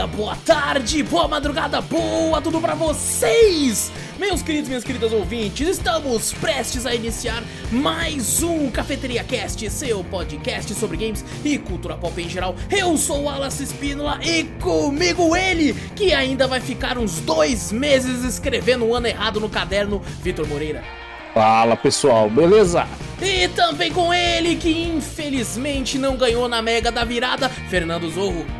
dia, boa tarde, boa madrugada, boa tudo pra vocês! Meus queridos e minhas queridas ouvintes, estamos prestes a iniciar mais um Cafeteria Cast, seu podcast sobre games e cultura pop em geral. Eu sou o Wallace Espínola e comigo ele, que ainda vai ficar uns dois meses escrevendo o um ano errado no caderno, Vitor Moreira. Fala pessoal, beleza? E também com ele, que infelizmente não ganhou na Mega da Virada, Fernando Zorro.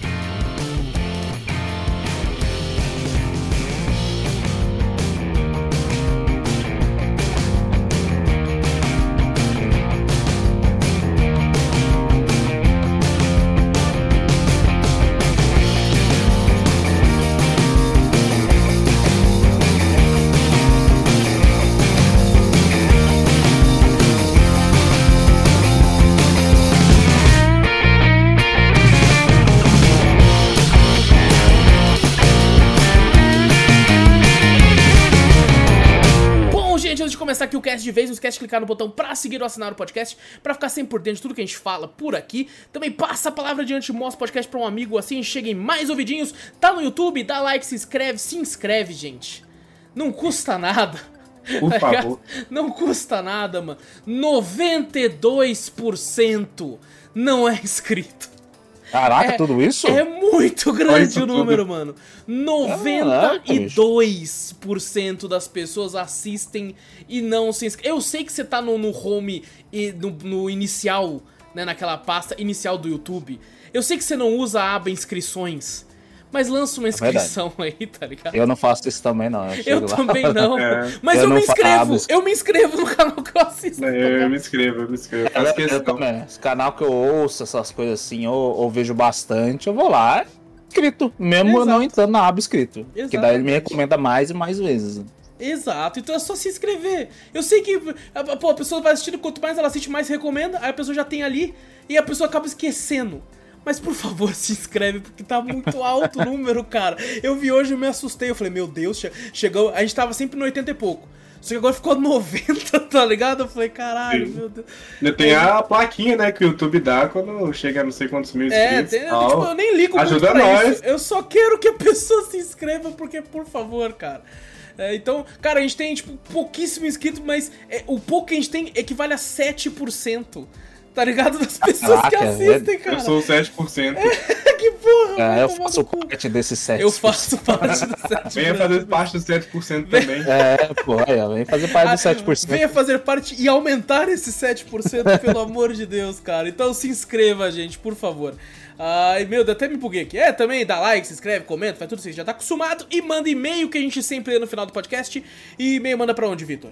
Aqui o cast de vez, não esquece de clicar no botão pra seguir ou assinar o podcast, pra ficar sempre por dentro de tudo que a gente fala por aqui. Também passa a palavra adiante, mostra o podcast pra um amigo, assim cheguem mais ouvidinhos. Tá no YouTube, dá like, se inscreve, se inscreve, gente. Não custa nada. Por favor. Não custa nada, mano. 92% não é inscrito. Caraca, é, tudo isso? É muito grande o número, tudo. mano. 92% das pessoas assistem e não se inscrevem. Eu sei que você tá no, no home e no, no inicial, né, naquela pasta inicial do YouTube. Eu sei que você não usa a aba inscrições. Mas lança uma é inscrição é aí, tá ligado? Eu não faço isso também, não. Eu, eu também não. É. Mas eu, eu me inscrevo. Eu me inscrevo no canal que eu assisto. É, eu me inscrevo, eu me inscrevo. Eu, eu, eu também. Esse canal que eu ouço, essas coisas assim, ou, ou vejo bastante, eu vou lá, inscrito. Mesmo Exato. não entrando na aba inscrito. Exatamente. Que daí ele me recomenda mais e mais vezes. Exato, então é só se inscrever. Eu sei que pô, a pessoa vai assistindo, quanto mais ela assiste, mais recomenda, aí a pessoa já tem ali e a pessoa acaba esquecendo. Mas por favor, se inscreve, porque tá muito alto o número, cara. Eu vi hoje, eu me assustei. Eu falei, meu Deus, chegou. A gente tava sempre no 80 e pouco. Só que agora ficou 90, tá ligado? Eu falei, caralho, Sim. meu Deus. Tem é. a plaquinha, né, que o YouTube dá quando chega a não sei quantos mil é, inscritos. É, tem, tipo, eu nem ligo Ajuda nós. Isso. Eu só quero que a pessoa se inscreva, porque, por favor, cara. É, então, cara, a gente tem, tipo, pouquíssimo inscrito, mas é, o pouco que a gente tem equivale a 7% tá ligado? Das pessoas Caraca, que assistem, cara. Eu sou o 7%. É, que porra! É, eu faço parte desse 7%. Eu faço parte do 7%. Venha fazer parte do 7% também. É, porra, vem fazer parte do 7%. Venha fazer parte e aumentar esse 7%, pelo amor de Deus, cara. Então se inscreva, gente, por favor. Ai, meu Deus, até me buguei aqui. É, também dá like, se inscreve, comenta, faz tudo isso já tá acostumado. E manda e-mail que a gente sempre lê no final do podcast. E e-mail manda pra onde, Vitor?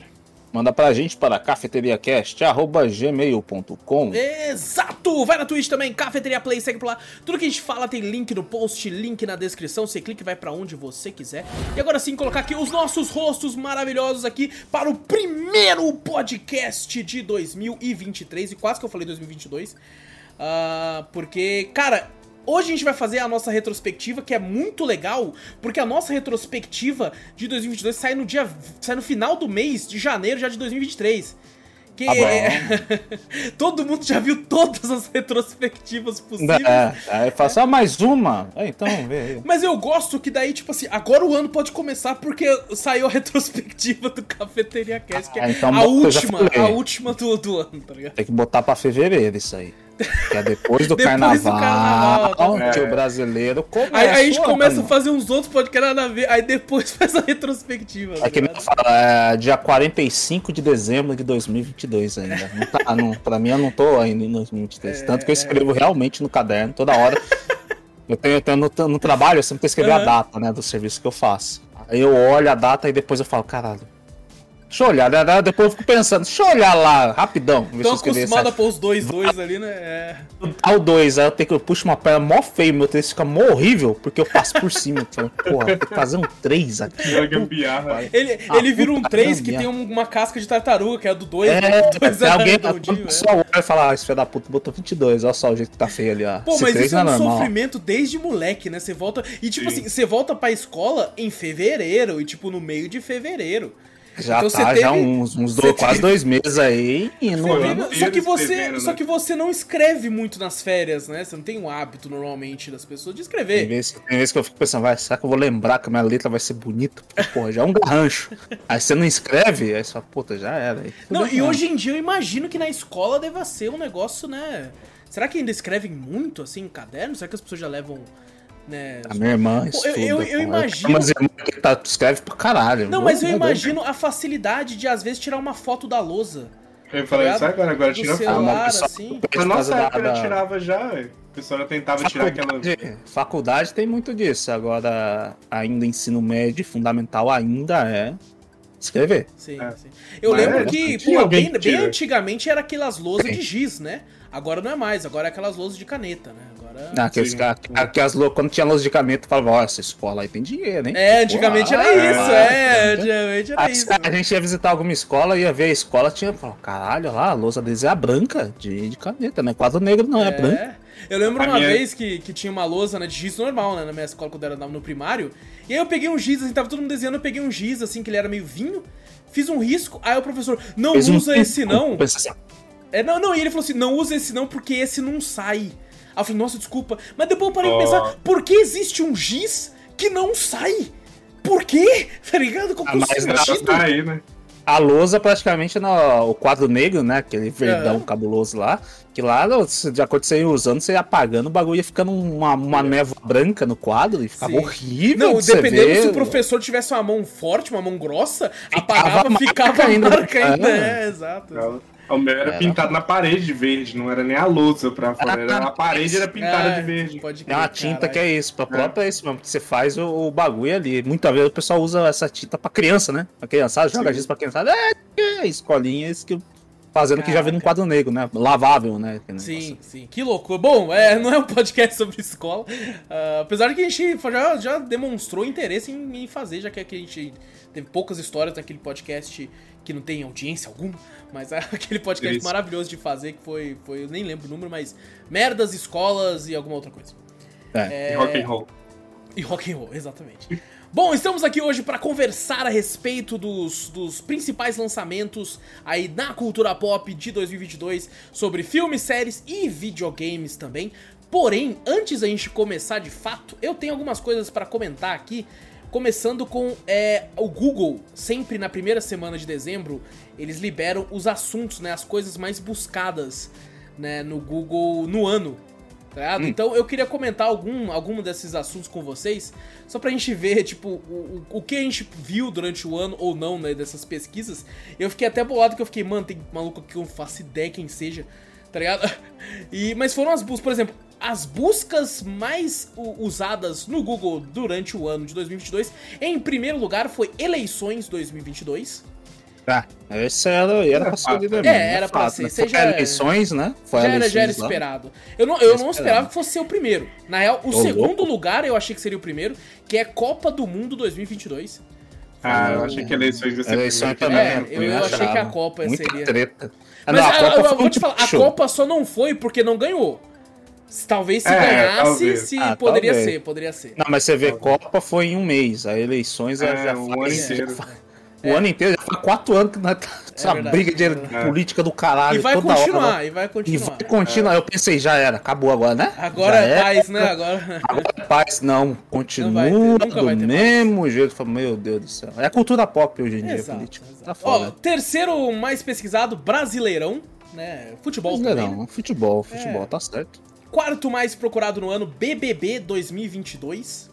Manda pra gente para cafeteriacast.gmail.com Exato! Vai na Twitch também, Cafeteria Play, segue por lá. Tudo que a gente fala tem link no post, link na descrição. Você clica e vai para onde você quiser. E agora sim, colocar aqui os nossos rostos maravilhosos aqui para o primeiro podcast de 2023. E quase que eu falei 2022. Uh, ah, porque, cara, Hoje a gente vai fazer a nossa retrospectiva, que é muito legal, porque a nossa retrospectiva de 2022 sai no dia sai no final do mês de janeiro já de 2023. Que ah, é... todo mundo já viu todas as retrospectivas possíveis. É, fala assim, ah, mais uma. É, então, vê aí. Mas eu gosto que daí, tipo assim, agora o ano pode começar porque saiu a retrospectiva do Cafeteria Cast, que é ah, então, a última, a última do, do ano, tá ligado? Tem que botar pra fevereiro isso aí. Que é depois do depois carnaval, do carnaval tá que o brasileiro começa. Aí, aí a gente começa a fazer uns outros podcasts nada a ver, aí depois faz a retrospectiva. É que nem fala, é dia 45 de dezembro de 2022 ainda. Não tá, não, pra mim eu não tô ainda em 2023. É, Tanto que eu escrevo é. realmente no caderno toda hora. eu tenho, eu tenho no, no, trabalho, eu sempre escrever uhum. a data, né, do serviço que eu faço. Aí eu olho a data e depois eu falo, caralho Deixa eu olhar, né? depois eu fico pensando, deixa eu olhar lá, rapidão. ver Tô se eu escrevi acostumado a pôr os dois, dois ali, né? É. Ao 2, aí eu tenho que eu puxo uma pedra mó feio, meu texto fica mó horrível, porque eu passo por cima. Falo, porra, tem que fazer um 3 aqui. Aquela gambiarra. Ele, Ah, ele vira um puta 3 que tem um- uma casca de tartaruga, que é a do 2. É, né? O dois é alguém é. só olha e fala, ah, esse filho da puta botou 22, olha só o jeito que tá feio ali, ó. Pô, Esse mas três isso é um não normal. sofrimento desde moleque, né? Você volta. E tipo Sim. assim, você volta pra escola em fevereiro, e tipo, no meio de fevereiro. Já Então tá, você teve- já uns, uns dois, quase teve- dois meses aí e no ano. né? Só que você, escrevendo, só né? que você não escreve muito nas férias, né? Você não tem um hábito normalmente das pessoas de Tem escrever. vezes, tem vezes que eu fico pensando, vai, será que eu vou lembrar que a minha letra vai ser bonita? Porque, porra, já é um garrancho. aí você não escreve, aí você fala, puta, já era. Aí, Não, e hoje em dia eu imagino que na escola deva ser um negócio, né? Será que ainda escrevem muito assim em caderno? Será que as pessoas já levam, né? A minha irmã estuda. eu- eu- eu imagino- Mas irmã que tá, escreve pra caralho. Não, mas eu imagino a facilidade de às vezes tirar uma foto da lousa. Eu falei Ligado? isso agora, agora tira celular. foto. Ah, assim. Na nossa época já da- tirava já, velho. O pessoal já tentava tirar aquela. Faculdade, faculdade tem muito disso. Agora, ainda ensino médio, fundamental ainda é escrever. Sim, É. sim. Eu Mas lembro é, que, pô, bem, bem antigamente era aquelas lousas de giz, né? Agora não é mais, agora é aquelas lousas de caneta, né? Ah, aqueles, Sim. ca- aquelas lou- quando tinha luz de caneta, falava, ó, essa escola aí tem dinheiro, hein? É, antigamente Porra, era ah, isso, é, é, antigamente era Aí, isso. a gente ia visitar alguma escola, ia ver a escola, tinha, falava, caralho, lá, a lousa deles é a branca, de, de caneta, né? Quadro negro não, é, branca. Eu lembro A uma minha- vez que, que tinha uma lousa né, de giz normal, né, na minha escola quando eu era no primário. E aí eu peguei um giz, assim, tava todo mundo desenhando, eu peguei um giz, assim, que ele era meio vinho, fiz um risco, aí o professor, não Fez um usa esse não. É, não, não, e ele falou assim, não usa esse não porque esse não sai. Aí eu falei, nossa, desculpa. Mas depois eu parei pra Ó. pensar, por que existe um giz que não sai? Por quê? Tá ligado? Qual que é o Ah, mas sentido? tá aí, né? A lousa praticamente no o quadro negro, né? Aquele verdão Aham. cabuloso lá. Que lá, de acordo com você ia usando, você ia apagando, o bagulho ia ficando uma, uma névoa branca no quadro e ficava Sim. horrível. Não, de você dependendo ver. se o professor tivesse uma mão forte, uma mão grossa, Ficava apagava, marca ficava ainda. marca ainda. É. É, exato. O meu era Era. pintado na parede de verde, não era nem a lousa pra fora. Era a parede era pintada Ah, de verde. Pode É crer, uma tinta caralho. que é isso, pra própria é isso mesmo, porque você faz o, o bagulho ali. Muitas vezes o pessoal usa essa tinta pra criança, né? Pra criançada, joga giz pra criançada. É, é escolinha, isso que fazendo que já vê num quadro negro, né? Lavável, né? Sim, sim. Que loucura. Bom, é, não é um podcast sobre escola. ah, apesar de que a gente já, já demonstrou interesse em, em fazer, já que aqui a gente teve poucas histórias naquele podcast que não tem audiência alguma. Mas é aquele podcast Isso. maravilhoso de fazer que foi, foi. Eu nem lembro o número, mas merdas, escolas e alguma outra coisa. É. E rock and roll. E rock and roll, exatamente. Bom, estamos aqui hoje para conversar a respeito dos, dos principais lançamentos aí na cultura pop de 2022 sobre filmes, séries e videogames também. Porém, antes da gente começar de fato, eu tenho algumas coisas para comentar aqui. Começando com é, o Google, sempre na primeira semana de dezembro, eles liberam os assuntos, né, as coisas mais buscadas né, no Google no ano. Tá ligado? Então eu queria comentar algum, algum desses assuntos com vocês, só pra gente ver, tipo, o, o, que a gente viu durante o ano ou não, né, dessas pesquisas. Eu fiquei até bolado que eu fiquei, mano, tem maluco que eu não faço ideia quem seja, tá ligado? E, mas foram as buscas, por exemplo, as buscas mais usadas no Google durante o ano de 2022. Em primeiro lugar foi eleições 2022. Tá, esse era, era pra ser É, líder é, mesmo, era pra ser, né? você Foi já- eleições, né? Foi já era, eleições já era esperado. Eu não, eu não esperava. que fosse ser o primeiro. Na real, o Ô, segundo louco. lugar eu achei que seria o primeiro, que é Copa do Mundo 2022. Ah, eu achei que eleições ia ser Eleições primeiro. também. É, né? eu- eu achei que a Copa Muita seria- treta. Ah, Mas não, a a- Copa eu, foi vou te falar, a. Copa só não foi porque não ganhou. Talvez se É, ganhasse, talvez. se Ah, poderia talvez. ser, poderia ser. Não, mas você vê, Copa foi em um mês, a eleições É, já um faz- ano inteiro. O ano inteiro, já faz quatro anos que nós tá essa verdade, briga de é política do caralho. E vai toda hora, continuar, né? e vai E continuar. vai continuar. Eu pensei, já era, acabou agora, né? Agora Já é era. paz, né? Agora. Agora é paz, não, continua Não vai ter, do mesmo jeito. Fala, Meu Deus do céu. É a cultura pop hoje em dia, Exato, política. exato. Tá Ó, foda. terceiro mais pesquisado, Brasileirão, né? Futebol também. né? Brasileirão, futebol, futebol, É. tá certo. Quarto mais procurado no ano, BBB 2022.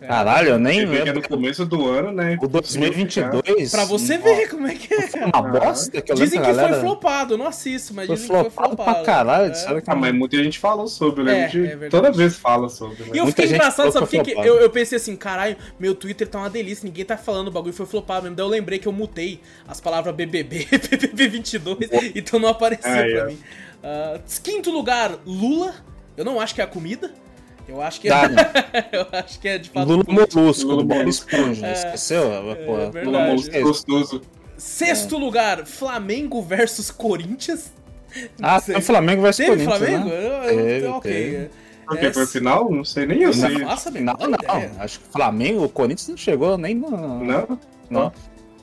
Caralho, eu nem é lembro. no começo do ano, né? O 2022. Pra você ver como é que é. Foi uma bosta que eu Dizem que galera. foi flopado, eu não assisto, mas Foi dizem que foi flopado flopado. pra caralho, É. Ah, mas muita gente falou sobre, eu lembro É, de. é toda vez fala sobre. né? E eu Muita fiquei engraçado, sabe que por que flopado. eu, eu pensei assim, caralho, meu Twitter tá uma delícia, ninguém tá falando, o bagulho foi flopado mesmo. Daí eu lembrei que eu mutei as palavras BBB, BBB22, então não apareceu pra mim. Ah, quinto lugar, Lula. Eu não acho que é a comida. Eu acho que é. Né? eu acho que é de fato. Lula político. Molusco, Lula Bob Molusco. Esponja. Esqueceu? Pô, verdade. Pelo amor de Deus, gostoso. Sexto lugar, Flamengo versus Corinthians. Ah, Não sei. tem o Flamengo versus Teve Corinthians, Flamengo? né? Eu- eu- Teve, ok. teve. Porque É, foi final? Não sei, nem eu Não sei. faço a Não, não, acho que o Flamengo, o Corinthians não chegou nem no... Não? Não.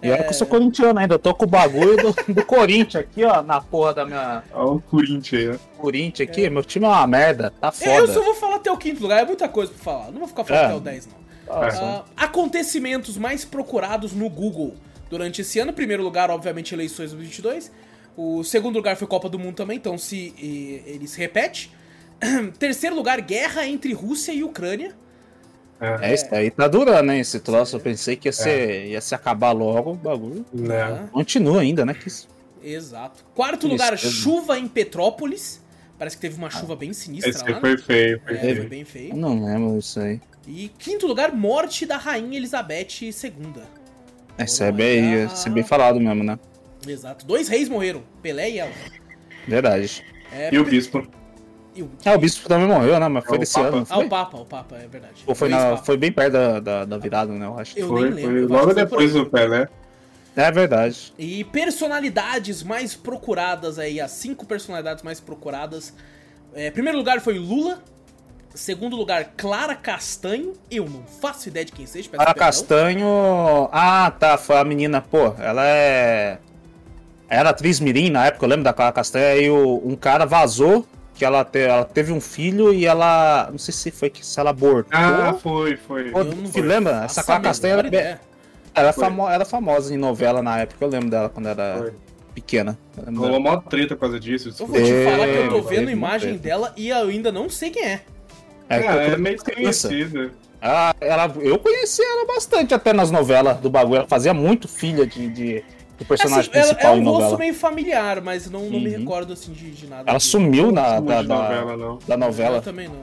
E olha que É. eu sou corintiano ainda, eu tô com o bagulho do, do Corinthians aqui, ó, na porra da minha Olha o Corinthians aí, né? Corinthians aqui. Meu time é uma merda, tá Eu foda. só vou falar até o quinto lugar, é muita coisa pra falar. Não vou ficar falando É. até o 10, não. Nossa. Ah, acontecimentos mais procurados no Google durante esse ano. Primeiro lugar, obviamente, eleições 2022. O segundo lugar foi Copa do Mundo também, então se e, ele se repete. Terceiro lugar, guerra entre Rússia e Ucrânia. É, isso aí tá durando, hein? Esse troço, eu pensei que ia, ser, ia se acabar logo o bagulho. Né? Ah, Continua ainda, né? Que isso- exato. Quarto lugar, mesmo. chuva em Petrópolis. Parece que teve uma chuva bem sinistra Esse lá. né? foi feio, foi É, foi feio. bem Eu feio. não lembro isso aí. E quinto lugar, morte da Rainha Elizabeth II. Esse é bem, é bem falado mesmo, né? Exato. Dois reis morreram, Pelé e ela. Verdade. É, E o bispo? E o- Ah, o bispo também morreu, né? Mas foi É, o desse Papa. ano, não Ah, foi? o Papa, o Papa, é verdade. Ou foi, na, foi bem perto da, da, da virada, né? Eu acho. Eu Foi, nem lembro. foi eu logo que foi depois do Pelé. É verdade. E personalidades mais procuradas aí, as cinco personalidades mais procuradas. É, primeiro lugar foi Lula. Segundo lugar, Clara Castanho. Eu não faço ideia de quem seja. Clara perdão. Castanho. Ah, tá. Foi a menina, pô. Ela é. Era atriz Mirim na época, eu lembro da Clara Castanho. Aí o- um cara vazou que ela, te- ela teve um filho e ela. Não sei se foi que se ela abortou. Ah, foi, foi. Eu não Filho, lembra? faço Essa a Clara Castanha menor era, bem- ideia. era, Foi. famo- era famosa em novela na época. Eu lembro dela quando era Foi. pequena. Rolou mó treta por causa disso. Eu vou te É, falar que eu tô vendo imagem dela e eu ainda não sei quem é. É, Cara, eu- é meio desconhecida. Ela, ela- eu conheci ela bastante até nas novelas do bagulho. Ela fazia muito filha de, de- do personagem Assim, ela- principal é em um rosto meio familiar, mas não, não me Uhum. recordo assim de, de nada. Ela sumiu na, da, da- novela, não. da Eu novela. também não.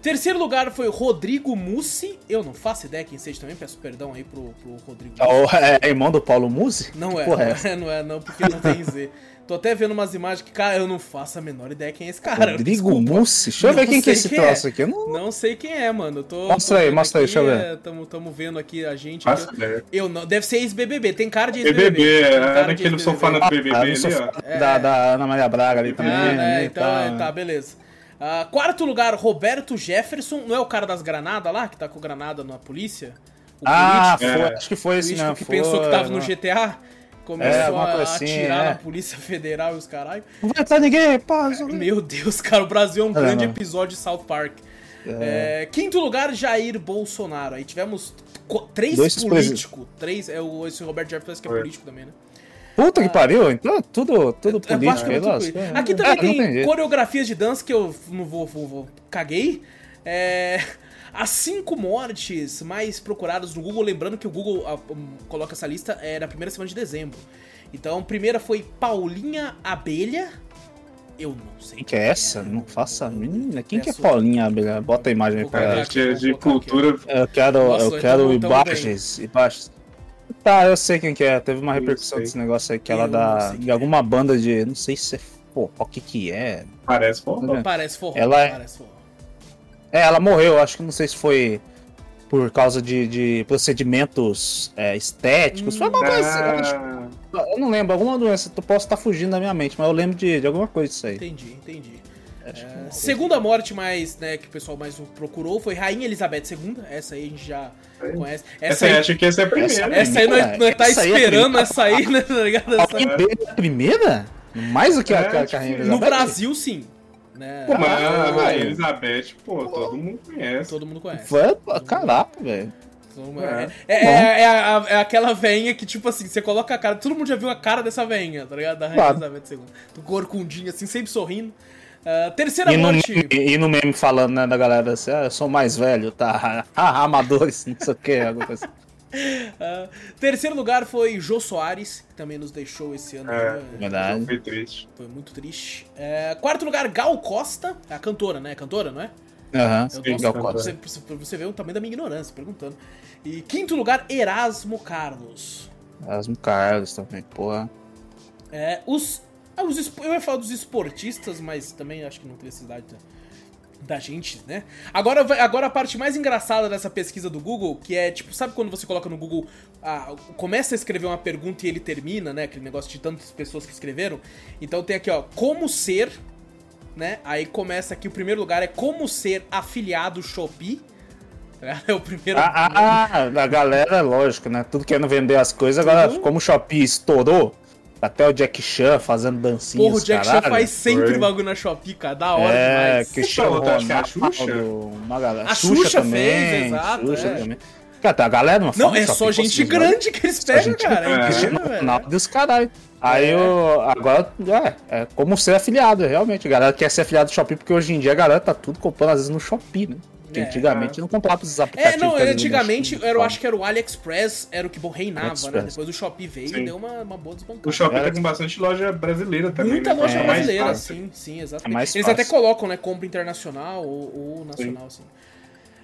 É. Terceiro lugar foi Rodrigo Mussi. Eu não faço ideia quem seja também, peço perdão aí pro, pro Rodrigo É o- É, irmão do Paulo Musi? Não Que é, porra não é é, não é, não, porque não tem Z. Tô até vendo umas imagens que, cara, eu não faço a menor ideia quem é esse cara. Rodrigo desculpa. Mussi? Deixa eu ver Não quem que é esse quem troço aqui. Eu não... Não sei quem é, mano. Eu Tô, Mostra tô aí, mostra aí, aqui, deixa eu ver. é, Tamo, tamo vendo aqui a gente. Ideia. Eu não, deve ser ex-BBB, tem cara de ex-BBB. BBB, é cara de naquele ex-BBB. sofá na BBB Ah, ali, ó. da, da Ana Maria Braga ali também. Ah, né, né, então, é, tá, beleza. Ah, quarto lugar, Roberto Jefferson. Não é o cara das granadas lá, que tá com granada na polícia? O Ah, político, foi, É. acho que foi esse, político né? que foi, pensou que tava no né? GTA. É, Começou alguma a assim, atirar é. na Polícia Federal e os caralho. Não vai entrar ninguém, pá. Meu Deus, cara, o Brasil é um É, grande não. episódio de South Park. É, quinto lugar, Jair Bolsonaro. Aí tivemos três Dois políticos. Três, é o, esse Roberto Jefferson que é político também, né? Puta que pariu, então é tudo, tudo É político aí, basicamente nossa. tudo isso. É, Aqui é, também tem, jeito. coreografias de dança que eu não vou, vou, vou- caguei. É, as cinco mortes mais procuradas no Google, lembrando que o Google ah, um, coloca essa lista é, na primeira semana de dezembro. Então, a primeira foi Paulinha Abelha. Eu não sei Quem que é essa? Não faça a mínima. Quem que é Paulinha Abelha? Bota a imagem aí pra ela. aqui, De, cultura. Eu quero, Nossa, eu então quero tamo imagens, imagens. Tá, eu sei quem que é. Teve uma repercussão desse negócio aí que ela Eu dá de é. alguma banda de, não sei se é, pô, o que que é. Parece. Tá Parece forró, Ela é- parece forró. É, ela morreu, acho que não sei se foi por causa de, de procedimentos é, estéticos. Foi alguma coisa assim. Ah, Eu não lembro, alguma doença, tu posso estar fugindo da minha mente, mas eu lembro de, de alguma coisa disso aí. Entendi, entendi. É, é segunda morte mais, né, que o pessoal mais procurou foi Rainha Elizabeth II. Essa aí a gente já conhece. essa Essa aí acho que essa é a primeira. essa aí nós, nós tá Essa aí é a esperando primeira. essa aí, né, tá ligado? Essa- é a primeira? Mais do que a, É, que a tipo, Rainha No Elizabeth? Brasil, sim. Né? Pô, mas Ah, a Rainha. Elizabeth, pô, todo mundo conhece. Todo mundo conhece. Foi, caraca, velho. É. É, é, é a- é aquela veinha que, tipo assim, você coloca a cara. Todo mundo já viu a cara dessa veinha, tá ligado? Da Rainha Claro. Elizabeth II. Do corcundinho, assim, sempre sorrindo. Uh, terceira E no, morte. meme, e no meme falando, né, da galera assim, ah, eu sou mais velho, tá? Ah, amadores, não sei o que, alguma coisa assim. Uh, terceiro lugar foi Jô Soares, que também nos deixou esse ano. É. né? Verdade. Foi triste. Foi muito triste. É, quarto lugar, Gal Costa. A cantora, né? Cantora, não é? Aham, gosto Gal pra Costa. você, pra você ver o tamanho da minha ignorância, perguntando. E quinto lugar, Erasmo Carlos. Erasmo Carlos também, porra. É, os, ah, os. Eu ia falar dos esportistas, mas também acho que não tem necessidade da, da gente, né? Agora, agora a parte mais engraçada dessa pesquisa do Google, que é tipo, sabe quando você coloca no Google, ah, começa a escrever uma pergunta e ele termina, né? Aquele negócio de tantas pessoas que escreveram. Então tem aqui, ó, como ser, né? Aí começa aqui, o primeiro lugar é como ser afiliado Shopee. É o primeiro. Ah, ah, a galera, lógico, né? Tudo querendo vender as coisas. Agora, Tudo. como o Shopee estourou, até o Jack Chan fazendo dancinhas. Porra, o Jack Chan caralho. faz sempre bagulho na Shopee, cara. Da hora É, demais. Cristiano Então, acho que é a Xuxa. uma galera. A Xuxa fez, exato, Xuxa é. também. Cara, tá, a galera não Não, é Shopee, só pô, gente grande que eles pegam, gente cara. É e os caralho. Aí É. eu. Agora, é, é como ser afiliado, realmente. A galera quer ser afiliado do Shopee, porque hoje em dia a galera tá tudo comprando, às vezes, no Shopee, né? Porque É. antigamente não comprava esses É, aplicativos. não, que eles antigamente era, eu acho que era o AliExpress, era o que bom reinava, né? AliExpress. Depois o Shopee veio e Sim. deu uma, uma boa desbancada. O shopping É. tá com bastante loja brasileira também. Muita né? loja É brasileira, fácil. sim, sim, É exatamente. mais Eles até colocam, né, compra internacional ou, ou nacional, assim.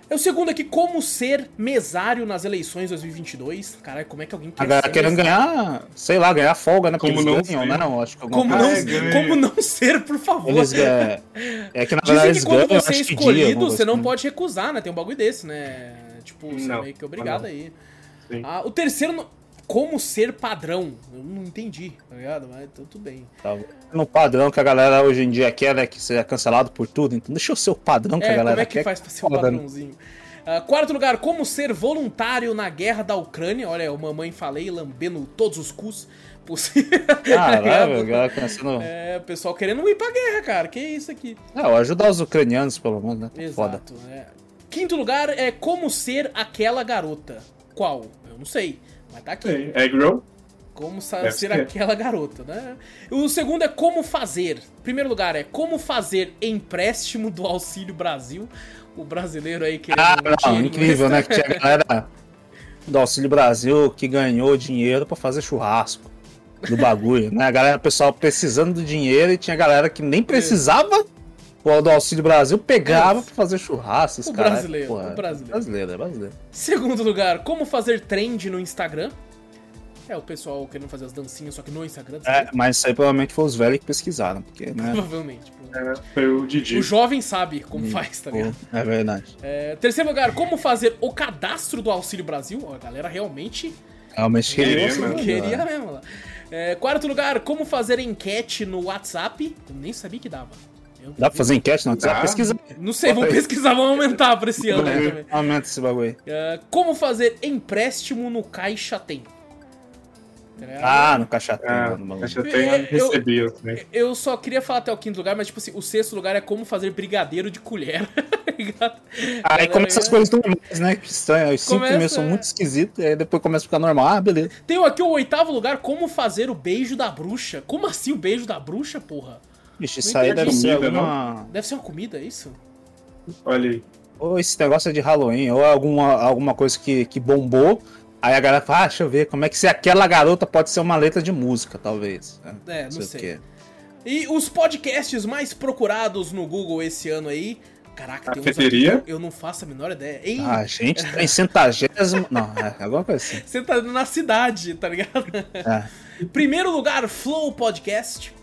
É o segundo aqui, como ser mesário nas eleições 2022. Caralho, como é que alguém quer A galera ser querendo mesário? ganhar, sei lá, ganhar folga, né? Porque Como não ganham, ser? né? Não, acho que Como não, é, como não ser, por favor. Eles ganham. É que na Dizem verdade que quando ganham. você é dia, escolhido, alguma você não assim. pode recusar, né? Tem um bagulho desse, né? Tipo, você é Não, meio que obrigado aí. Sim. Ah, o terceiro, como ser padrão. Eu não entendi, tá ligado? Mas então tudo bem. Tá no padrão que a galera hoje em dia quer, né? Que seja cancelado por tudo. Então deixa eu ser o padrão que a É, galera como é que quer. faz pra ser um foda, né? padrãozinho? Ah, quarto lugar, como ser voluntário na guerra da Ucrânia. Olha, o mamãe falei, lambendo todos os cus possíveis. Caralho, a começando. É, o pessoal querendo ir pra guerra, cara. Que isso aqui? É, ó, ajudar os ucranianos, pelo menos, né? Tá Foda. Exato. é. Quinto lugar é como ser aquela garota. Qual? Eu não sei, mas tá aqui. Sim. Egg roll? Como sa- Deve ser ser. aquela garota, né? O segundo é como fazer. Primeiro lugar é como fazer empréstimo do Auxílio Brasil. O brasileiro aí querendo Ah, não, incrível, né? Que tinha a galera do Auxílio Brasil que ganhou dinheiro pra fazer churrasco do bagulho, né? A galera, o pessoal precisando do dinheiro e tinha galera que nem precisava pô, do Auxílio Brasil, pegava pra fazer churrasco. os O caralho, brasileiro, porra, o brasileiro. Brasileiro, é brasileiro. Segundo lugar, como fazer trend no Instagram. É o pessoal querendo fazer as dancinhas, só que no Instagram. É, mas isso aí provavelmente foi os velhos que pesquisaram, porque, né? Provavelmente. provavelmente. É, foi o Didi. O jovem sabe como faz, tá ligado? é verdade. É, terceiro lugar, como fazer o cadastro do Auxílio Brasil. Ó, a galera realmente Realmente queria. Bagulho, queria né? mesmo. É, quarto lugar, como fazer enquete no WhatsApp. Eu nem sabia que dava. Eu- Dá pra fazer enquete no WhatsApp? Pesquisa. Não sei, vamos pesquisar, vamos aumentar pra esse ano É. também. Aumenta esse bagulho aí. É, como fazer empréstimo no Caixa Tem. Ah, no caixa tem, É, acho que Eu- tem eu- recebi eu também. Eu só queria falar até o quinto lugar, mas tipo assim, o sexto lugar é como fazer brigadeiro de colher. tá? Aí começa as coisas normais, né? Que estranho. Os cinco Começa, primeiros são é. muito esquisitos, e aí depois começa a ficar normal. Ah, beleza. Tem aqui o oitavo lugar, como fazer o beijo da bruxa. Como assim o beijo da bruxa, porra? Vixe, isso aí deve ser Comida, alguma. Deve ser uma comida, é isso? Olha aí. Ou esse negócio é de Halloween, ou alguma, alguma coisa que, que bombou. Aí a galera fala, ah, deixa eu ver, como é que se aquela garota pode ser uma letra de música, talvez. É, não sei. quê. E os podcasts mais procurados no Google esse ano aí. Caraca, tem uns aqui Cafeteria? eu não faço a menor ideia. Em, Ah, a gente tá em centagésimo. Não, é alguma coisa assim. Você tá na cidade, tá ligado? É. Primeiro lugar, Flow Podcast.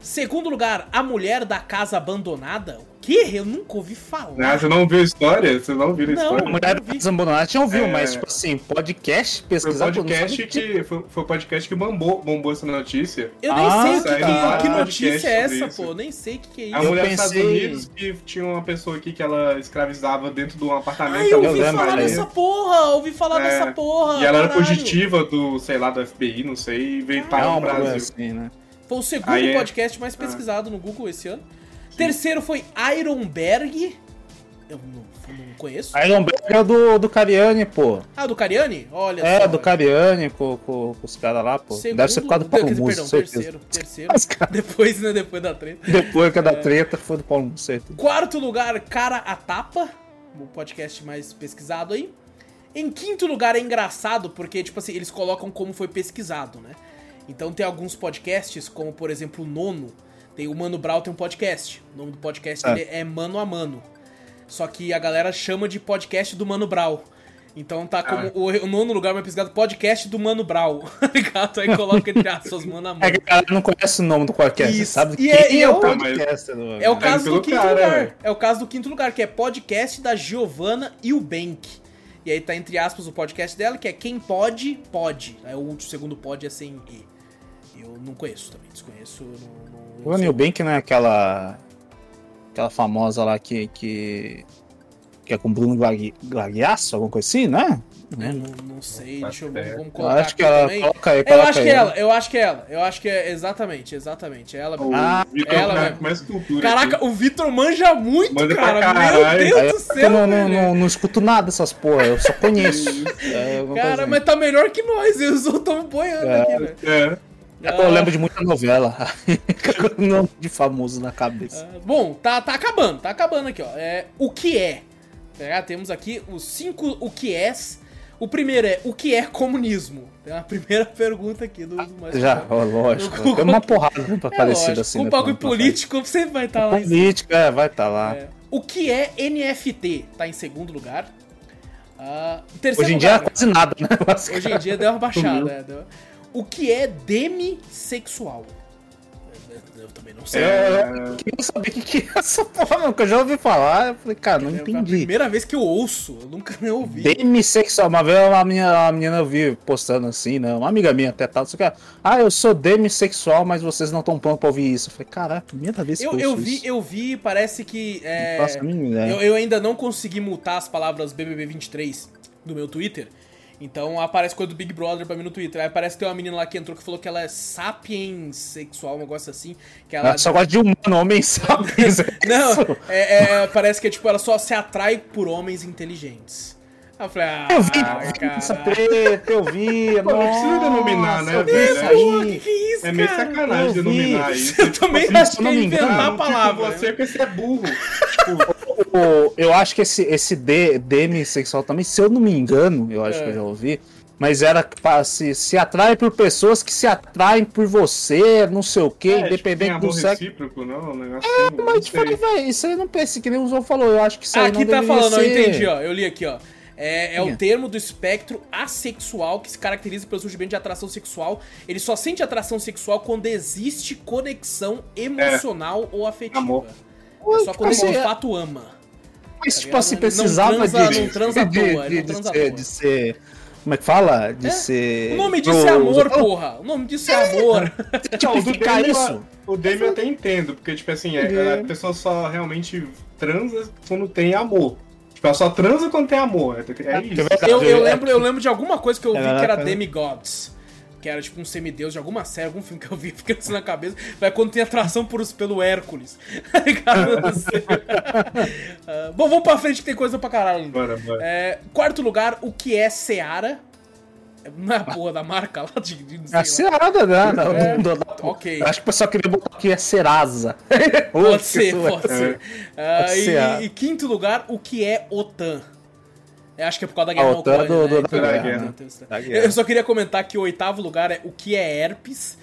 Segundo lugar, A Mulher da Casa Abandonada. O quê? Eu nunca ouvi falar. Ah, você não viu a história? Você não viu a Não. A história? mulher vi. Zambonara tinha ouviu, É. mas, tipo assim, podcast, Foi o pesquisar por podcast que, foi, foi o podcast que bombou, bombou essa notícia. Eu nem Ah, sei o que, saiu que- notícia é essa, pô. Nem sei o que, que é A isso. Eu mulher dos Estados pensei- Unidos que tinha uma pessoa aqui que ela escravizava dentro de um apartamento. Ai, eu eu ouvi falar aí. dessa porra, ouvi falar É, dessa porra. E ela era caralho. fugitiva do, sei lá, do FBI, não sei, e veio no um bagulho Brasil. assim, né? Foi o segundo Aí é- podcast mais pesquisado no Google esse ano. Terceiro foi Ironberg. Eu não, não conheço. Iron Breaker é do, do Cariani, pô. Ah, do Cariani? Olha É, só. do Cariani com, com, com os caras lá, pô. Segundo, Deve ser por causa do Paulo Perdão, certeza. terceiro. Terceiro. Os caras- Depois, né? Depois da treta. Depois que é da treta, foi do Paulo certeza. Quarto lugar, Cara a Tapa, o podcast mais pesquisado aí. Em quinto lugar é engraçado porque, tipo assim, eles colocam como foi pesquisado, né? Então tem alguns podcasts, como por exemplo o Nono, tem o Mano Brown tem um podcast. O nome do podcast É. é Mano a Mano. Só que a galera chama de podcast do Mano Brown. Então tá como o, o nono lugar mais pesquisado, podcast do Mano Brown. tá ligado? Aí coloca entre aspas, Mano a É Mano. que a galera não conhece o nome do podcast, Isso. sabe? E Quem é- e é, é o o- podcast? É o Tá caso indo pelo do quinto cara, lugar. É o caso do quinto lugar, que é podcast da Giovanna e o Bank. E aí tá entre aspas o podcast dela, que é Quem Pode, Pode. Aí o último, segundo pode é sem E. Eu não conheço também, desconheço. Não, não, O Anil Bank, né? Aquela. Aquela famosa lá que. que, que é com Bruno Glagui- Glagliasso, alguma coisa assim, né? né, não, não sei, deixa eu vamos, vamos Eu colocar acho que ela. também. Coloca aí, Eu coloca acho que aí. é ela, eu acho que é ela. Eu acho que é exatamente, exatamente. É ela. O Ah, Vitor ela mesmo. com mais cultura. Caraca, aqui. o Vitor manja muito, Manja cara. Meu. Deus Aí do eu céu, não, não, velho. não, não escuto nada dessas porra, eu só conheço. É, Cara, mas tá melhor que nós. Eu só tô boiando É. aqui, velho. É. assim. Eu lembro de muita novela. Nome de famoso na cabeça. Ah, Bom, tá, tá acabando, tá acabando aqui, ó. É, o que é? Tá, Temos aqui os cinco o que és. O primeiro é o que é comunismo? Tem uma primeira pergunta aqui do, do mais Já, ó, lógico. Eu- Tem uma porrada né, é parecida lógico, assim. Com né, bagulho pra- pra- político sempre vai estar lá. em cima. Política, é, vai estar lá. É. O que é NFT? Tá em segundo lugar. Ah, em terceiro Hoje em dia é lugar. quase nada, né? Hoje em dia deu uma baixada. é, deu- O que é demissexual? Eu, também não sei. É, Eu queria saber o que, é essa porra, não, que eu já ouvi falar. Eu falei, cara, não É a entendi. primeira vez que eu ouço, eu nunca nem ouvi. Demissexual. Uma vez uma menina, uma menina eu vi postando assim, né? Uma amiga minha até tal. Só que, ah, eu sou demissexual, mas vocês não estão prontos pra ouvir isso. Eu falei, caraca, primeira vez que eu, Eu, eu ouço vi, isso. eu vi, parece que. é, a mínima ideia. eu, eu ainda não consegui multar as palavras BBB23 do meu Twitter. Então aparece coisa do Big Brother pra mim no Twitter. Aí parece que tem uma menina lá que entrou que falou que ela é sapiens sexual, um negócio assim. Que ela. Ela só gosta de humano, homem sabe. Não, é, é, parece que é tipo, ela só se atrai por homens inteligentes. Aí eu falei, ah, Eu vi, eu vi essa cara. treta, eu vi. Pô, não precisa denominar, né, eu isso Pô, que aí. que é isso, É meio cara? sacanagem denominar isso. Eu também Tipo, acho se que não é inventar a Tipo, palavra. você né? porque você é burro. Tipo, O- eu acho que esse, esse demissexual também, se eu não me engano, eu acho É. que eu já ouvi, mas era se, se atrai por pessoas que se atraem por você, não sei o que, é, tipo, independente amor do sexo. recíproco, não? Um negócio assim, não Mas, falei, velho, isso aí não pensa, que nem o João falou, eu acho que isso aí Aqui não tá falando, eu ser... entendi, ó. Eu li aqui, ó. É, é o termo do espectro assexual que se caracteriza pelo surgimento de atração sexual. Ele só sente atração sexual quando existe conexão emocional ou afetiva. Amor. É só quando ele de é- fato ama. Mas, tá tipo assim, Não precisava transa- de, não transa à de, toa, de, ele não de ser, de ser... Como é que fala? De É? ser... O nome disso é amor, Oh, porra. O nome disso é amor. Tipo, o do Demi, isso. O Demi eu até entendo, porque, tipo assim, é- É. a pessoa só realmente transa quando tem amor. Tipo, ela só transa quando tem amor. É, é isso. verdade. Eu, eu É. lembro, eu lembro de alguma coisa que eu vi É, que era é. Demigods. Que era tipo um semideus de alguma série, algum filme que eu vi, fica assim na cabeça. Vai quando tem atração por, pelo Hércules. Ligado? Não sei. Ah, bom, vamos pra frente que tem coisa pra caralho. Bora, bora. É, quarto lugar, o que é Seara? Não é a porra da marca lá de. de não sei A lá. Seara, né? Não, É, não dá- ok. Eu Acho que o pessoal queria botar aqui é Serasa. Pode ser, pode ser. Ah, Pode ser, e, e quinto lugar, o que é OTAN? Eu acho que é por causa da guerra na OTAN Ucrânia, do- né? do- Então, da é, guerra. Da guerra. Eu só queria comentar que o oitavo lugar é o que é herpes.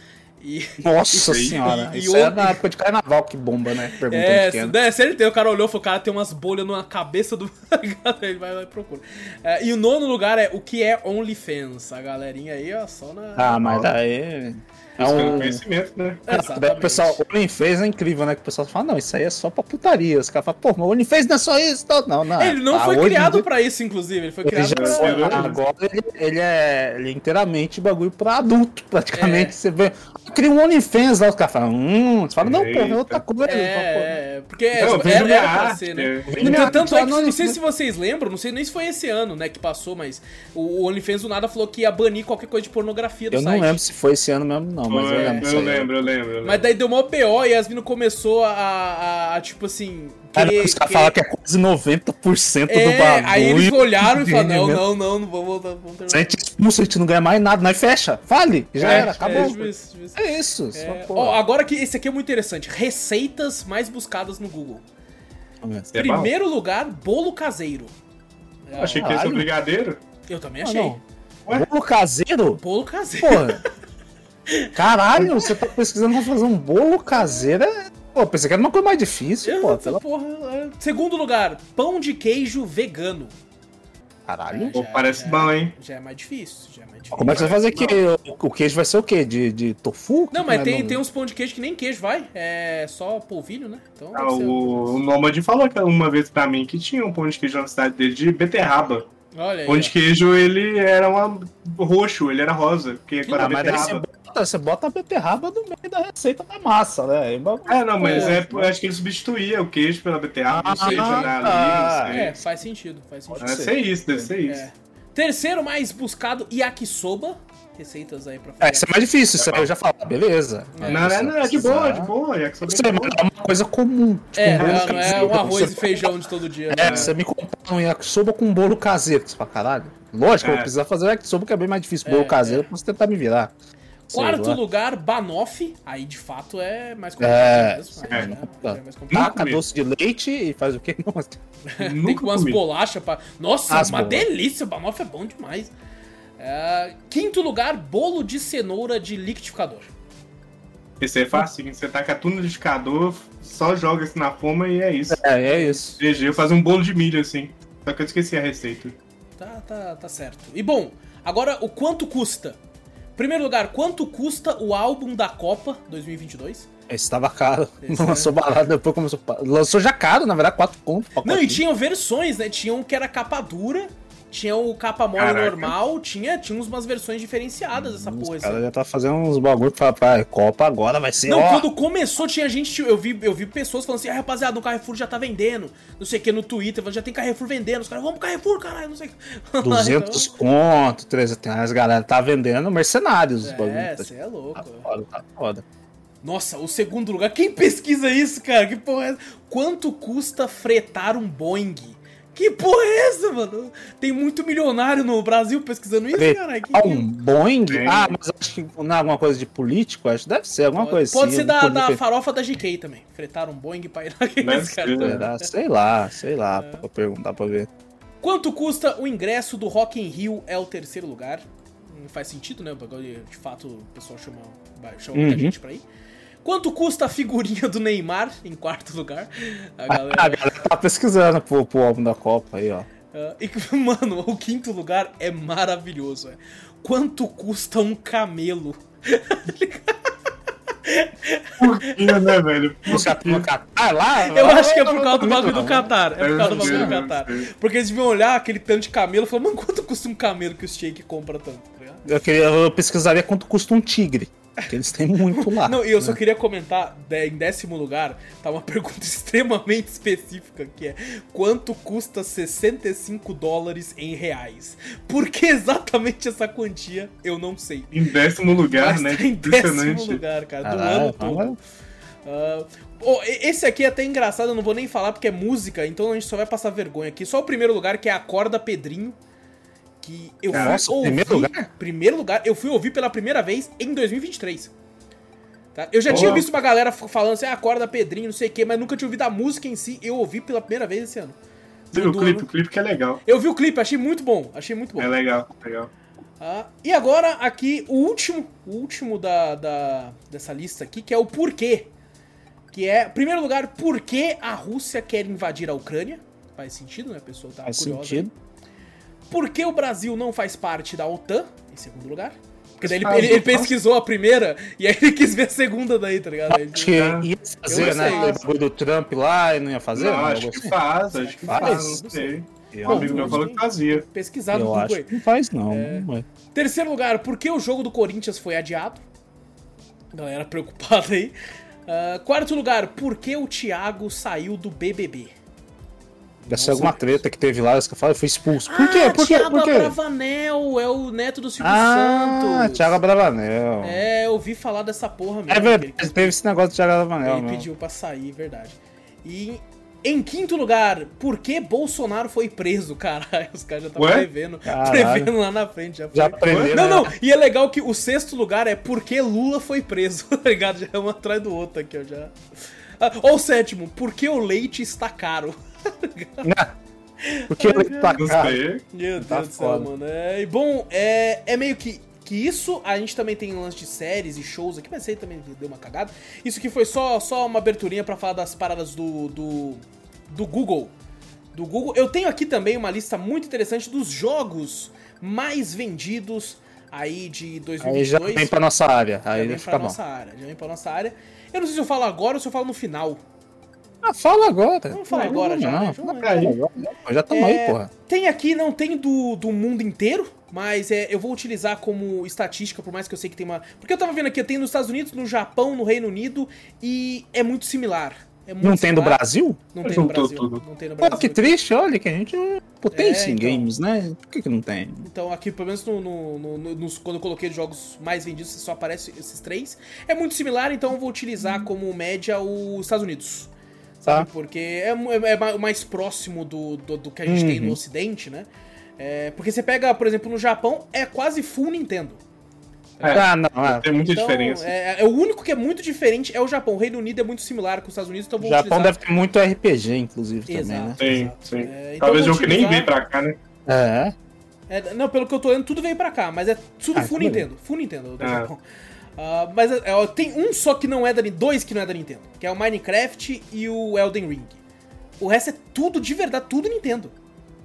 E. Nossa aí, senhora. e- e isso é na época de carnaval que bomba, né? Pergunta É, pequena. é, sério, tem, o cara olhou e falou, cara, tem umas bolhas na cabeça do. Ele vai lá e procura. É, e o nono lugar é o que é OnlyFans. A galerinha aí, ó, só na. Ah, mas daí. É um. conhecimento, né? Exatamente. o pessoal, o OnlyFans é incrível, né? Que o pessoal fala, não, isso aí é só pra putaria. Os caras falam, pô, mas o OnlyFans não é só isso. Não, não. não Ele não Ah, foi criado dia- pra isso, inclusive. Ele foi Ele criado já, pra. pra- agora ele, ele é, ele é inteiramente bagulho pra adulto, praticamente. É. Você vê. Cria um OnlyFans lá, os caras falam, hum. Você fala, não, pô, é outra coisa. Pô, É, porque Não, tipo, vende era, era pra ser, né? é. Vende minha tanto arte é que, não sei se vocês lembram, não sei nem se foi esse ano, né, que passou, mas o, OnlyFans do nada falou que ia banir qualquer coisa de pornografia do Eu não site. lembro se foi esse ano mesmo, não, mas eu É, lembro. eu lembro, eu lembro. Mas daí deu mó BO e as minas começou a, a- a, tipo assim, Cara, os caras falam que é quase 90% do É, bagulho. aí eles olharam e falaram, não, não, não, não vamos voltar, vamos Se a gente expulsa, a gente não ganha mais nada, nós fecha. Fale, já É, era, acabou. É, tipo isso, tipo isso. É isso. É, agora que esse aqui é muito interessante. Receitas mais buscadas no Google. É Primeiro lugar, bolo caseiro. Eu achei que ia ser Caralho. o brigadeiro. Eu também Ah, achei. não. Bolo caseiro? Bolo caseiro. Porra. Caralho, você tá pesquisando pra fazer um bolo caseiro? É... Pô, pensei que era uma coisa mais difícil, pô. Essa Pela... porra, é. Segundo lugar, pão de queijo vegano. Caralho. Pô, Já- parece já- bom, hein? Já é mais difícil, já é mais difícil. Como é que você vai fazer aqui? O, o queijo vai ser o quê? De, de tofu? Não, Que mas é tem, tem uns pão de queijo que nem queijo vai. É só polvilho, né? Então Ah, deve ser- o, o Nômade falou que uma vez pra mim que tinha um pão de queijo na cidade dele de beterraba. Olha aí. O pão de queijo, ele era uma roxo, ele era rosa. Porque Que com a Ah, mas daí você beterraba. bota, você bota a beterraba no meio da receita da massa, né? É, não, mas é, acho que ele substituía o queijo pela beterraba, não sei, Ah, tá. ali, É, faz sentido, faz sentido. Deve ser isso, deve ser isso. É. Terceiro mais buscado, yakisoba. Receitas aí pra fazer. É, isso é mais difícil, isso aí eu já falo, ah, beleza. É. Não, não, não, é de boa, é de boa. É que só Isso aí, mano, é uma coisa comum. Tipo, É, um bolo não, não é um arroz Você- e feijão de todo dia. É, né? você me compra um yakisoba com um bolo caseiro. Você fala, caralho. Lógico, eu É. vou precisar fazer o yakisoba, que é bem mais difícil. Bolo É, caseiro, pra você tentar me virar. Quarto lá. lugar, banoffee. Aí de fato é mais complicado É, mesmo. é, Aí é já- complicado. já é mais complicado. Taca doce de leite e faz o quê? Nossa. Tem umas bolachas pra. Nossa, As uma delícia! O banoffee é bom demais. É, Quinto lugar, bolo de cenoura de liquidificador. Esse é fácil, você taca tudo no liquidificador, só joga isso na forma e é isso. É, é isso. GG, eu fazer um bolo de milho assim. Só que eu esqueci a receita. Tá, tá, tá certo. E bom, agora o quanto custa? Primeiro lugar, quanto custa o álbum da Copa 2022? Esse tava caro. Esse Não é. lançou barato, depois começou. Lançou já caro, na verdade, 4 conto. Não, e tinham versões, né? Tinha um que era capa dura, tinha o capa mole Caraca. normal, tinha, tinha umas versões diferenciadas dessa Os porra. caras assim. já tá fazendo uns bagulho fala, pá, Copa agora vai ser. Não, ó. quando começou, tinha gente. Eu vi, eu vi pessoas falando assim: ah, rapaziada, o Carrefour já tá vendendo. Não sei o que no Twitter, já tem Carrefour vendendo. Os caras, vamos pro Carrefour, caralho, não sei o que. 200 conto, 300 reais, galera tá vendendo mercenários. os Então, bagulho. é, Tá você é louco. foda, tá foda. Nossa, o segundo lugar. Quem pesquisa isso, cara? Que porra é essa? Quanto custa fretar um Boeing? Que porra é essa, mano? Tem muito milionário no Brasil pesquisando isso, cara. Que, Ah, um Boeing? Tem. Ah, mas acho que não é alguma coisa de político? Acho que deve ser alguma coisa Pode assim. ser da, da farofa da GK também. Fretar um Boeing pra ir naqueles Deve caras. Será? Sei lá, sei lá, É. pra perguntar pra ver. Quanto custa o ingresso do Rock in Rio é o terceiro lugar? Não faz sentido, né? De fato, o pessoal chama, chama muita Uhum. gente pra ir. Quanto custa a figurinha do Neymar em quarto lugar? A A galera... galera tá pesquisando pro, pro álbum da Copa aí, ó. Ah, e, mano, o quinto lugar é maravilhoso. É. Quanto custa um camelo? Por que, né, velho? Caras no Catar lá? Eu acho que é por causa do bagulho do Qatar. É por causa do bagulho do ser. Porque eles deviam olhar aquele tanto de camelo e falar, mano, quanto custa um camelo que o Shake compra tanto? tá ligado? Eu, queria, eu pesquisaria quanto custa um tigre. Porque eles têm muito lá. Não, e eu só queria comentar, em décimo lugar, tá uma pergunta extremamente específica, que é quanto custa 65 dólares em reais? Por que exatamente essa quantia, eu não sei. Em décimo lugar, Mas né? tá em décimo lugar, cara, do Caralho, ano todo. Ah, oh, esse aqui é até engraçado, eu não vou nem falar porque é música, então a gente só vai passar vergonha aqui. Só o primeiro lugar, que é a Corda Pedrinho. Que eu Nossa, fui ouvir. primeiro lugar? Primeiro lugar, eu fui ouvir pela primeira vez em 2023. Tá? Eu já tinha Boa. visto uma galera falando assim, ah, Corda Pedrinho, não sei o quê, mas nunca tinha ouvido a música em si. Eu ouvi pela primeira vez esse ano. Você viu o clipe? ano. O clipe que é legal. Eu vi o clipe, achei muito bom. Achei muito bom. É legal, legal. Ah, e agora aqui o último, o último da, da- dessa lista aqui, que é o porquê. Que é, em primeiro lugar, por que a Rússia quer invadir a Ucrânia? Faz sentido, né? A pessoa tá Faz curiosa. sentido. Por que o Brasil não faz parte da OTAN? Em segundo lugar. Porque daí ele, ele- ele pesquisou a primeira e aí ele quis ver a segunda daí, tá ligado? Ele- Acho que ia fazer, Eu né? bagulho do Trump lá e não ia fazer? não, né, acho que faz, acho que Faz? faz, não sei. Um amigo meu não falou que fazia. pesquisar no eu Google acho aí. que não faz, não. não é. Terceiro lugar, por que o jogo do Corinthians foi adiado? Galera preocupada aí. Ah, quarto lugar, por que o Thiago saiu do BBB? Deve ser alguma treta que teve lá, que eu falei, foi expulso. Por quê? Ah, Por quê? Thiago Por quê? Abravanel, é o neto do Silvio Ah, Santos. Thiago Bravanel. É, eu ouvi falar dessa porra mesmo. É verdade, ele- teve esse negócio de Thiago Bravanel. Ele mesmo. pediu pra sair, verdade. E Em quinto lugar, por que Bolsonaro foi preso? Caralho, os caras já estavam prevendo, Caralho. prevendo lá na frente. Já, Já aprenderam. Não, né? não, e é legal que o sexto lugar é por que Lula foi preso, tá ligado? Já é um atrás do outro aqui, ó, já. Ah, ou o sétimo, por que o leite está caro? Porque ele tá cara. Meu Tá Deus do céu, foda. mano. É, e bom, é, é meio que, que isso, a gente também tem lance de séries e shows aqui, mas aí também deu uma cagada. Isso aqui foi só, só uma aberturinha pra falar das paradas do, do, do Google. Do Google. Eu tenho aqui também uma lista muito interessante dos jogos mais vendidos aí de 2022. Aí já vem pra nossa área. Já Aí vem fica pra bom. nossa área. Já vem pra nossa área. Eu não sei se eu falo agora ou se eu falo no final. Ah, fala agora. Vamos falar Não, agora já, não, né? Vamos. Já estamos É, aí, porra. Tem aqui, não tem do, do mundo inteiro, mas é, eu vou utilizar como estatística, por mais que eu sei que tem uma. Porque eu tava vendo aqui, tem nos Estados Unidos, no Japão, no Reino Unido, e é muito similar. É muito Não tem do. Brasil? Não tem no Juntou Brasil. Não tem no Pô, Brasil. que triste, olha que a gente é potência É, em então. games, né? Por que, que não tem? Então aqui, pelo menos no, no- no- no- nos- quando eu coloquei os jogos mais vendidos, só aparece esses três. É muito similar, então eu vou utilizar como média os Estados Unidos. Sabe? Tá. Porque é, é ma- mais próximo do, do, do que a gente tem no Uhum. ocidente, né? É, porque você pega, por exemplo, no Japão, é quase full Nintendo. É. Ah, não, é. Tem muita Então, diferença. é, é o único que é muito diferente é o Japão. O Reino Unido é muito similar com os Estados Unidos, então eu O vou Japão utilizar... deve ter muito RPG, inclusive, também, né? Exato. Sim, exato. sim. É, então Talvez eu jogo vou que nem utilizar- veio pra cá, né? É. É, não, pelo que eu tô lendo, tudo veio pra cá, mas é tudo Ah, full Nintendo. Full Nintendo do Ah. Japão. Ah, mas é, é, ó, tem um só que não é da Nintendo, dois que não é da Nintendo, que é o Minecraft e o Elden Ring. O resto é tudo de verdade, tudo Nintendo.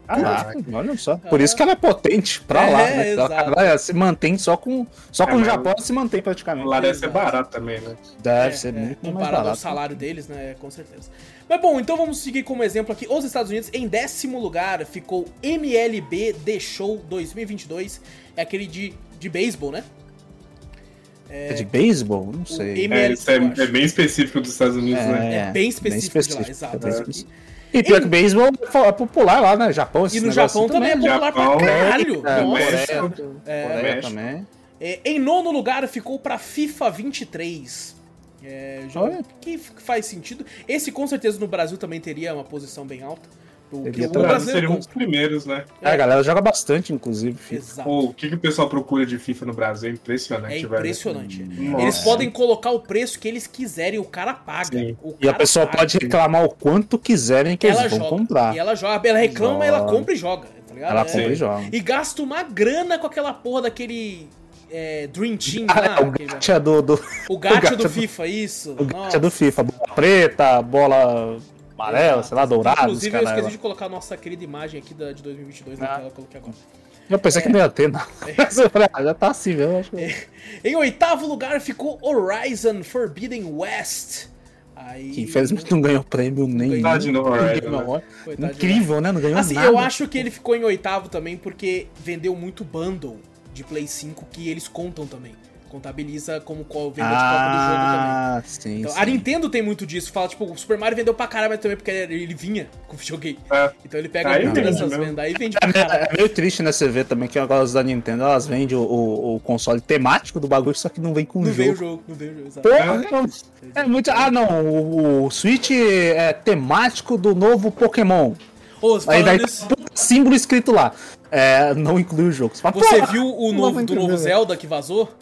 Caraca, olha só. Por isso que ela é potente pra É, lá, né? Ela, se mantém só com. Só com É, o Japão ela se mantém praticamente. Lá deve ser barato também, né? Deve É, ser é, muito mais comparado ao barato. salário deles, né? Com certeza. Mas bom, então vamos seguir como exemplo aqui. Os Estados Unidos, em décimo lugar, ficou MLB The Show 2022. É aquele de, de beisebol, né? É de beisebol? Não sei. É, isso é, é bem específico dos Estados Unidos, né? É bem específico lá, exato. é bem específico. aqui. E pior que beisebol é popular lá, né? Japão, E no Japão também é popular pra Japão, caralho. É, Nossa. México. É, Coreia também. É, em nono lugar ficou pra FIFA 23. É, jogo Olha. que faz sentido. Esse com certeza no Brasil também teria uma posição bem alta. O que o O. Brasil seria um dos primeiros, né? É, a galera joga bastante, inclusive. Exato. Pô, o que, que o pessoal procura de FIFA no Brasil é impressionante, É velho. impressionante. Nossa. Eles podem colocar o preço que eles quiserem, o cara paga. Sim. O E a cara pessoa paga. pode reclamar o quanto quiserem que ela eles vão joga. comprar. E ela joga. Ela reclama, mas ela Joga. compra e joga. Tá ligado? Ela É. compra e joga. E gasta uma grana com aquela porra daquele é, Dream Team Ah, lá. é, o gacha do, do, o gacha gacha do do- FIFA, isso. o Nossa. gacha do FIFA. Bola preta, bola amarela, sei lá, dourada. Inclusive, eu esqueci de colocar a nossa querida imagem aqui da, de 2022 na Ah. tela, eu coloquei agora. Eu pensei que não ia ter, não. Falei, ah, já tá assim mesmo. Acho que... Em oitavo lugar ficou Horizon Forbidden West. Aí... Que infelizmente não ganhou prêmio no Horizon, Game né? Incrível, né? Não ganhou Assim, nada. eu acho que ele ficou em oitavo também porque vendeu muito bundle de Play 5 que eles contam também. Contabiliza como qual venda de copa do jogo também. Ah, sim, Então, sim. a Nintendo tem muito disso. Fala, tipo, o Super Mario vendeu pra caralho, mas também porque ele ele vinha com o videogame. É. Então ele pega Aí muito dessas mesmo. vendas aí e vende pra É, caralho. é meio triste, né? Você vê também que agora os da Nintendo, elas vendem o, o, o console temático do bagulho, só que não vem com o Não jogo. veio o jogo, não veio o jogo, exato. Porra, é muito. Ah, não. O, o Switch é temático do novo Pokémon. Ô, Aí daí tá um símbolo escrito lá. É, não inclui o jogo. Você, fala, você "Porra, viu o não novo, do novo Zelda que vazou?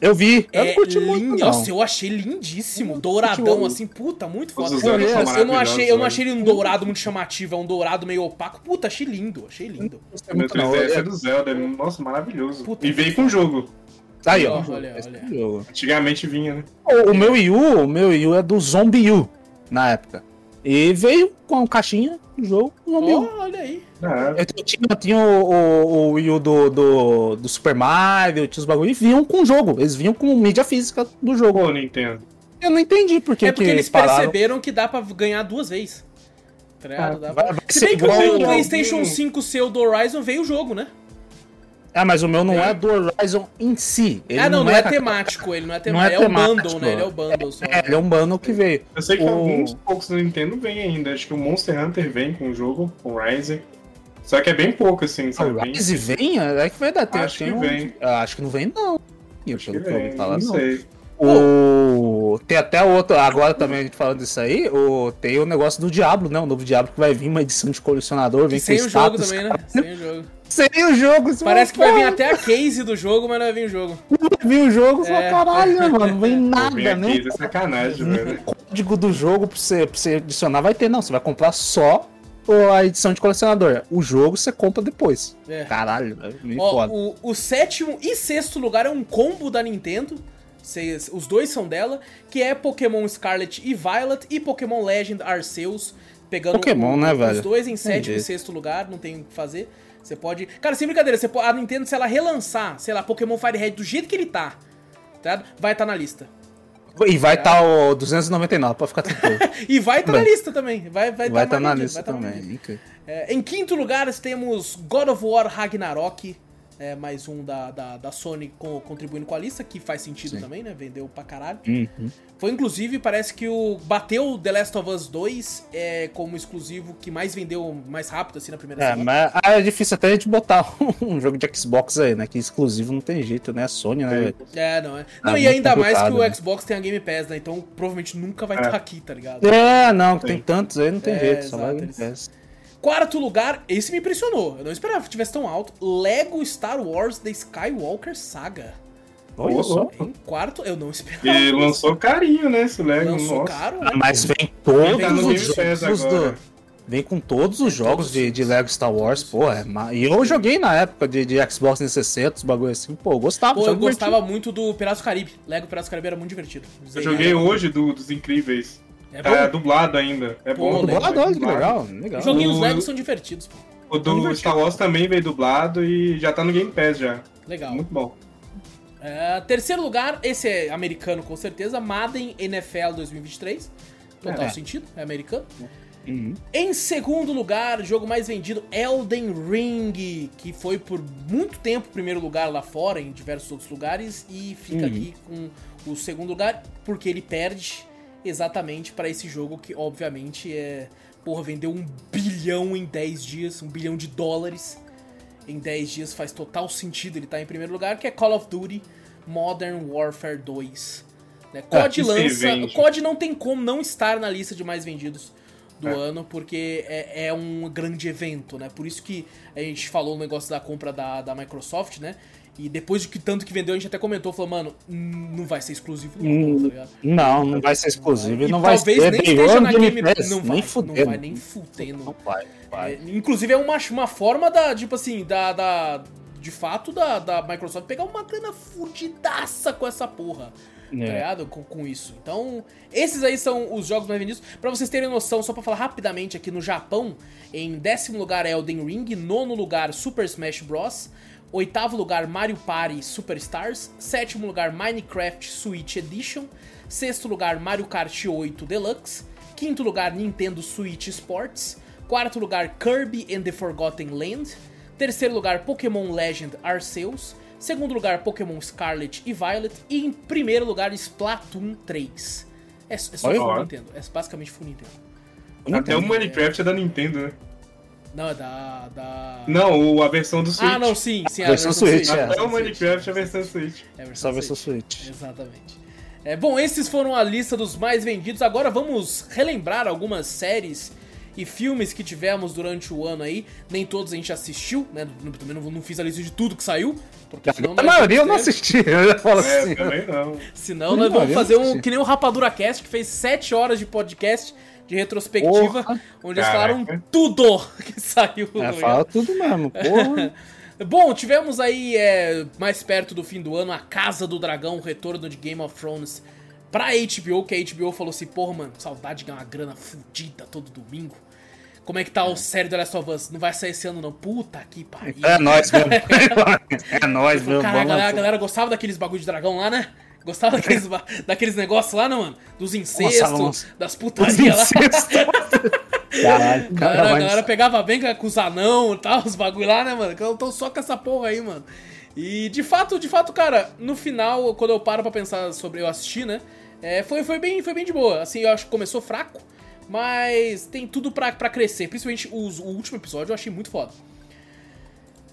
Eu vi. Eu É não curti lindo. muito, não. Nossa, eu achei lindíssimo. Eu Douradão, curti o- assim, puta, muito foda. Eu, eu não achei, eu não né? achei ele um dourado muito chamativo, é um dourado meio opaco. Puta, achei lindo, achei lindo. O meu muito, não. 3DS é É- do Zelda, é, nossa, maravilhoso. Puta. E veio com o jogo. Aí, ó. Olha, olha. é o. Antigamente vinha, né? O, o meu Wii U, o meu Wii U é do Zombie U, na época. E veio com a caixinha do jogo Zombie U. Ó, olha aí. Ah, Eu tinha, eu tinha o, o, o Wii U do, do, do Super Mario, tinha os bagulho, e vinham com o jogo. Eles vinham com mídia física do jogo. pô, Nintendo. Eu não entendi por que é porque que eles pararam. perceberam que dá pra ganhar duas vezes. Tá ligado? Ah, vai- vai Se bem que o PlayStation 5 seu do Horizon veio o jogo, né? Ah, mas o meu não É. é, do Horizon em si. Ele ah, não, não é, temático, ele não é Não temático. é é, o temático. bundle, né? Ele é o bundle só. É, ele é um bundle que veio. Eu sei que O- alguns poucos do Nintendo vem ainda. Acho que o Monster Hunter vem com o jogo, com o Rise. Só que é bem pouco, assim, sabe? O Bem- Rise vem? É que vai dar tempo. Acho tem que um- vem. Ah, Acho que não vem, não. Acho que eu vem, falar, não não. sei. O... o, tem até outro, agora também a gente falando disso aí, o, tem o negócio do Diablo, né? O novo Diablo que vai vir uma edição de colecionador, vem Sem com o jogo status, também, né? Sem o jogo. Sem o jogo, isso Parece é que vai vir até a case do jogo, mas não vai vir o jogo. Não vai vir o jogo, só É. caralho, mano. Não vem nada, vem nem aqui, é sacanagem, velho. o código do jogo pra você, pra você adicionar vai ter, não. Você vai comprar só a edição de colecionador. O jogo você compra depois. É. Caralho, é meio Ó, foda. o, o sétimo e sexto lugar é um combo da Nintendo. Cês- os dois são dela, que é Pokémon Scarlet e Violet e Pokémon Legend Arceus. Pegando Pokémon, né, Os velho? dois em sétimo e sexto lugar, não tem o que fazer. Você pode. Cara, sem brincadeira, você po- a Nintendo, se ela relançar, sei lá, Pokémon Fire Red do jeito que ele tá, tá? vai estar na lista. E vai estar o 299, pra ficar tranquilo. E vai estar na Bem. lista também. Vai estar Vai estar na vendido, lista vai tá também. É, em quinto lugar, temos God of War Ragnarok. É, mais um da, da, da Sony co- contribuindo com a lista, que faz sentido Sim. também, né? Vendeu pra caralho. Uhum. Foi inclusive, parece que o bateu The Last of Us 2 é, como exclusivo que mais vendeu mais rápido, assim, na primeira É, semana. mas ah, é difícil até a gente botar um jogo de Xbox aí, né? Que exclusivo não tem jeito, né? A Sony, né? velho? É, não é. Ah, Não, e ainda mais que o né? Xbox tem a Game Pass, né? Então provavelmente nunca vai É. estar aqui, tá ligado? É, não, que tem tantos aí, não tem É, jeito. Só exato, vai eles- eles... Quarto lugar, esse me impressionou. Eu não esperava que tivesse tão alto. Lego Star Wars The Skywalker Saga. Olha só. Em quarto, eu não esperava. E lançou carinho, né, esse Lego. Lançou nossa. caro. Ah, Mas vem todos Tá os jogos do. Vem com todos os jogos de, de Lego Star Wars, pô. É ma- E eu joguei na época de, de Xbox 360, os bagulho assim, pô, eu gostava. Pô, eu jogo gostava muito do Piratas do Caribe. Lego Piratas do Caribe era muito divertido. Eu joguei hoje do, dos Incríveis. É Tá bom. dublado ainda. É Pô, bom. Dublado, olha que legal, legal. Os joguinhos O- Lego são divertidos, pô. O do Star Wars também veio dublado e já tá no Game Pass já. Legal. Muito bom. É, terceiro lugar, esse é americano com certeza, Madden NFL 2023. Total É. sentido, é americano. Uhum. Em segundo lugar, jogo mais vendido, Elden Ring, que foi por muito tempo primeiro lugar lá fora, em diversos outros lugares, e fica Uhum. aqui com o segundo lugar, porque ele perde exatamente para esse jogo que, obviamente, é. Porra, vendeu um bilhão em 10 dias, um bilhão de dólares em 10 dias, faz total sentido ele estar em primeiro lugar, que é Call of Duty Modern Warfare 2. Né? COD que se lança. COD não tem como não estar na lista de mais vendidos do É. ano, porque é, é um grande evento, né? Por isso que a gente falou no negócio da compra da, da Microsoft, né? E depois de que tanto que vendeu, a gente até comentou, falou, mano, hum, não vai ser exclusivo Hum, não, tá ligado? Não, não vai ser exclusivo e não vai talvez ser nem esteja na Game Pass, Não vai, nem não fudendo. vai nem fudendo. Não vai, vai. É, inclusive é uma, uma forma da, tipo assim, da, da de fato da, da Microsoft pegar uma grana fudidaça com essa porra. Tá É. ligado? Com, com isso. Então, esses aí são os jogos mais vendidos. Pra vocês terem noção, só pra falar rapidamente aqui no Japão, em décimo lugar é Elden Ring, nono lugar Super Smash Bros. Oitavo lugar Mario Party Superstars. Sétimo lugar Minecraft Switch Edition. Sexto lugar Mario Kart 8 Deluxe. Quinto lugar Nintendo Switch Sports. Quarto lugar Kirby and the Forgotten Land. Terceiro lugar Pokémon Legend Arceus. Segundo lugar Pokémon Scarlet e Violet. E em primeiro lugar Splatoon 3. É, é só Olha. Full Nintendo. É basicamente Full Nintendo. Até o Minecraft é da Nintendo, né? Não, é da. da... Não, o- a versão do Switch. Ah, não, sim, sim. A versão Switch, é. Até o Minecraft é a versão Switch. É a versão Só ver seu Switch. Switch. Exatamente. É, bom, esses foram a lista dos mais vendidos. Agora vamos relembrar algumas séries e filmes que tivemos durante o ano aí. Nem todos a gente assistiu, né? Também não, não fiz a lista de tudo que saiu. Porque senão A nós maioria eu não assisti, eu já falo É, assim. também não. Senão Não, nós vamos fazer não um que nem o Rapadura Cast, que fez 7 horas de podcast de retrospectiva, Porra. onde eles Caraca. falaram tudo que saiu. É, fala tudo mesmo, porra. Bom, tivemos aí, é, mais perto do fim do ano, a Casa do Dragão, o retorno de Game of Thrones pra HBO, que a HBO falou assim, porra, mano, saudade de ganhar uma grana fudida todo domingo. Como é que tá o série The Last of Us? Não vai sair esse ano não? Puta que pariu. É nóis mesmo. É nóis mesmo. Caralho, a galera, a galera gostava daqueles bagulho de dragão lá, né? Gostava daqueles, daqueles negócios lá, né, mano? Dos incestos, das putarias lá. Caralho, cara, a galera pegava bem com os anão e tal, os bagulho lá, né, mano? Que eu tô só com essa porra aí, mano. E de fato, de fato, cara, no final, quando eu paro pra pensar sobre eu assistir, né? é, foi, foi, bem, foi bem de boa. Assim, eu acho que começou fraco, mas tem tudo pra, pra crescer. Principalmente os- o último episódio eu achei muito foda.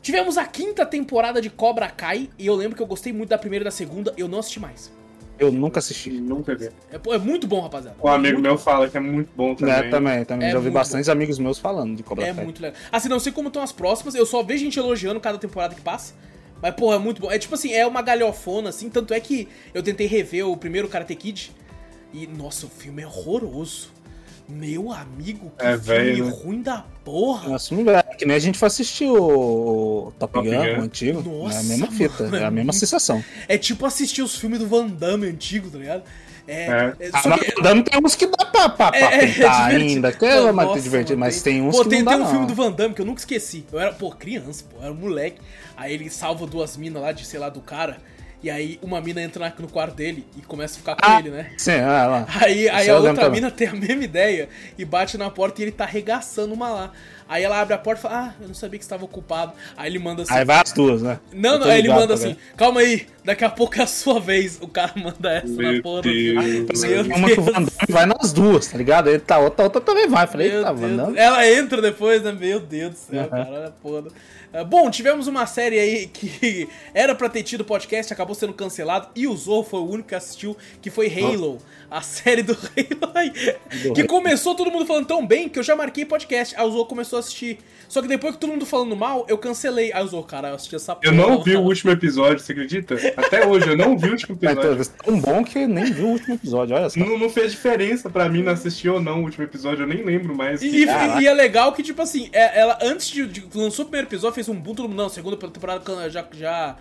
Tivemos a quinta temporada de Cobra Kai, e eu lembro que eu gostei muito da primeira e da segunda, eu não assisti mais. Eu nunca assisti. Nunca vi. É, é muito bom, rapaziada. Um amigo muito, meu fala que é muito bom também. É, também, também. É Já ouvi bastantes amigos meus falando de Cobra É Kai. muito legal. Assim, não sei como estão as próximas, eu só vejo gente elogiando cada temporada que passa. Mas, porra, é muito bom. É tipo assim, é uma galhofona, assim. Tanto é que eu tentei rever o primeiro Karate Kid. E, nossa, o filme é horroroso. Meu amigo, que É, filme né? ruim da porra. Nossa, não é que nem a gente foi assistir o, Top, Top Gun, Gun. o antigo. Nossa, é a mesma fita, mano, é é a mesma muito- sensação. É tipo assistir os filmes do Van Damme antigo, tá ligado? É. É. é- Ah, só mas que- Van tem uns que dá pra, pra, pra É, é, tentar é ainda, que é mais nossa, divertido, mano, mas tem uns Pô, que tem, não dá tem um não. filme do Van Damme que eu nunca esqueci. Eu era, pô, criança, pô, eu era um moleque. Aí ele salva duas minas lá de, sei lá, do cara. E aí uma mina entra na- no quarto dele e começa a ficar com Ah, ele, né? Sim, ah, lá. Aí, aí a outra mina tem a mesma ideia e bate na porta e ele tá arregaçando uma lá. Aí ela abre a porta e fala, ah, eu não sabia que você estava ocupado. Aí ele manda assim, Aí vai as duas, né? não, não, aí ele manda assim, calma aí, daqui a pouco é a sua vez. O cara manda essa na Meu porra do filme. Pensei Meu que o Deus. Vai nas duas, tá ligado? Ele tá outra, a outra também vai. Falei, tá, Damme. Ela entra depois, né? Meu Deus do céu, Aham. cara, olha a porra. Ah, Bom, tivemos uma série aí que era pra ter tido podcast, acabou sendo cancelado e o Zorro foi o único que assistiu, que foi Halo. A série do Halo aí, que começou todo mundo falando tão bem que eu já marquei podcast. Aí o Zorro começou a assistir. Só que depois que todo mundo falando mal, eu cancelei. Aí o Zorro, cara, eu assisti essa porra. Eu não vi o último episódio, você acredita? Até hoje, eu não vi o último Mas episódio. tô- tão bom que nem viu o último episódio, olha só. Não, não fez diferença pra mim não assistir ou não o último episódio, eu nem lembro mais. E, e- e é legal que, tipo assim, é- ela antes de, de lançou o primeiro episódio, fez um boom, todo mundo, não, segunda temporada já, já,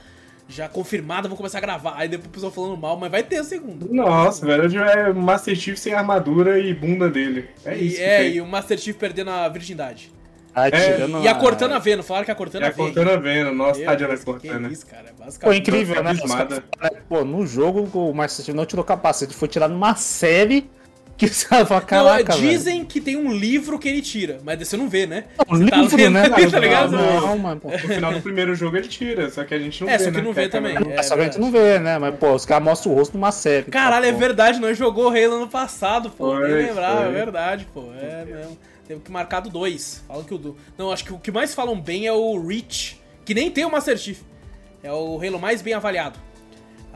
já confirmada, vou começar a gravar. Aí depois o pessoal falando mal, mas vai ter a segunda. Nossa, velho, é Master Chief sem armadura e bunda dele. É e, isso. é, tem. e o Master Chief perdendo a virgindade. Aí, É, E a Cortana vendo, falaram que a É Cortana a veio. Cortana vendo, nossa, Meu tadinha da que Cortana. isso, cara, é Pô, basicamente. incrível, né? Pô, no jogo o Master Chief não tirou capacete, foi tirado numa série que você fala, Não, é, caraca, velho. dizem que tem um livro que ele tira, mas você não vê, né? Um Você tá livro, lendo né? ali, tá ligado? Não, não, mano. Pô. No final do primeiro jogo ele tira, só que a gente não É, vê, só que né? não vê também. não- É Só que a gente não vê, né? Mas, pô, os caras mostram o rosto numa série. Caralho, é pô. verdade, nós jogou Halo ano passado, pô. Foi, Nem lembrava, é verdade, pô. É mesmo. Teve que marcar do 2. Falam que o do. Não, acho que o que mais falam bem é o Reach, que nem tem o Master Chief. É o Halo mais bem avaliado.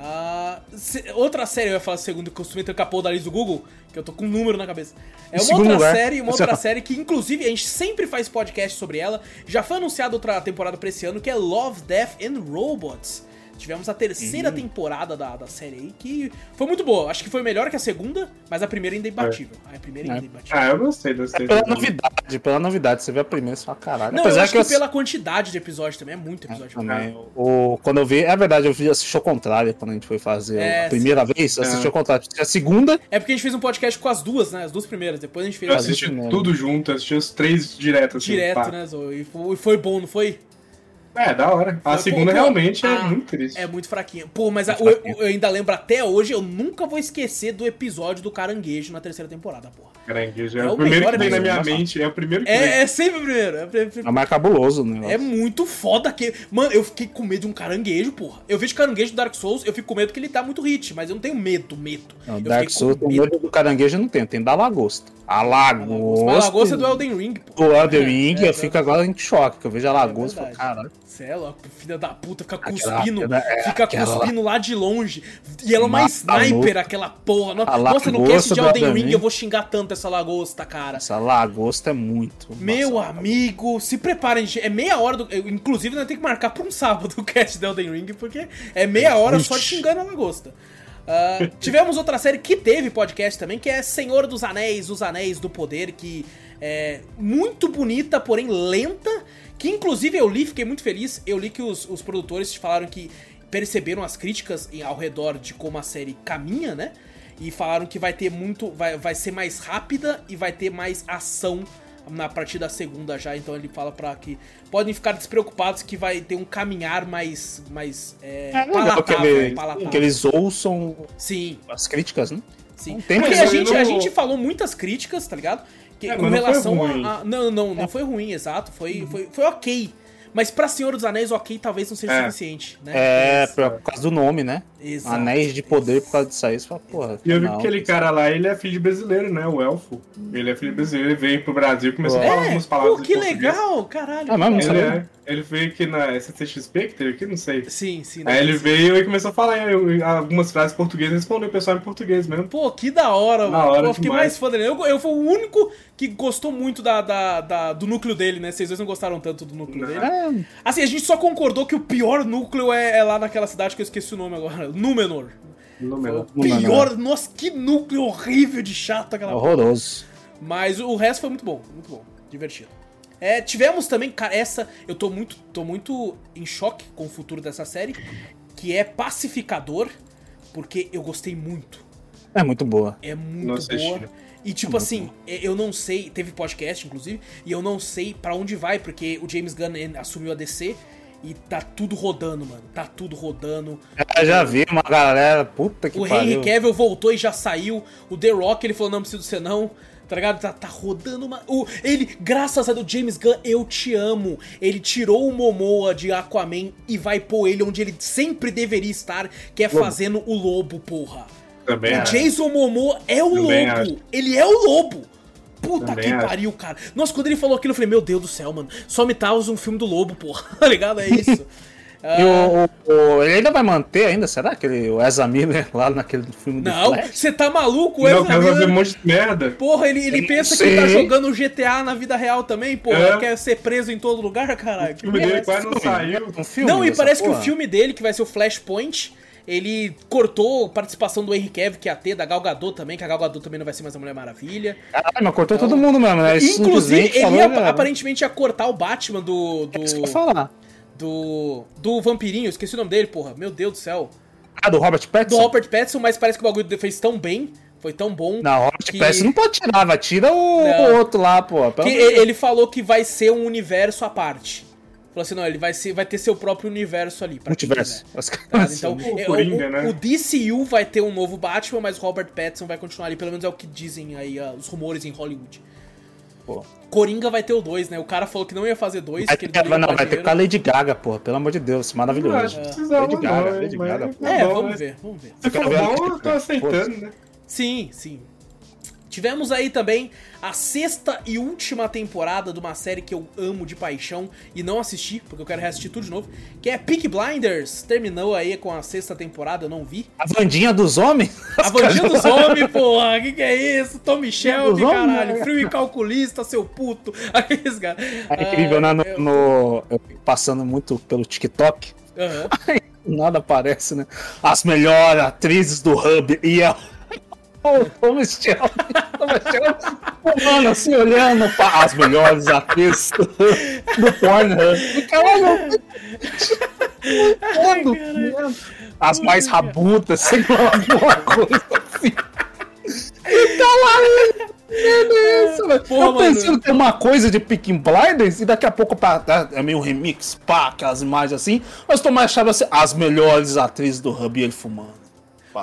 Ah, se- outra série, eu ia falar segundo, costumo ter capô da lista do Google, que eu tô com um número na cabeça. É uma outra lugar. série, uma outra série que, inclusive, a gente sempre faz podcast sobre ela. Já foi anunciada outra temporada pra esse ano, que é Love, Death and Robots. Tivemos a terceira temporada da, da série aí, que foi muito boa. Acho que foi melhor que a segunda, mas a primeira ainda é imbatível. A primeira ainda é imbatível. Ah, eu gostei da série. Pela novidade, pela novidade, você vê a primeira e você fala, caralho. Não, eu Apesar acho que, eu- pela quantidade de episódios também, é muito episódio. Também. O, quando eu vi, é verdade, eu vi assisti ao contrário quando a gente foi fazer É, a primeira vez, eu assisti É. ao contrário. A segunda, É porque a gente fez um podcast com as duas, né? As duas primeiras. Depois a gente fez Eu assisti tudo junto, assisti os três direto, assim. direto, pá. né? E foi, foi bom, não foi? É, da hora. A Foi, segunda realmente é ah, muito triste. É muito fraquinha. Pô, mas a- eu, eu ainda lembro até hoje, eu nunca vou esquecer do episódio do caranguejo na terceira temporada, porra. Caranguejo. É, É o o primeiro que vem na minha mente, é o primeiro que vem. É, é sempre o primeiro. É, pre- é mais cabuloso, né? é muito foda que. Mano, eu fiquei com medo de um caranguejo, porra. Eu vejo caranguejo do Dark Souls, eu fico com medo que ele dá muito hit, mas eu não tenho medo, medo. Não, eu Dark Souls, com o medo do caranguejo eu não tem, tem da lagosta. A lagosta. A lagosta é do Elden Ring, pô. Do Elden Ring, É, eu fico agora em choque, que eu vejo a lagosta e falo, caralho. É louco, filha da puta, fica cuspindo, aquela- é, fica aquela- cuspindo lá de longe. E ela é uma Mata sniper, louco. aquela porra. No- Nossa, no cast de Elden Ring eu vou xingar tanto essa lagosta, cara. Essa lagosta é muito. Meu Nossa, amigo, se preparem, gente. É meia hora do. inclusive, nós temos que marcar pra um sábado o cast de Elden Ring, porque é meia hora só de Ixi. xingando a lagosta. Ah, tivemos outra série que teve podcast também, que é Senhor dos Anéis, Os Anéis do Poder, que é muito bonita, porém lenta. Que inclusive eu li, fiquei muito feliz. Eu li que os, os produtores falaram que perceberam as críticas em- ao redor de como a série caminha, né? E falaram que vai ter muito. Vai, vai ser mais rápida e vai ter mais ação na partir da segunda já. Então ele fala pra que podem ficar despreocupados que vai ter um caminhar mais. mais é, É legal que, palatável, eles, palatável. que eles ouçam Sim, as críticas, né? sim. Não tem Porque mais, a ele gente, a não- gente falou muitas críticas, tá ligado? Que, É, com mas não foi relação ruim. a, a- Não, não, não foi ruim, exato. Foi, foi, foi ok. Mas pra Senhor dos Anéis, ok talvez não seja É. suficiente, né? É, por causa do nome, né? Exato, anéis de poder por causa disso aí. Você fala, porra. E eu vi que aquele cara lá, ele é filho de brasileiro, né? O Elfo. Ele é filho de brasileiro, ele veio pro Brasil e começou a falar algumas palavras pô, que legal, caralho. Ah, mas não Ele, é, ele veio aqui na CCXP, que teve aqui, não sei. Sim, sim. Aí ele veio e começou a falar em- em algumas frases portuguesas e respondeu o pessoal em português mesmo. Pô, que da hora, mano. hora eu fiquei demais. mais fã dele. Eu, eu fui o único que gostou muito da, da- da- do núcleo dele, né? Vocês dois não gostaram tanto do núcleo Não. dele. Assim, a gente só concordou que o pior núcleo é, é lá naquela cidade que eu esqueci o nome agora. Númenor. No Foi o meu. Númenor. pior. Nossa, que núcleo horrível de chato aquela horroroso. Mas o resto foi muito bom, muito bom, divertido. É, tivemos também, cara, essa eu tô muito, tô muito em choque com o futuro dessa série, que é Pacificador, porque eu gostei muito. É muito boa. É muito assisti. boa. E tipo assim, é, eu não sei, teve podcast inclusive, e eu não sei pra onde vai, porque o James Gunn assumiu a DC e tá tudo rodando, mano. Tá tudo rodando. Eu já vi uma galera, puta que O Henry pariu. Cavill voltou e já saiu. O The Rock, ele falou, não preciso de você não. Tá ligado? Tá, tá rodando uma... O, ele, graças a Deus, James Gunn, eu te amo. Ele tirou o Momoa de Aquaman e vai pôr ele onde ele sempre deveria estar, que é Lobo. fazendo o lobo, porra. Também O. Jason Momoa é o Também lobo. acho. Ele é o lobo. Puta Também que acho. pariu, cara. Nossa, quando ele falou aquilo, eu falei, meu Deus do céu, mano. Só me traz um filme do lobo, porra. Tá ligado? É isso. E o, o- o- ele ainda vai manter ainda, será? Aquele, o Ezra Miller lá naquele filme do Não, você tá maluco? O Não, Ezra quero fazer um Miller... monte de merda. Porra, ele, ele Eu pensa não que tá jogando GTA na vida real também, porra. É. Quer ser preso em todo lugar, caralho. O filme dele quase não saiu. Um filme Não, e parece que porra? o filme dele, que vai ser o Flashpoint, ele cortou participação do Henry Cavill, que ia ter, da Gal Gadot também, que a Gal Gadot também não vai ser mais a Mulher Maravilha. Caralho, mas cortou todo mundo mesmo, né? Inclusive, Simplesmente ele ia, aparentemente ia cortar o Batman do. do É isso que eu falar. do. Do vampirinho, esqueci o nome dele, porra. Meu Deus do céu. Ah, do Robert Do Pattinson? Robert Pattinson, mas parece que o bagulho fez tão bem. Foi tão bom. Não, Robert que- Pattinson não pode tirar, vai tira o, o outro lá, pô. Pelo Que ele falou que vai ser um universo à parte. Falou assim, não, ele vai, ser, vai ter seu próprio universo ali. pra quem Multiverso. quiser. Tá, então, O é, Coringa, o, né? o DCU vai ter um novo Batman, mas Robert Pattinson vai continuar ali. Pelo menos é o que dizem aí ah, os rumores em Hollywood. Pô. Coringa vai ter o 2, né? O cara falou que não ia fazer dois, Vai que ele ter, não vai, ter com a Lady Gaga, pô. Pelo amor de Deus, maravilhoso. acho que precisava, Lady Gaga, não, Lady mas- Gaga, pô. É, vamos né? ver, vamos ver. Se for bom, eu tô aceitando, né? Sim, sim. Tivemos aí também a sexta e última temporada de uma série que eu amo de paixão e não assisti, porque eu quero reassistir tudo de novo, que é Peak Blinders. Terminou aí com a sexta temporada, eu não vi. A Vandinha dos homens? A Vandinha dos Homens, porra, que que é isso? Tommy Shelby, dos homens, caralho, né? frio e calculista, seu puto. Aqueles caras. É incrível, né? No, eu- no- eu fico passando muito pelo TikTok. Aham. Nada aparece, né? As melhores atrizes do Hub e a. O Shelby. Thomas Shelby fumando assim, olhando para as melhores atrizes do, Pornhub. Caralho, olhando, as mais rabutas, sei lá, alguma coisa assim. E tá lá, beleza, velho. Eu pensei mano. em ter uma coisa de Picking Blinders e daqui a pouco pra, é meio remix, pá, aquelas imagens assim. Mas tô mais achando assim, as melhores atrizes do Hub e ele fumando.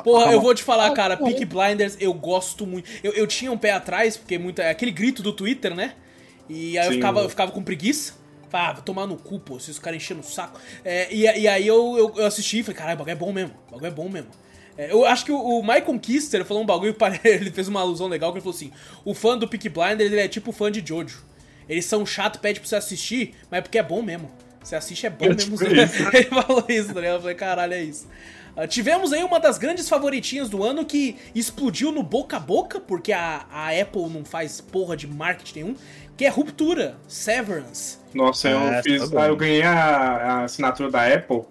Porra, eu vou te falar, cara. Peak Blinders eu gosto muito. Eu, eu tinha um pé atrás, porque muita, é aquele grito do Twitter, né? E aí eu ficava, eu ficava com preguiça. Ah, vou tomar no cu, pô, se os caras enchendo o saco. É, e, e aí eu, eu, eu assisti e falei, caralho, o bagulho é bom mesmo. O bagulho é bom mesmo. É, eu acho que o, o Michael Kister falou um bagulho, ele fez uma alusão legal, que ele falou assim: o fã do Peak Blinders ele é tipo fã de Jojo. Eles são chato, pede pra você assistir, mas é porque é bom mesmo. Você assiste, é bom É mesmo. tipo. Ele falou isso, tá ligado? Eu falei, caralho, é isso. Ah, tivemos aí uma das grandes favoritinhas do ano que explodiu no boca a boca, porque a, a Apple não faz porra de marketing nenhum, que é Ruptura, Severance. Nossa, eu É, fiz. tá ah, eu ganhei a, a assinatura da Apple.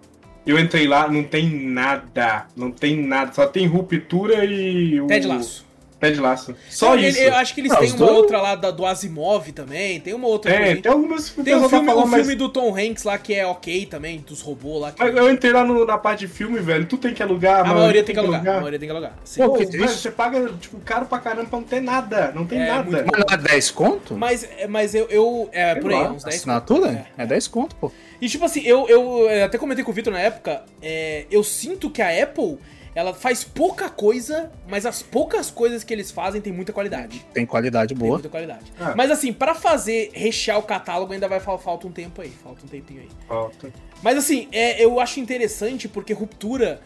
Eu entrei lá, não tem nada. Não tem nada. Só tem ruptura e. O... Ted Laço. Ted Laço. Só Ele- isso. Eu acho que eles Ah, têm uma dois- outra lá da- do Asimov também, tem uma outra É, coisa. tem algumas. Tem o pessoal tá filme, falando, o mas- filme do Tom Hanks lá que é ok também, dos robôs lá. Que... Eu entrei lá no- na parte de filme, velho. Tu tem que alugar. a maioria tem que alugar. A maioria tem que alugar. Sim. Pô, que triste. você paga, tipo, caro pra caramba pra não ter nada. Não tem É, nada. muito Mas não é 10 conto? Mas, mas eu, eu é por aí, lá, uns 10 Assinatura? É. 10 conto, pô. E tipo assim, eu, eu é, até comentei com o Vitor na época, é, eu sinto que a Apple, ela faz pouca coisa, mas as poucas coisas que eles fazem tem muita qualidade. Tem qualidade Tem boa. muita qualidade. Ah. Mas assim, pra fazer, rechear o catálogo ainda vai fal- falta um tempo aí, falta um tempinho aí. Falta. Mas assim, é, eu acho interessante porque Ruptura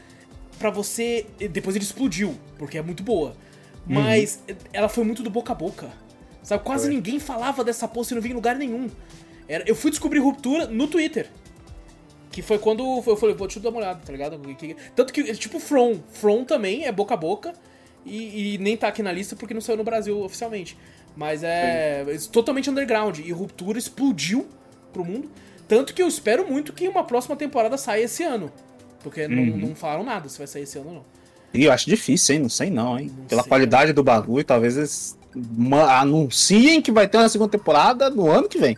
pra você. Depois ele explodiu, porque é muito boa. Mas ela foi muito do boca a boca. Sabe? Quase Foi. ninguém falava dessa porra, você não via em lugar nenhum. Era, eu fui descobrir ruptura no Twitter. Que foi quando eu falei, deixa eu dar uma olhada, tá ligado? Tanto que, tipo, From. From também é boca a boca. E, e nem tá aqui na lista porque não saiu no Brasil oficialmente. Mas é, é totalmente underground. E Ruptura explodiu pro mundo. Tanto que eu espero muito que uma próxima temporada saia esse ano. Porque não, Uhum. não falaram nada se vai sair esse ano ou não. E eu acho difícil, hein? Não sei não, hein? Não Pela sei. qualidade do bagulho, talvez eles anunciem que vai ter uma segunda temporada no ano que vem.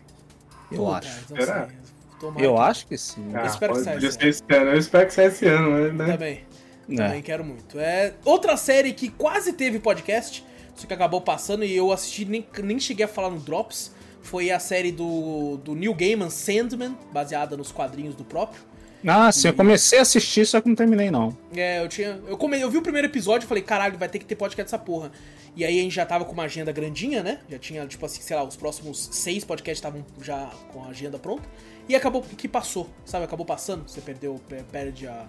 Eu Puta, acho. não Será? sei. Tomara Eu que- acho que sim. Ah, espero que saia esse ano. Eu espero que saia esse ano, né? Também. É. Também quero muito. É, outra série que quase teve podcast, só que acabou passando e eu assisti, nem, nem cheguei a falar no Drops, foi a série do, do Neil Gaiman, Sandman, baseada nos quadrinhos do próprio. Ah, sim, eu comecei a assistir, só que não terminei, não. É, eu tinha. Eu, come, eu vi o primeiro episódio e falei, caralho, vai ter que ter podcast dessa porra. E aí a gente já tava com uma agenda grandinha, né? Já tinha, tipo assim, sei lá, os próximos seis podcasts estavam já com a agenda pronta. E acabou que passou, sabe? Acabou passando, você perdeu, per- perde a,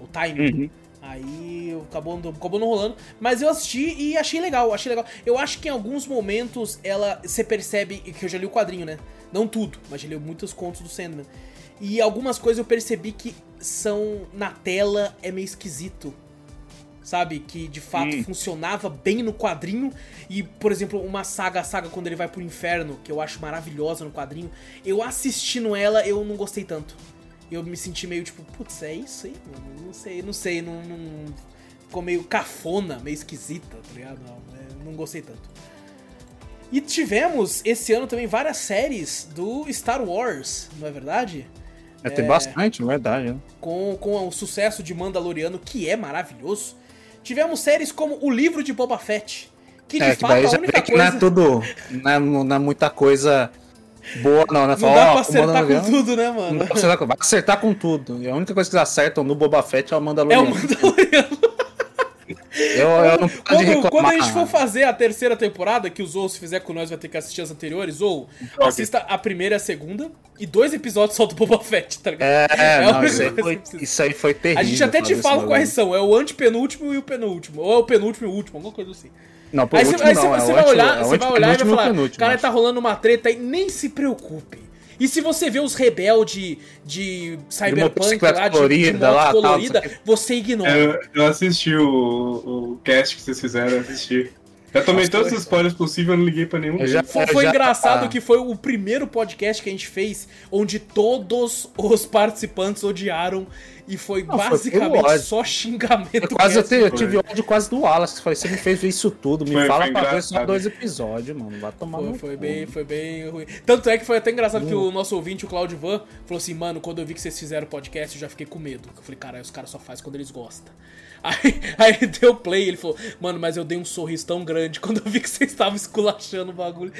o time. Uhum. Aí acabou, não- acabou não rolando. Mas eu assisti e achei legal, achei legal. Eu acho que em alguns momentos ela. Você percebe. Que eu já li o quadrinho, né? Não tudo, mas já li muitos contos do Sandman. E algumas coisas eu percebi que são. Na tela é meio esquisito. Sabe? Que de fato Hum. funcionava bem no quadrinho. E, por exemplo, uma saga, a saga quando ele vai pro inferno, que eu acho maravilhosa no quadrinho. Eu assistindo ela, eu não gostei tanto. Eu me senti meio tipo, putz, é isso aí, mano? Não sei, não sei, não, não- Ficou meio cafona, meio esquisita, tá ligado? Não, é, não gostei tanto. E tivemos esse ano também várias séries do Star Wars, não é verdade? É, tem bastante, na verdade, né? Com, com o sucesso de Mandaloriano, que é maravilhoso. Tivemos séries como O Livro de Boba Fett, que de É, fato a única coisa. não é tudo. Não é, não é muita coisa boa, não, né? Não Fala, dá ó, pra acertar com Mandaloriano- tudo, né, Não mano? dá pra acertar com- Vai acertar com tudo. E a única coisa que eles acertam no Boba Fett é o É o Mandaloriano. Eu, eu não posso Quando, reclamar. quando a gente for fazer a terceira temporada, que o Zou, se fizer com nós, vai ter que assistir as anteriores, ou assista a primeira e a segunda, e dois episódios só do Boba Fett, tá ligado? É, É não, isso, aí foi, isso aí foi terrível. A gente até te fala quais são, é o antepenúltimo e o penúltimo, ou é o penúltimo e o último, alguma coisa assim. Não, por Aí você aí não, você- é você vai olhar, é você vai olhar e vai falar, penúltimo, cara, tá rolando uma treta aí, nem se preocupe. E se você vê os rebeldes de Cyberpunk lá, de, colorida lá, colorida, você ignora. Eu, eu assisti o, o cast que vocês fizeram, eu assisti. Eu tomei Nossa, todos foi- os spoilers possíveis, eu não liguei pra nenhum já- Foi, foi já- engraçado ah. que foi o primeiro podcast que a gente fez onde todos os participantes odiaram e foi Não, foi basicamente ódio. só xingamento. Eu, quase, eu, te- eu tive ódio quase do Wallace. Falei, você me fez ver isso tudo. Me Foi- fala foi pra ver só dois episódios, mano. Vai tomar Foi, foi bem, foi bem ruim. Tanto é que foi até engraçado que o nosso ouvinte, o Claudio Van, falou assim, mano, quando eu vi que vocês fizeram podcast, eu já fiquei com medo. Eu falei, cara, os caras só fazem quando eles gostam. Aí, aí ele deu play, ele falou, mano, mas eu dei um sorriso tão grande quando eu vi que vocês estavam esculachando o bagulho.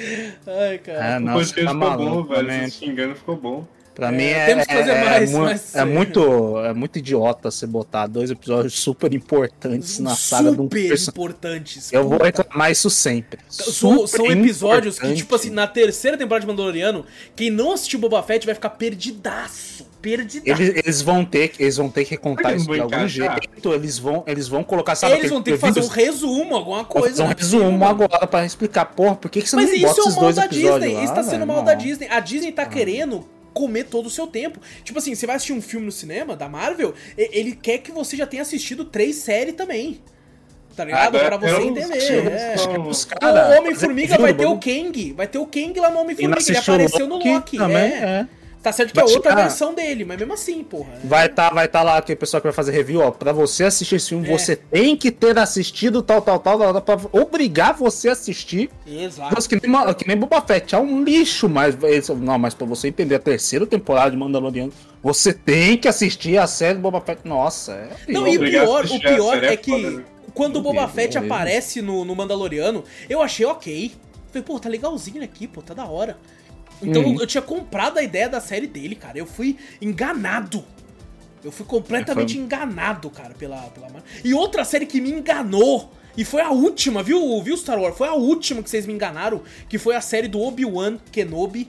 Ai, cara. É, podcast você tá ficou bom, maluco. velho. Também. Se xingando, ficou bom. Pra É, mim é, temos que fazer é, mais, mu- mas- é muito é muito idiota você botar dois episódios super importantes na saga de um Super importantes. Eu vou Puta reclamar isso sempre. São, Super são episódios que, importante. tipo assim, na terceira temporada de Mandaloriano, quem não assistiu Boba Fett vai ficar perdidaço. Eles, eles vão ter que eles vão ter que contar isso de algum jeito. Eles vão eles vão colocar sabe Eles vão ter que fazer um resumo, alguma coisa. fazer um resumo agora pra explicar, porra, por que, que você Mas não isso bota é o mal da Disney. lá, isso tá sendo mal Não. da Disney. A Disney tá querendo comer todo o seu tempo. Tipo assim, você vai assistir um filme no cinema da Marvel, ele quer que você já tenha assistido três séries também. Tá ligado? Agora pra você entender. é. O Homem-Formiga vai ter o Kang. Vai ter o Kang lá no Homem-Formiga. Ele apareceu no Loki. também, é. é. Tá certo que é Vai outra chegar- versão dele, mas mesmo assim, porra. Vai estar vai tá lá aquele pessoal que vai fazer review, ó. Pra você assistir esse filme, É. você tem que ter assistido tal, tal, tal, pra obrigar você a assistir. Exato. Mas que nem, que nem Boba Fett, é um lixo, mas não, mas pra você entender a terceira temporada de Mandaloriano, você tem que assistir a série do Boba Fett. Nossa, é Não, e o pior, o pior é é que foda, né? quando o Boba Fett aparece no, no Mandaloriano, eu achei ok. Falei, pô, tá legalzinho aqui, pô, tá da hora. Então Uhum. eu tinha comprado a ideia da série dele, cara. Eu fui enganado. Eu fui completamente É, foi- enganado, cara, pela, pela E outra série que me enganou. E foi a última, viu, viu, Star Wars? Foi a última que vocês me enganaram. Que foi a série do Obi-Wan Kenobi.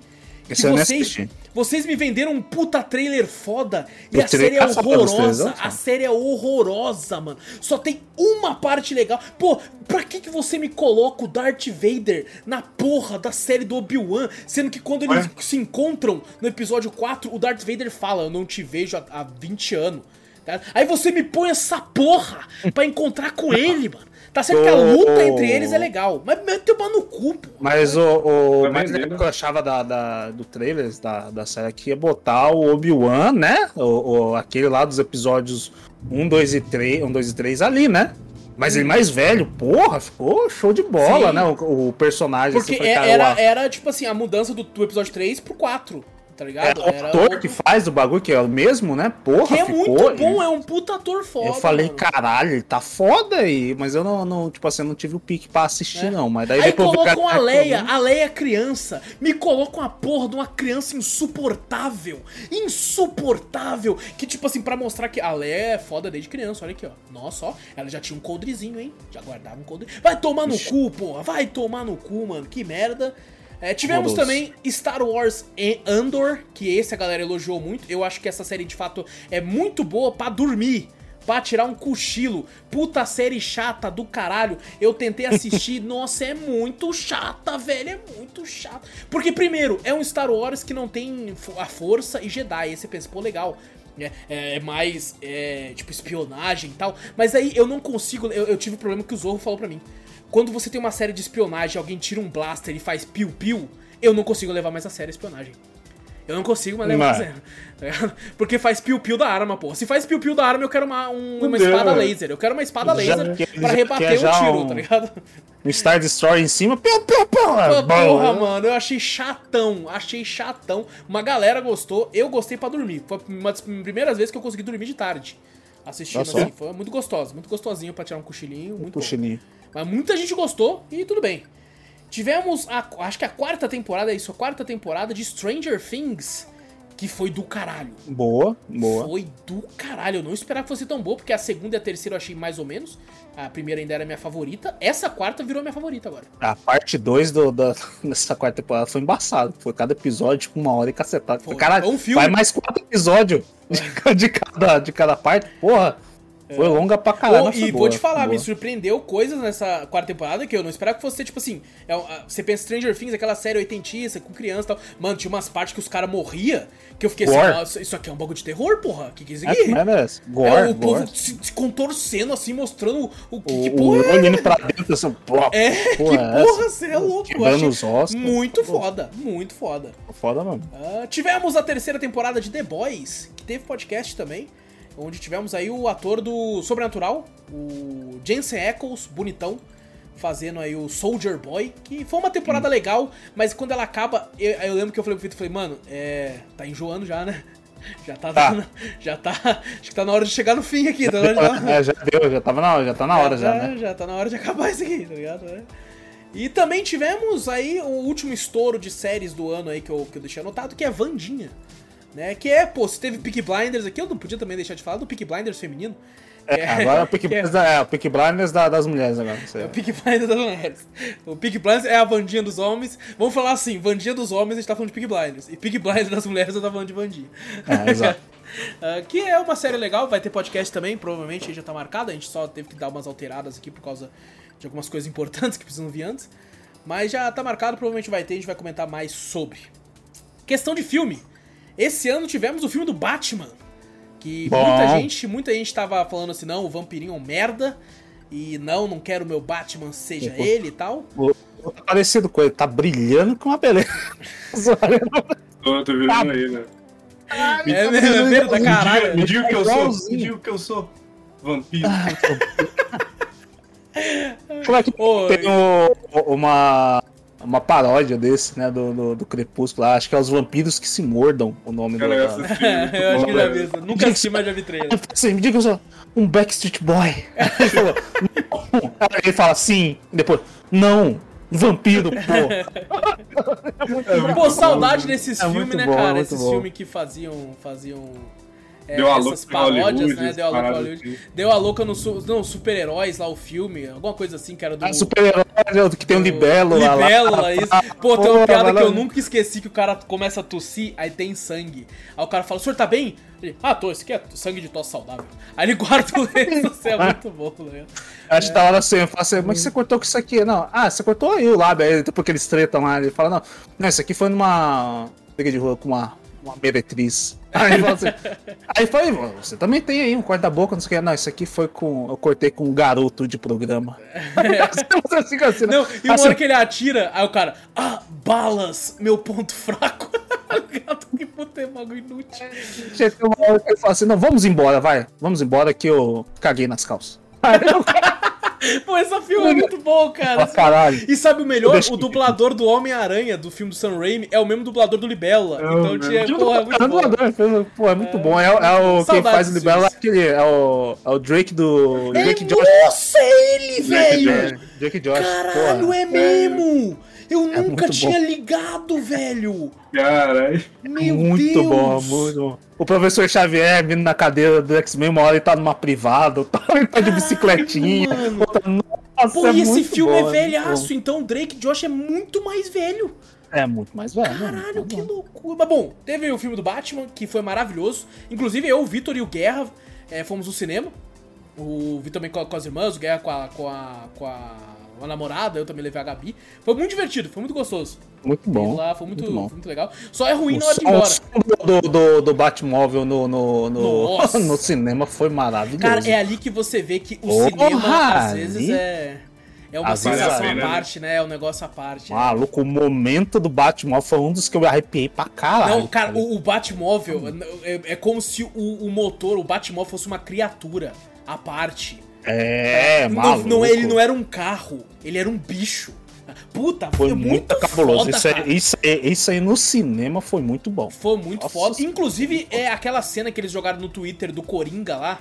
Esse que eu nem vocês, vocês me venderam um puta trailer foda e Eu a série é horrorosa. A série é horrorosa, mano. Só tem uma parte legal. Pô, pra que, que você me coloca o Darth Vader na porra da série do Obi-Wan? Sendo que quando eles Ué? se encontram no episódio 4, o Darth Vader fala: Eu não te vejo há, há 20 anos. tá? Aí você me põe essa porra pra encontrar com ele, mano. Tá certo que a luta entre eles é legal, mas meteu uma no cu, pô. Mas o, o mais legal que eu achava da, da- do trailer da, da série aqui é botar o Obi-Wan, né? O, o- aquele lá dos episódios 1, 2 e 3, 1, 2 e 3 ali, né? Mas ele mais velho, porra, ficou show de bola, Sim. né? O, o personagem. Porque assim, foi, é- cara, era, o- era, tipo assim, a mudança do, do episódio 3 pro 4, tá é, ligado? o Era ator outro- que faz o bagulho, que é o mesmo, né? Porra, que é ficou, muito bom, é um puta ator foda. Eu falei, mano. caralho, ele tá foda aí, mas eu não, não, tipo assim, eu não tive o pique pra assistir, É. não. Mas daí Aí depois colocam a Leia, a Leia criança. Me colocam a porra de uma criança insuportável. Insuportável. Que, tipo assim, pra mostrar que a Leia é foda desde criança. Olha aqui, ó. Nossa, ó. Ela já tinha um coldrezinho, hein? Já guardava um coldre. Vai tomar no cu, porra. Vai tomar no cu, mano. Que merda. É, tivemos também Star Wars e Andor, que esse a galera elogiou muito. Eu acho que essa série de fato é muito boa pra dormir. Pra tirar um cochilo. Puta série chata do caralho. Eu tentei assistir. nossa, é muito chata, velho. É muito chata. Porque, primeiro, é um Star Wars que não tem a força e Jedi. Aí você pensa, pô, legal. É, é mais, é, tipo, espionagem e tal. Mas aí eu não consigo. Eu, eu tive um problema que o Zorro falou pra mim. Quando você tem uma série de espionagem, alguém tira um blaster e faz piu-piu, eu não consigo levar mais a sério a espionagem. Eu não consigo mais levar a Mas- sério. tá? Porque faz piu-piu da arma, pô. Se faz piu-piu da arma, eu quero uma, um- uma Fudeu, espada laser. Eu quero uma espada Já- laser que- pra já- rebater que é um tiro, um- tá ligado? Um Star Destroyer em cima, piu, piu, piu, é bom, porra, né? mano, eu achei chatão, achei chatão. Uma galera gostou, eu gostei pra dormir. Foi uma das primeiras vezes que eu consegui dormir de tarde. Assistindo Nossa, assim, é? foi muito gostoso, muito gostosinho pra tirar um cochilinho, muito bom. Mas muita gente gostou e tudo bem. Tivemos, a, acho que a quarta temporada, é isso, a quarta temporada de Stranger Things, que foi do caralho. Boa, boa. Foi do caralho. Eu não esperava que fosse tão boa, porque a segunda e a terceira eu achei mais ou menos. A primeira ainda era minha favorita. Essa quarta virou minha favorita agora. A parte 2 da, dessa quarta temporada foi embaçado. Foi cada episódio, tipo, uma hora e cacetada. Foi. Caralho, um filme. vai mais quatro episódios de, de cada, de cada parte. Porra, foi longa pra caralho. Foi e vou boa, te falar, boa. me surpreendeu coisas nessa quarta temporada que eu não esperava que fosse tipo assim. é, você pensa Stranger Things, aquela série oitentista, com criança e tal. Mano, tinha umas partes que os caras morriam que eu fiquei assim. "Nossa, isso aqui é um bagulho de terror, porra? Que que é isso É, aqui? mas é, gore, É, o povo se, se contorcendo assim, mostrando o, que, que O, porra o é olhando pra dentro, assim, pô, É, porra que é porra, você é louco. Achei os ossos. muito foda, muito foda. Foda mesmo. Ah, tivemos a terceira temporada de The Boys, que teve podcast também, onde tivemos aí o ator do Sobrenatural, o Jensen Ackles, bonitão, fazendo aí o Soldier Boy, que foi uma temporada legal, mas quando ela acaba, eu, eu lembro que eu falei pro Vitor, falei, mano, é, tá enjoando já, né? Já tá, Tá. dando- já tá, acho que tá na hora de chegar no fim aqui, tá na hora de dar- É, já deu, já tava na hora, já tá na hora já, tá, né? Já tá na hora de acabar isso aqui, tá ligado? É. E também tivemos aí o último estouro de séries do ano aí que eu, que eu deixei anotado, que é Vandinha. Né? Que é, pô, se teve Peak Blinders aqui, eu não podia também deixar de falar do Peak Blinders feminino. que É, agora é o Peak é- Blinders, da- é, o Peak Blinders da- das mulheres agora. é o Peak Blinders das mulheres. O Peak Blinders é a Vandinha dos homens. Vamos falar assim, Vandinha dos homens a gente tá falando de Peak Blinders. E Peak Blinders das mulheres eu tá falando de Vandinha. É, exato. Ah, que é uma série legal, vai ter podcast também, provavelmente já tá marcado. A gente só teve que dar umas alteradas aqui por causa de algumas coisas importantes que precisam vir antes. Mas já tá marcado, provavelmente vai ter, a gente vai comentar mais sobre. Questão de filme. Esse ano tivemos o filme do Batman. Que Bom. muita gente, muita gente tava falando assim, não, o vampirinho é um merda. E não, não quero meu Batman seja ele e tal. O- o tá parecido com ele, tá brilhando com uma beleza. Tô, tô vendo aí, né? É mesmo, é verde da caralho. Me diga o que eu sou. Me diga o que eu sou. Vampiro. Como é que Ô, tem o- uma, uma paródia desse, né, do, do, do Crepúsculo lá? Acho que é Os Vampiros que se Mordam, o nome do... Cara, eu da- assisti. eu acho que já vi. Nunca assisti, mas já vi trailer. Assim, me diga só, um Backstreet Boy. Ele falou, não. Aí ele fala sim, e depois, não, um vampiro, pô. Pô, saudade desses É filmes, né, bom, é cara? Esses filmes que faziam. faziam. É, Deu a essas louca paródias, né? Deu a louca Hollywood. assim. Deu a louca no super-heróis lá, o filme, alguma coisa assim, que era do. Ah, super-herói que tem um libelo lá. Libélula, lá. isso. Pô, tem uma piada que lá. eu nunca esqueci, que o cara começa a tossir, aí tem sangue. Aí o cara fala, o senhor tá bem? Ele, ah, tô, esse aqui é sangue de tosse saudável. Aí ele guarda o lenço, assim, é muito bom, né? Acho que da hora assim, eu falo assim, mas você cortou com isso aqui? Não, ah, você cortou aí o lábio, aí depois que eles tretam lá, ele fala, não, não, isso aqui foi numa briga de rua com uma, uma meretriz. Aí fala assim, aí foi, você também tem aí um corta-boca, não sei o que, não, isso aqui foi com, eu cortei com um garoto de programa. Você fica assim, né? Não, e uma Assim, hora que ele atira, aí o cara, ah, balas, meu ponto fraco. Gato, que puta é bagulho inútil. Chega uma hora que ele fala assim, não, vamos embora, vai, vamos embora que eu caguei nas calças. Aí eu, Pô, esse filme é muito bom, cara. Ah, caralho. E sabe o melhor? O dublador do Homem-Aranha, do filme do Sam Raimi, é o mesmo dublador do Libélula. É Então, tinha, porra, é muito bom. Dublador, Pô, é muito bom. É, é o quem faz o é disso. aquele. É o, é o Drake do. Drake É, Josh. nossa, é ele, velho! É, Drake Josh. Caralho, porra. é mesmo! Eu nunca muito tinha bom. ligado, velho! Caralho. Meu muito Deus! bom, muito bom. O professor Xavier vindo na cadeira do X-Men, uma hora ele tá numa privada, outra hora ele tá de Caralho, bicicletinha. mano. outra- Nossa, Pô, é e esse filme bom, é velhaço, bom. então o Drake Josh é muito mais velho. É muito mais velho. né? Caralho, que loucura. Mas bom, teve o filme do Batman, que foi maravilhoso. Inclusive eu, o Vitor e o Guerra eh, fomos no cinema. O Vitor também com, com as irmãs, o Guerra com a, com a, com a, a namorada, eu também levei a Gabi. Foi muito divertido, foi muito gostoso. Muito bom. lá, foi muito, muito bom. foi muito legal. Só é ruim O na hora de ir o embora. do, do, do Batmóvel no, no, no, no cinema foi maravilhoso. Cara, é ali que você vê que o Porra, cinema, às vezes, ali- é. É uma Às sensação à né? parte, né? É um negócio à parte. né? Maluco, o momento do Batmóvel foi um dos que eu arrepiei pra caralho. Não, cara, o, o Batmóvel é, é como se o, o motor, o Batmóvel fosse uma criatura à parte. É, Não- maluco. não, ele não era um carro, ele era um bicho. Puta, Foi foi muito cabuloso. Foda, isso, aí, isso, aí, isso aí no cinema foi muito bom. Foi muito Nossa foda. Inclusive, é aquela cena que eles jogaram no Twitter do Coringa lá.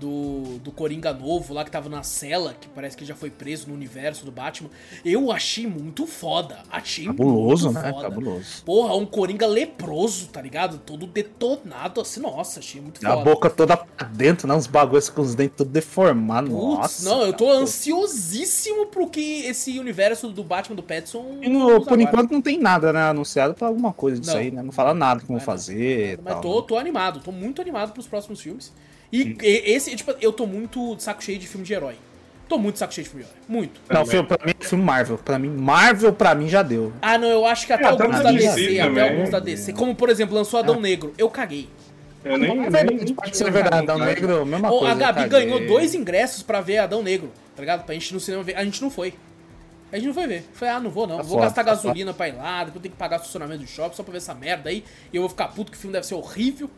Do, do Coringa novo lá que tava na cela, que parece que já foi preso no universo do Batman. Eu achei muito foda. Achei Cabuloso, muito né? foda. Cabuloso. Porra, um Coringa leproso, tá ligado? Todo detonado assim. Nossa, achei muito A foda. boca toda pra dentro, né? Uns bagulhos com os dentes tudo deformados. Nossa. não, eu tô cara. ansiosíssimo pro que esse universo do Batman do Pattinson. E no- por enquanto não tem nada, né? Anunciado pra alguma coisa disso Não. aí, né? Não fala nada que vão Vai fazer. e Mas tal, tô, né? tô animado, tô muito animado pros próximos filmes. E, e- esse, tipo, eu tô muito de saco cheio de filme de herói. Tô muito de saco cheio de filme de herói. Muito. Não, filme, pra mim é filme Marvel. Pra mim, Marvel pra mim já deu. Ah, não, eu acho que até É, até alguns o da DC DC, até alguns da DC. Como, por exemplo, lançou Adão Negro. Eu caguei. Eu nem. É nem- verdade, nem pode ser verdade. Adão vontade. Negro, mesma coisa. a Gabi ganhou dois ingressos pra ver Adão Negro, tá ligado? Pra gente ir no cinema ver. A gente não foi. A gente não foi ver. Foi, ah, não vou não. Tá vou gastar tá gasolina pra ir lá, depois eu tenho que pagar estacionamento do shopping só pra ver essa merda aí. E eu vou ficar puto que o filme deve ser horrível.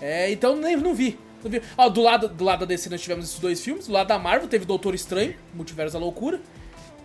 É, então nem, não vi. Não. Ó, do lado, do lado da DC nós tivemos esses dois filmes. Do lado da Marvel teve Doutor Estranho, Multiverso da Loucura.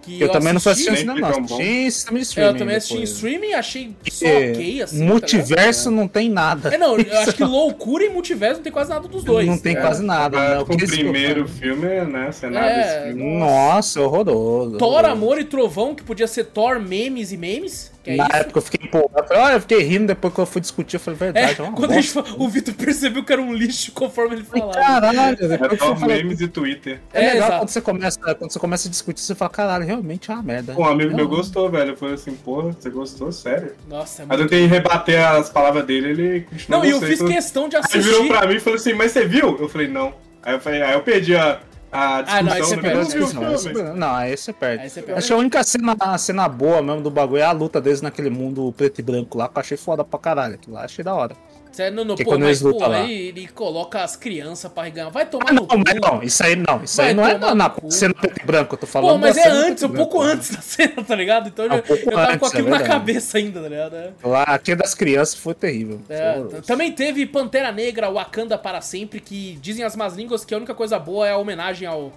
Que Eu, também não fui assistir no nem cinema, não. Assisti É, streaming. eu também assisti em depois. streaming, achei só ok, assim. tá? Multiverso não tem nada. É, não, eu acho que loucura e multiverso não tem quase nada dos dois. Não tem É. quase nada. né? Ah, O primeiro filme, né? Cenário É, desse filme. Nossa, horroroso. Thor, horroroso. Amor e Trovão, que podia ser Thor, memes e memes. Que é Na isso. época eu fiquei empolgado. Eu falei, Olha, eu fiquei rindo depois que eu fui discutir. Eu falei, É, verdade, é, uma quando a gente, bosta. fa- o Vitor percebeu que era um lixo conforme ele falava. Caralho, É depois eu falei, memes e Twitter. é É, legal exato. quando você, começa, quando você começa a discutir, você fala, caralho, realmente é uma merda. Um amigo meu gostou, velho. Eu falei assim, porra, você gostou? Sério? Nossa, é Mas eu muito... tentei rebater as palavras dele, ele continuou Não, e eu fiz questão de Aí ele virou assistir. pra mim e falou assim, mas você viu? Eu falei, não. Aí eu, falei, aí eu perdi a, a Ah, não, aí você discussão. perde não. Aí você perde. Acho que a única cena, a cena boa mesmo do bagulho é a luta deles naquele mundo preto e branco lá, que eu achei foda pra caralho. Aquilo lá achei da hora. Cê- não, não, Que pô, quando mas eles pô, lá. aí ele coloca as crianças pra ganhar. Vai tomar Ah, no não, cu. mas não, isso aí não. Isso Vai aí não é na, na no cena preto e branco, eu tô falando. Pô, mas é cena antes, um pouco branco. antes da cena, tá ligado? Então eu, É um pouco eu tava com antes, é aquilo na verdade. cabeça ainda, tá ligado? É. Lá, aquele das crianças foi terrível. É, Foi também teve Pantera Negra, Wakanda para sempre, que dizem as más línguas que a única coisa boa é a homenagem ao,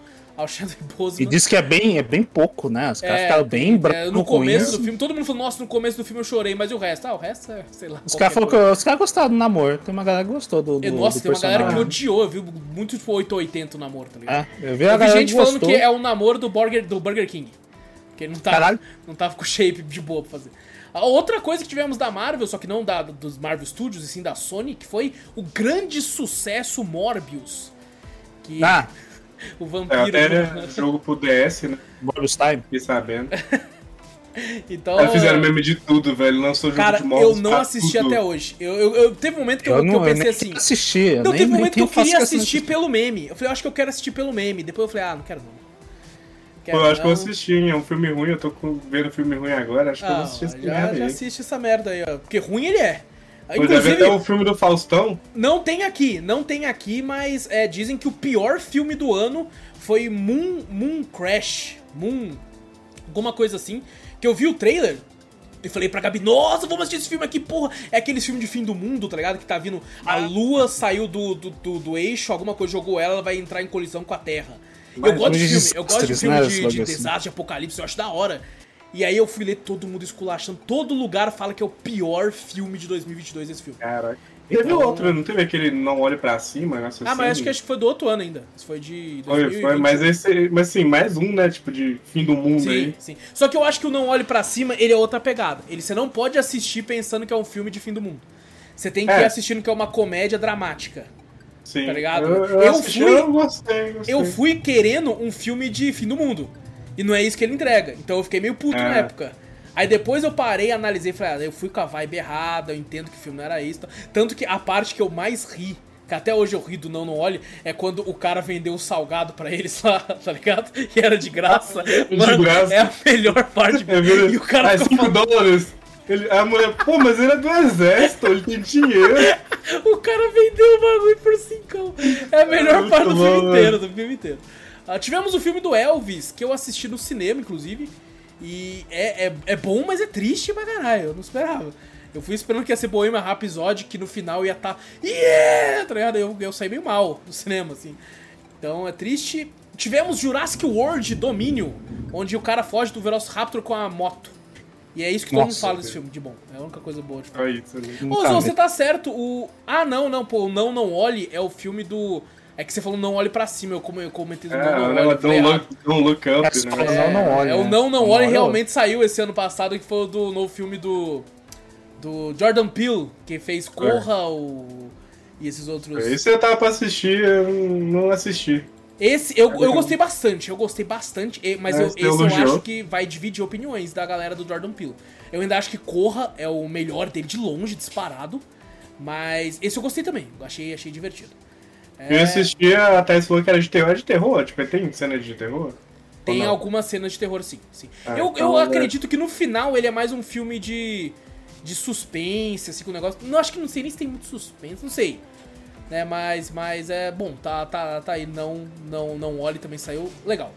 Boseman. E diz que é bem, é bem pouco, né? Os caras É, ficaram bem é, no com começo do filme, todo mundo falou, nossa, no começo do filme eu chorei, mas o resto? Ah, o resto é, sei lá. Os caras caras gostaram do namoro. Tem uma galera que gostou do, do, E, Nossa, do tem uma galera que personagem. odiou, viu? Muito tipo 880 o namoro, tá ligado? É, eu vi a Eu vi gente que falando gostou. que é o namoro do Burger, do Burger King. Que ele não tava, Caralho. não tava com shape de boa pra fazer. A outra coisa que tivemos da Marvel, só que não da, dos Marvel Studios, e sim da Sony, que foi o grande sucesso Morbius. Que Ah, o É, vampiro. até né, jogo pro DS, né? Morbius Time. Fiquei sabendo. Então, Eles fizeram meme de tudo, velho. Lançou jogo Cara, de Morbius eu não assisti tudo. até hoje. Eu, eu, eu- teve um momento que eu, que eu pensei nem assim. assisti. eu Não, nem, teve um momento que eu queria assistir pelo meme. Eu falei, eu acho que eu quero assistir pelo meme. Depois eu falei, ah, não quero não. Pô, Quero eu acho que eu não. assisti, hein? É um filme ruim, eu tô com- vendo filme ruim agora. Acho que eu vou Ah, assistir esse já, já assiste essa merda aí, ó. Porque ruim ele é. Vi Inclusive, até o filme do Faustão. não tem aqui, não tem aqui, mas é, dizem que o pior filme do ano foi Moon, Moon Crash. Moon. Alguma coisa assim. Que eu vi o trailer. E falei pra Gabi, nossa, vamos assistir esse filme aqui, porra. É aquele filme de fim do mundo, tá ligado? Que tá vindo. A lua saiu do, do, do, do eixo, alguma coisa jogou ela, ela vai entrar em colisão com a Terra. Eu Mas gosto de de filme, eu gosto de filme né, de, de bagulho assim. desastre, de apocalipse, eu acho da hora. E aí eu fui ler todo mundo esculachando, todo lugar fala que é o pior filme de 2022 esse filme. Caraca. Teve Então- outro, não teve aquele Não Olhe Pra Cima? Nossa, Ah, mas acho que, acho que foi do outro ano ainda. Isso foi de 2020. Foi, foi, mas esse. Mas assim, mais um, né? Tipo, de fim do mundo Sim, aí. sim. Só que eu acho que o Não Olhe Pra Cima, ele é outra pegada. Ele, você não pode assistir pensando que é um filme de fim do mundo. Você tem que É. ir assistindo que é uma comédia dramática. Sim. Tá ligado? Eu, eu, Eu assisti, fui- eu gostei, gostei. Eu fui querendo um filme de fim do mundo. E não é isso que ele entrega. Então eu fiquei meio puto na É. época. Aí depois eu parei, analisei e falei, ah, eu fui com a vibe errada, eu entendo que o filme não era isso. Tanto que a parte que eu mais ri, que até hoje eu ri do Não Não Olhe, é quando o cara vendeu o salgado pra eles lá, tá ligado? E era de graça. De Mano, graça. É a melhor parte. É e o cara ah, ficou 5 dólares. Ele, a mulher, pô, mas ele é do exército, ele tem dinheiro. O cara vendeu o bagulho por 5. É a melhor Muito parte do bom, filme velho. inteiro, do filme inteiro. Ah, tivemos o filme do Elvis, que eu assisti no cinema, inclusive. E é, é, é bom, mas é triste pra caralho. Eu não esperava. Eu fui esperando que ia ser Bohemian Rhapsody, que no final ia estar. Tá, yeah! Tá ligado? Eu, eu saí meio mal do cinema, assim. Então é triste. Tivemos Jurassic World Domínio, onde o cara foge do Velociraptor com a moto. E é isso que todo mundo Nossa, fala desse filme de bom. É a única coisa boa de Olha isso ali. Ô, vi. você tá certo. O. Ah, não, não, pô. o Não, não olhe é o filme do. É que você falou não olhe pra cima. Eu, como eu comentei do É, não, não olhe. don't look, don't look up, É, né? Não, não olhe, É, o né? Não, não Não olhe realmente saiu esse ano passado, que foi o do novo filme do. Do Jordan Peele, que fez Corra o. E esses outros. Esse eu tava pra assistir, eu não assisti. Esse eu, É eu gostei bastante, eu gostei bastante, mas É, eu- esse eu acho que vai dividir opiniões da galera do Jordan Peele. Eu ainda acho que Corra é o melhor dele de longe, disparado, mas esse eu gostei também, achei, achei divertido. Eu assisti, a Thais falou que era de terror, é de terror? Tipo, tem cena de terror? Tem algumas cenas de terror, sim. sim. Ah, eu então eu é- acredito que no final ele é mais um filme de, de suspense, assim, com o negócio. Não acho que não sei nem se tem muito suspense, não sei. Né, mas, mas é bom, tá, tá, tá aí. Não, não, não olhe também saiu legal.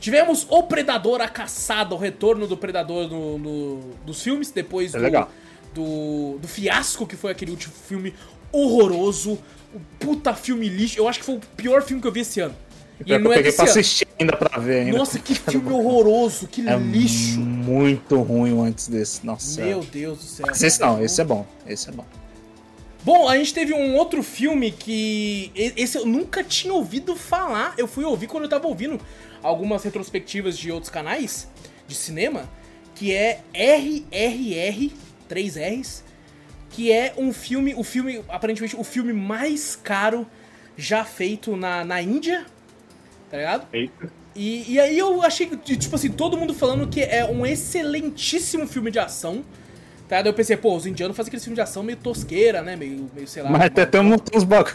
Tivemos O Predador, a caçada, o retorno do Predador no, no- dos filmes, depois É do, legal. do, do fiasco que foi aquele último filme horroroso. O puta filme lixo. Eu acho que foi o pior filme que eu vi esse ano. E que não eu é peguei pra ano. assistir ainda pra ver ainda. Nossa, que filme horroroso, que É lixo. muito ruim antes desse. Nossa. Meu Deus do céu. Esse não, esse é bom. Esse é bom. Bom, a gente teve um outro filme que. Esse eu nunca tinha ouvido falar. Eu fui ouvir quando eu tava ouvindo algumas retrospectivas de outros canais de cinema. Que é RRR, 3 R's. Que é um filme, o filme, aparentemente, o filme mais caro já feito na, na Índia. Tá ligado? Eita. E, e aí eu achei que, tipo assim, todo mundo falando que é um excelentíssimo filme de ação. Tá? Daí eu pensei, pô, os indianos fazem aquele filme de ação meio tosqueira, né? Meio, meio sei lá. Mas até tem um- tem uns bagulho.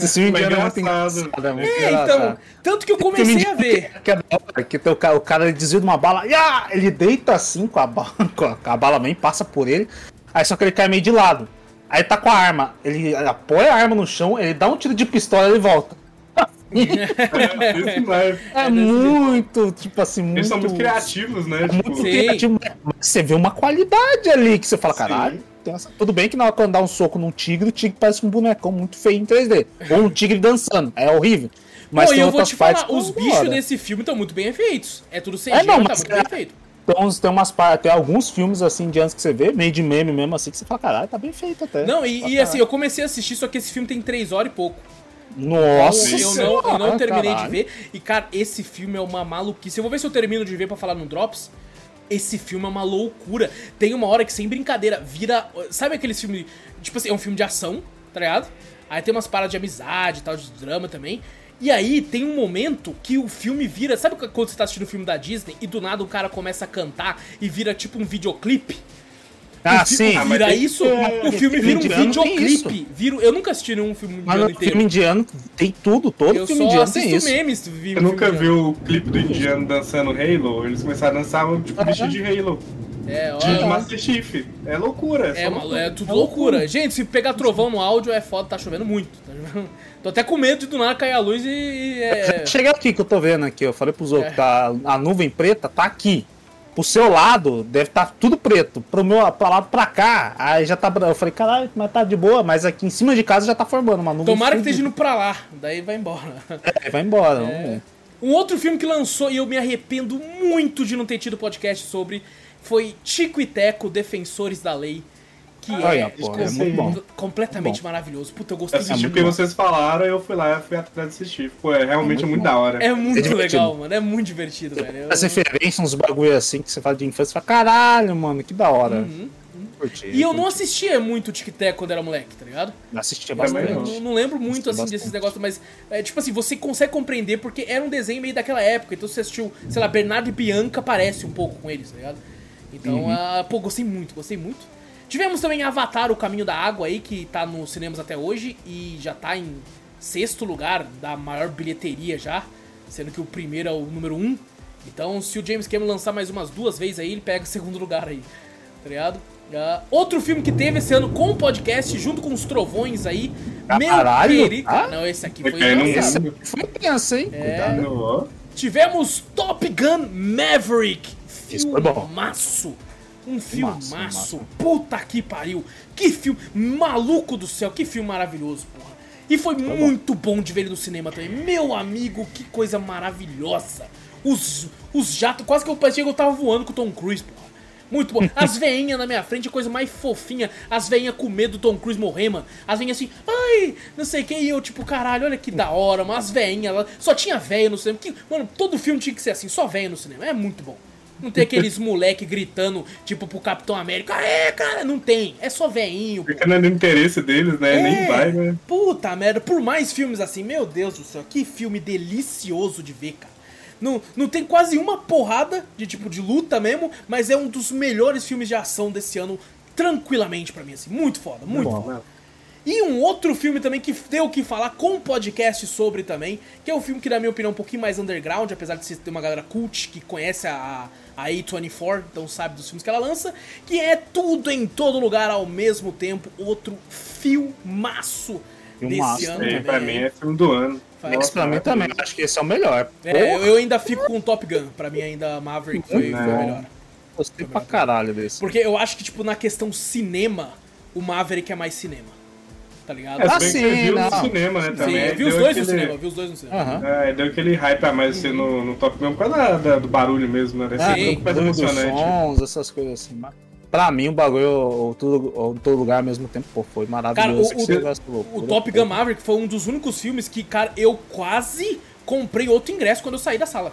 Esse filme indiano é muito engraçado. engraçado. É, É, então. Tanto que eu comecei a ver. Que é da hora, que tem o cara, ele desvia de uma bala, e, ah, ele deita assim com a bala, com a, com a bala vem, passa por ele, aí só que ele cai meio de lado. Aí tá com a arma, ele apoia a arma no chão, ele dá um tiro de pistola e ele volta. É. É, muito, tipo assim, muito. Eles são muito criativos, né? É Tipo, muito Sim. criativo, mas você vê uma qualidade ali que você fala, Sim. caralho. essa- Tudo bem que na hora que eu dar um soco num tigre, o tigre parece um bonecão muito feio em 3D. Ou um tigre dançando, é horrível. Mas Pô, tem eu vou te falar, os bichos desse filme estão muito bem feitos. É tudo CG, É, não, mas tá muito é- bem feito. Tem, uns, tem umas tem alguns filmes assim de antes que você vê, meio de meme mesmo, assim, que você fala, caralho, tá bem feito até. Não, e, e assim, eu comecei a assistir, só que esse filme tem 3 horas e pouco. Nossa, eu, não, eu não terminei caralho. de ver. E, cara, esse filme é uma maluquice. Eu vou ver se eu termino de ver pra falar no Drops. Esse filme é uma loucura. Tem uma hora que, sem brincadeira, vira. Sabe aqueles filmes. Tipo assim, é um filme de ação, tá ligado? Aí tem umas paradas de amizade e tal, de drama também. E aí tem um momento que o filme vira. Sabe quando você tá assistindo o filme da Disney e do nada o cara começa a cantar e vira tipo um videoclipe? Ah, sim. Vira mas tem- isso, o filme vira um tem videoclipe. Vira, eu nunca assisti nenhum filme Mas indiano no inteiro. filme indiano tem tudo, todo eu filme indiano tem isso. memes. vi- Você nunca indiano. viu o clipe do indiano dançando Halo? Eles começaram a dançar tipo vestido de Halo. É, De ó, Master Chief. É loucura. É, só malu- loucura. é tudo loucura. Gente, se pegar trovão no áudio é foda, tá chovendo muito. tá chovendo- Tô até com medo de do nada cair a luz e. e é... Chega aqui que eu tô vendo aqui, eu falei pros outros, tá, a nuvem preta tá aqui. Pro seu lado deve estar tudo preto. Pro meu pra lado pra cá, aí já tá. Eu falei, caralho, mas tá de boa, mas aqui em cima de casa já tá formando uma nuvem. Tomara que esteja indo pra lá, daí vai embora. É, vai embora. vamos ver. Um outro filme que lançou e eu me arrependo muito de não ter tido podcast sobre foi Tico e Teco, Defensores da Lei. Que é pô, é muito bom. completamente Bom. maravilhoso. Puta, eu gostei assisti muito. porque vocês falaram, eu fui lá e fui atrás de assistir. Pô, é realmente muito, da hora. É muito É legal, mano. É muito divertido, velho. Eu- As referências, uns bagulho assim que você fala de infância, você fala, caralho, mano, que da hora. Curti, Uhum. E eu não assistia muito Tic Tac quando era moleque, tá ligado? assistia bastante. Eu não, não lembro muito, assim, Bastante. desses negócios, mas, é, tipo assim, você consegue compreender porque era um desenho meio daquela época. Então você assistiu, sei lá, Bernardo e Bianca parece um pouco com eles, tá ligado? Então, Uhum. ah, pô, gostei muito, gostei muito. Tivemos também Avatar, O Caminho da Água aí, que tá nos cinemas até hoje e já tá em sexto lugar da maior bilheteria já, sendo que o primeiro é o número um. Então, se o James Cameron lançar mais umas duas vezes aí, ele pega o segundo lugar aí, tá ligado? Ah, outro filme que teve esse ano com o podcast, junto com os trovões aí. Caralho, meu querido. ah? Não, esse aqui Foi. Esse foi tenso, hein? É. Cuidado. Tivemos Top Gun Maverick. Isso foi bom. Filmaço. Um Filmaço, filmaço. filmaço. Puta que pariu. Que filme maluco do céu. Que filme maravilhoso, porra. E foi muito bom. de ver ele no cinema também. Meu amigo, que coisa maravilhosa. Os, os jatos, quase que eu parecia que eu tava voando com o Tom Cruise, porra. Muito bom. As veinhas na minha frente, coisa mais fofinha. As veinhas com medo do Tom Cruise morrer, mano. As veinhas assim, ai, não sei o que. E eu, tipo, caralho, olha que da hora, mano. As veinhas, lá- só tinha véia no cinema. Que, mano, todo filme tinha que ser assim, só véia no cinema. É muito bom. Não tem aqueles moleque gritando, tipo, pro Capitão América. É, cara, não tem. É só veinho, pô. Fica no interesse deles, né? Nem vai, né? Puta merda, por mais filmes assim, meu Deus do céu, que filme delicioso de ver, cara. Não, não tem quase uma porrada de tipo de luta mesmo, mas é um dos melhores filmes de ação desse ano, tranquilamente pra mim, assim. Muito foda, muito bom. foda. E um outro filme também que deu o que falar com um podcast sobre também, que é um filme que, na minha opinião, é um pouquinho mais underground, apesar de ser ter uma galera cult que conhece a, a A24, então sabe dos filmes que ela lança, que é Tudo em Todo Lugar ao mesmo tempo, outro filmaço desse Filmaço, ano Esse aí, pra mim é filme do ano. Faz. Esse pra mim também, acho que esse é o melhor. É, eu, ainda fico com Top Gun, pra mim ainda Maverick foi, foi Não. melhor. gostei pra caralho desse. Porque eu acho que, tipo, na questão cinema, o Maverick é mais cinema. Tá ligado? É, Ah, sim, você viu não. no cinema, né? Sim, Também. eu vi os dois no aquele- cinema, eu vi os dois no cinema. Aham. É, deu aquele hype a mais assim, no, no Top Gun por causa da- da- do barulho mesmo, né? Deve Ah, Sim. dos emocionante. sons, essas coisas assim. mas Pra mim, o bagulho, o todo, lugar ao mesmo tempo, pô, foi maravilhoso. Cara, o- o- O Top. Gun Maverick foi um dos únicos filmes que, cara, eu quase comprei outro ingresso quando eu saí da sala.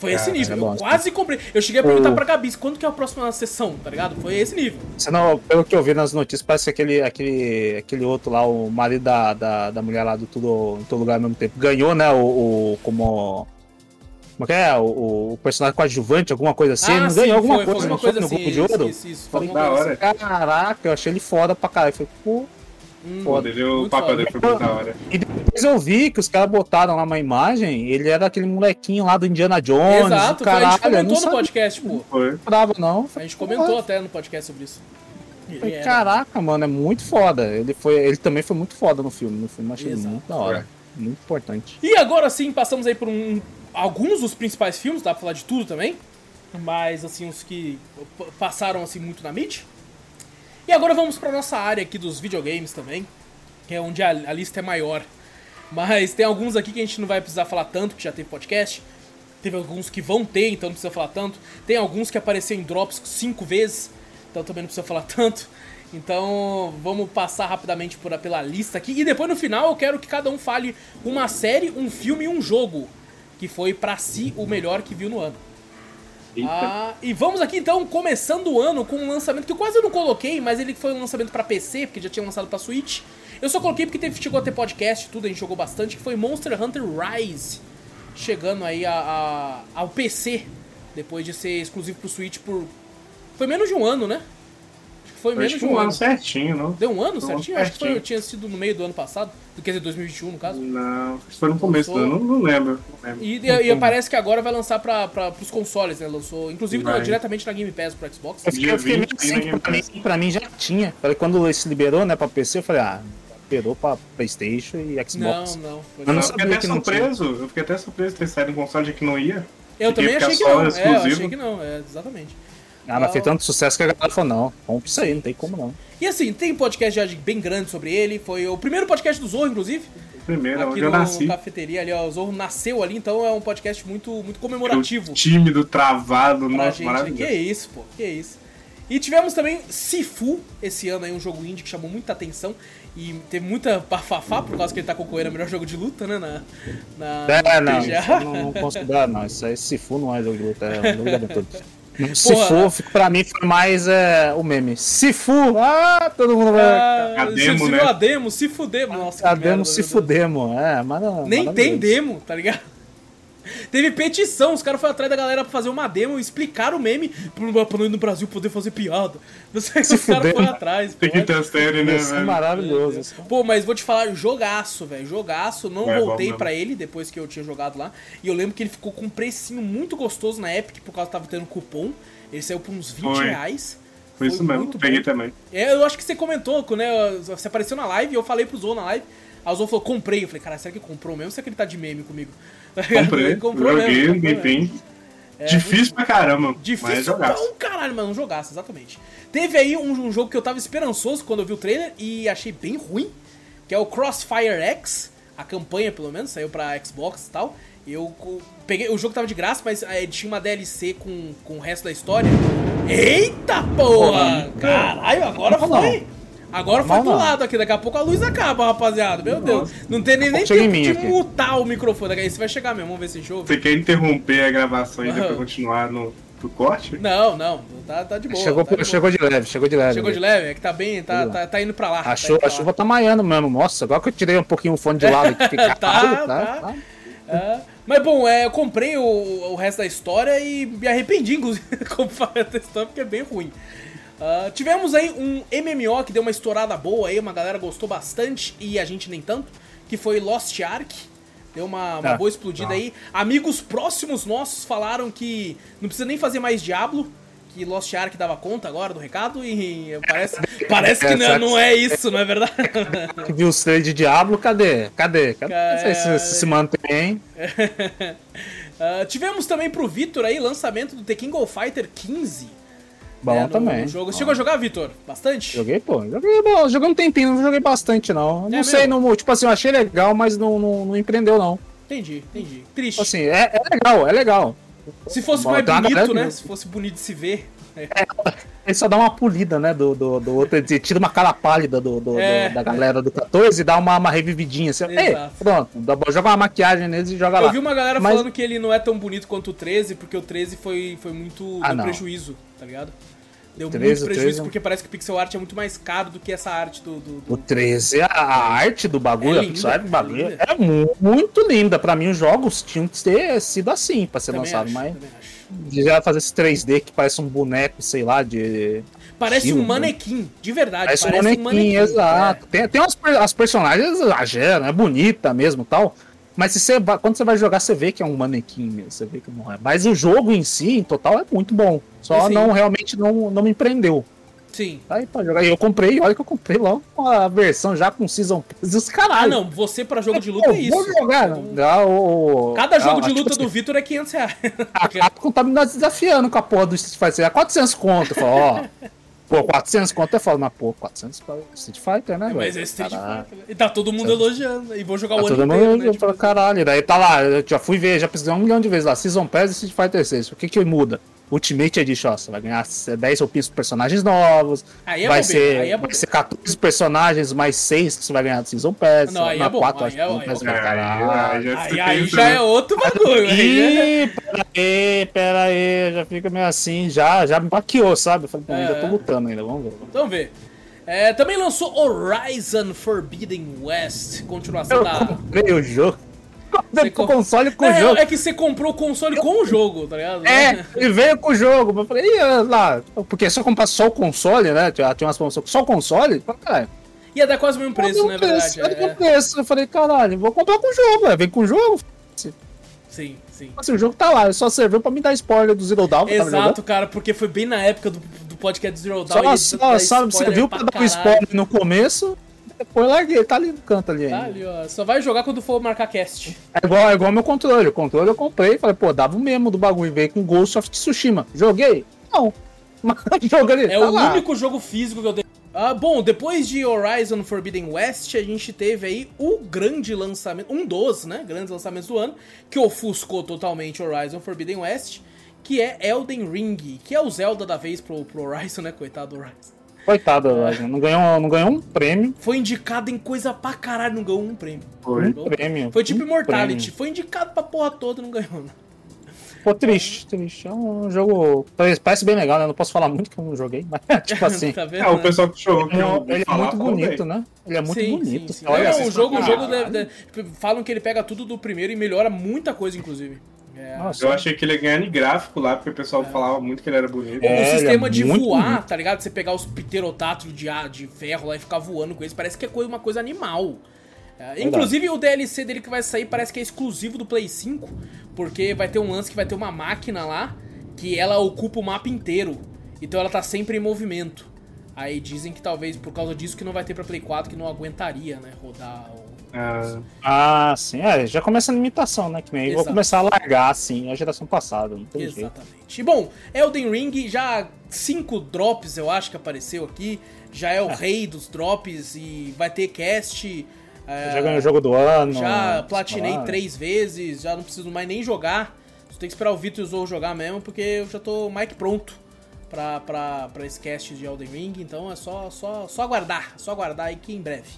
Foi esse nível, é eu quase comprei. Eu cheguei a perguntar O- pra Gabi, quando que é a próxima sessão, tá ligado? Foi esse nível. Senão, pelo que eu vi nas notícias, parece que aquele, aquele, aquele outro lá, o marido da, da, da mulher lá do tudo em todo lugar ao mesmo tempo, ganhou, né? O, o- como. Como que é? O, o personagem coadjuvante, alguma coisa assim. ele não ganhou alguma Ah, foi, coisa, foi não uma foi coisa no assim, Globo de Ouro? isso, isso, Falei, da hora. Caraca, eu achei ele foda pra caralho. Falei, pô. Hum, Foda. Ele, o papel dele foi muito da hora. E depois eu vi que os caras botaram lá uma imagem, ele era aquele molequinho lá do Indiana Jones. Exato, o foi, a gente caralho, comentou no podcast, pô. Foi. não lembrava, não. A gente comentou até no podcast sobre isso. Falei, Caraca, mano, é muito foda. Ele, foi, ele também foi muito foda no filme. No filme eu achei Exato. muito da hora. Muito importante. E agora sim, passamos aí por um, alguns dos principais filmes, dá pra falar de tudo também. Mas, assim, os que passaram, assim, muito na mídia. E agora vamos pra nossa área aqui dos videogames também, que é onde a, a lista é maior. Mas tem alguns aqui que a gente não vai precisar falar tanto, que já teve podcast. Teve alguns que vão ter, então não precisa falar tanto. Tem alguns que apareceram em drops cinco vezes, então também não precisa falar tanto. Então vamos passar rapidamente por, pela lista aqui. E depois no final eu quero que cada um fale uma série, um filme e um jogo. Que foi pra si o melhor que viu no ano. Ah, e vamos aqui então, começando o ano com um lançamento que eu quase não coloquei, mas ele foi um lançamento pra PC, porque já tinha lançado pra Switch. Eu só coloquei porque teve, chegou a ter podcast tudo, a gente jogou bastante, que foi Monster Hunter Rise. Chegando aí a, a- ao PC, depois de ser exclusivo pro Switch por. Foi menos de um ano, né? Foi menos Acho de um um ano ano. certinho, não? Deu um ano Foi um certinho? Acho que foi, certinho. tinha sido no meio do ano passado, quer dizer, 2021 no caso. Não, acho que foi no começo do ano, não, não lembro. Não lembro. E, Não e, e parece que agora vai lançar pra, pra, pros consoles, né? Lançou, inclusive Vai. diretamente na Game Pass pro Xbox. Eu fiquei, Dia eu fiquei meio 20 assim, pra, mim, pra mim já tinha. Falei, quando se liberou, né, pra PC, eu falei, ah, liberou pra Playstation e Não, Xbox. não. foi Eu não Eu não. fiquei sabia até não surpreso, eu fiquei até surpreso de ter saído um console de que não ia. Eu também Fiquei achei que não. É, eu achei que não, é, exatamente. Ah, mas fez tanto sucesso que a galera falou, não, compra isso aí, não tem como não. E assim, tem podcast já de- bem grande sobre ele. Foi o primeiro podcast do Zorro, inclusive. Primeiro, aqui onde no, eu nasci. no cafeteria ali, ó. O Zorro nasceu ali, então é um podcast muito, muito comemorativo. Tímido, travado, nossa, gente. maravilhoso. Que isso, pô, que isso. E tivemos também Sifu esse ano aí, um jogo indie que chamou muita atenção e teve muita bafafá por causa que ele tá concorrendo ao melhor jogo de luta, né? Na, na É, não, não, não considero, não. Isso aí, Sifu não é jogo de luta, é um jogo de aventura. Porra. Sifu, fica- pra mim, foi mais é, o meme. Sifu! Ah, todo mundo vai. Ah, A demo, viu né? a demo? Se fudemos. Nossa, A que demo merda, se Deus. fudemos. É, mas não. Nem tem maravilhoso. demo, tá ligado? Teve petição, os caras foram atrás da galera pra fazer uma demo e explicar o meme pro, pra nós no Brasil poder fazer piada. Não sei Se os caras foram atrás. Tem que ter a série, né, Isso é maravilhoso. isso. Pô, mas vou te falar, jogaço, velho. Jogaço. Não É, voltei pra ele depois que eu tinha jogado lá. E eu lembro que ele ficou com um precinho muito gostoso na Epic, por causa que tava tendo cupom. Ele saiu por uns 20 Foi. reais. Foi isso mesmo, peguei bom. também. É, eu acho que você comentou, né? Você apareceu na live e eu falei pro Zô na live. A Zô falou, comprei. Eu falei, cara, será que comprou mesmo? Será que ele tá de meme comigo? Comprei, Ele comprou joguei, mesmo, comprou mesmo. tempinho. Difícil pra caramba, Difícil jogar. pra um caralho, mas não jogasse, exatamente. Teve aí um, um jogo que eu tava esperançoso quando eu vi o trailer e achei bem ruim, que é o Crossfire X, a campanha pelo menos, saiu pra Xbox e tal. Eu peguei, o jogo tava de graça, mas eh, tinha uma DLC com, com o resto da história. Eita porra! Caralho, agora foi! Agora foi pro não. lado aqui, daqui a pouco a luz acaba, rapaziada. Meu Deus, não tem nem, nem tempo mim de aqui. mutar o microfone. Daqui a isso vai chegar mesmo, vamos ver se ouve. Você quer interromper a gravação e Aham. depois continuar no, no corte? Não, não, tá, tá de boa. Chegou, tá de boa. chegou de leve, chegou de leve. Chegou de leve? É que tá bem, tá, tá, tá indo pra lá. A, tá chu- indo pra a lá. chuva tá maiando mesmo. Nossa, agora que eu tirei um pouquinho o fone de lado aqui. Tá, caralho, tá. É, mas bom, é, eu comprei o, o resto da história e me arrependi, inclusive, de comprar essa história, porque é bem ruim. Ah, tivemos aí um MMO que deu uma estourada boa aí, uma galera gostou bastante e a gente nem tanto, que foi Lost Ark. Deu uma, uma Ah, boa explodida tá. aí. Amigos próximos nossos falaram que não precisa nem fazer mais Diablo, que Lost Ark dava conta agora do recado e parece, parece que não, não é isso, não é verdade? Que viu os três de Diablo, cadê? Cadê? Cadê? Não sei se, se se mantém. Ah, tivemos também pro Vitor aí lançamento do The King of Fighter 15. Bom né, no- também. no jogo. Você chegou a jogar, Vitor? Bastante? Joguei, pô. Joguei, bom, joguei um tempinho, não joguei bastante, não. Não É sei, mesmo? não, tipo assim, eu achei legal, mas não, não, não empreendeu, não. Entendi, entendi. Triste. Assim, é, é legal, é legal. se fosse mais bonito, né? Se fosse bonito de se ver. Ele só dá uma polida, né, do, do, do outro, ele tira uma cara pálida do, do- É. do- da galera do 14 e dá uma, uma revividinha. Assim, Ei, pronto, joga uma maquiagem neles e joga Eu lá. vi uma galera Mas- falando que ele não é tão bonito quanto o 13, porque o 13 foi, foi muito. Ah, prejuízo, tá ligado? Deu 13, muito prejuízo, 13 porque parece que o pixel art é muito mais caro do que essa arte do. do- do- O 13, a, a arte do bagulho, É a pixel art do é bagulho linda. é mu- muito linda. Pra mim, os jogos tinham que ter sido assim pra ser Também lançado, acho, mas acho. já fazer esse 3D que parece um boneco, sei lá, de. Parece um manequim, de verdade. Parece, Parece, um manequim, exato. Tem, tem umas, as personagens exageram, é bonita mesmo tal. Mas se você, quando você vai jogar, você vê que é um manequim mesmo, você vê que não é. Mas o jogo em si, em total, é muito bom. Só Sim. não realmente não, não me prendeu. Sim. Aí pra jogar. E eu comprei, olha que eu comprei logo a versão já com Season Pass e os Ah, caralho. não, você pra jogo de luta é Eu vou isso. jogar. Já o, Cada a- jogo de tipo luta assim, do Vitor é 500 reais. A Capcom tá me desafiando com a porra do Street Fighter. É 400 conto. Eu falo, ó. Pô, 400 conto é foda, mas pô, 400 pra Street Fighter, né, Mas velho? é Street Caralho. Fighter. E tá todo mundo elogiando. E vou jogar Tá o ano todo inteiro, mundo né? eu falo, caralho. Daí tá lá, eu já fui ver, já precisei um milhão de vezes lá. Season Pass e Street Fighter 6. O que que muda? Ultimate Edition, ó, você vai ganhar 10 roupinhas com personagens novos. Aí é vai, bobeira, ser, aí é vai ser 14 personagens mais 6 que você vai ganhar do Season Pass. Não, aí na é bom, 4, aí acho que é- não aí é bom. pra Aí, caralho. aí já Aí, aí já é outro bagulho. Ih, pera aí, pera aí, já fica meio assim, já, já me baqueou, sabe? Eu falei, pô, ainda tô É. lutando ainda, vamos ver. Vamos ver. É, também lançou Horizon Forbidden West, continuação Eu da. comprei o jogo. Comprei com- o console com o jogo. é que você comprou o console com o jogo, tá ligado? É, e veio com o jogo. Eu falei, Ih, olha lá, porque se eu comprar só o console, né? Tinha tinha umas promoções só o console, falei, caralho. Ia dar quase o mesmo preço, né? preço, verdade. olha É, o preço. Eu falei, caralho, vou comprar com o jogo, é, vem com o jogo. Sim, sim. Assim, o jogo tá lá, só serviu pra me dar spoiler do Zero Dawn. jogando. Exato, cara, porque foi bem na época do, do podcast Zero Dawn. Só, só, só serviu pra dar um spoiler no começo, depois eu larguei, tá ali no canto ali Tá ali, ó. Só vai jogar quando for marcar cast. É igual, é igual meu controle. O controle eu comprei, falei, pô, dava o mesmo do bagulho, veio com Ghost of Tsushima. Joguei? Não. Mas jogo ali, É tá o lá. único jogo físico que eu tenho. Ah, bom, depois de Horizon Forbidden West, a gente teve aí o grande lançamento, um dos, né, grandes lançamentos do ano, que ofuscou totalmente Horizon Forbidden West, que é Elden Ring, que é o Zelda da vez pro, pro Horizon, né, coitado do Horizon. Coitado, Horizon, não ganhou, não ganhou um prêmio. Foi indicado em coisa pra caralho, não ganhou um prêmio. Foi. Um prêmio. Foi tipo um Immortality, prêmio. foi indicado pra porra toda e não ganhou, né? Pô, triste, triste. É um jogo. Parece bem legal, né? Não posso falar muito que eu não joguei, mas tipo assim. tá vendo? É, o pessoal que jogou Ele é, ele é muito bonito, né? Ele é muito sim, bonito. sim, sim. Olha, assim, o jogo, o jogo deve- deve- falam que ele pega tudo do primeiro e melhora muita coisa, inclusive. É, Nossa, Eu achei que ele ia ganhar em gráfico lá, porque o pessoal falava muito que ele era bonito. É, o ele sistema é de voar, bonito. tá ligado? Você pegar os pterodáctilos de, de ferro lá e ficar voando com eles, parece que é coisa- uma coisa animal. É, inclusive o DLC dele que vai sair parece que é exclusivo do Play 5, porque vai ter um lance que vai ter uma máquina lá que ela ocupa o mapa inteiro. Então ela tá sempre em movimento. Aí dizem que talvez por causa disso que não vai ter pra Play 4, que não aguentaria, né, rodar Ah, Ah, sim. É, já começa a limitação, né? Que nem vou começar a largar, assim, a geração passada. Não tem jeito. Exatamente. E bom, Elden Ring já cinco drops, eu acho que apareceu aqui. Já é o rei dos drops e vai ter cast. é, Já ganhou o jogo do ano. já platinei lá. três vezes, já não preciso mais nem jogar. Só tem que esperar o Vitor e o Zou jogar mesmo, porque eu já tô mais que pronto pra, pra, pra esse cast de Elden Ring. Então é só, só, só aguardar, só aguardar aí que em breve.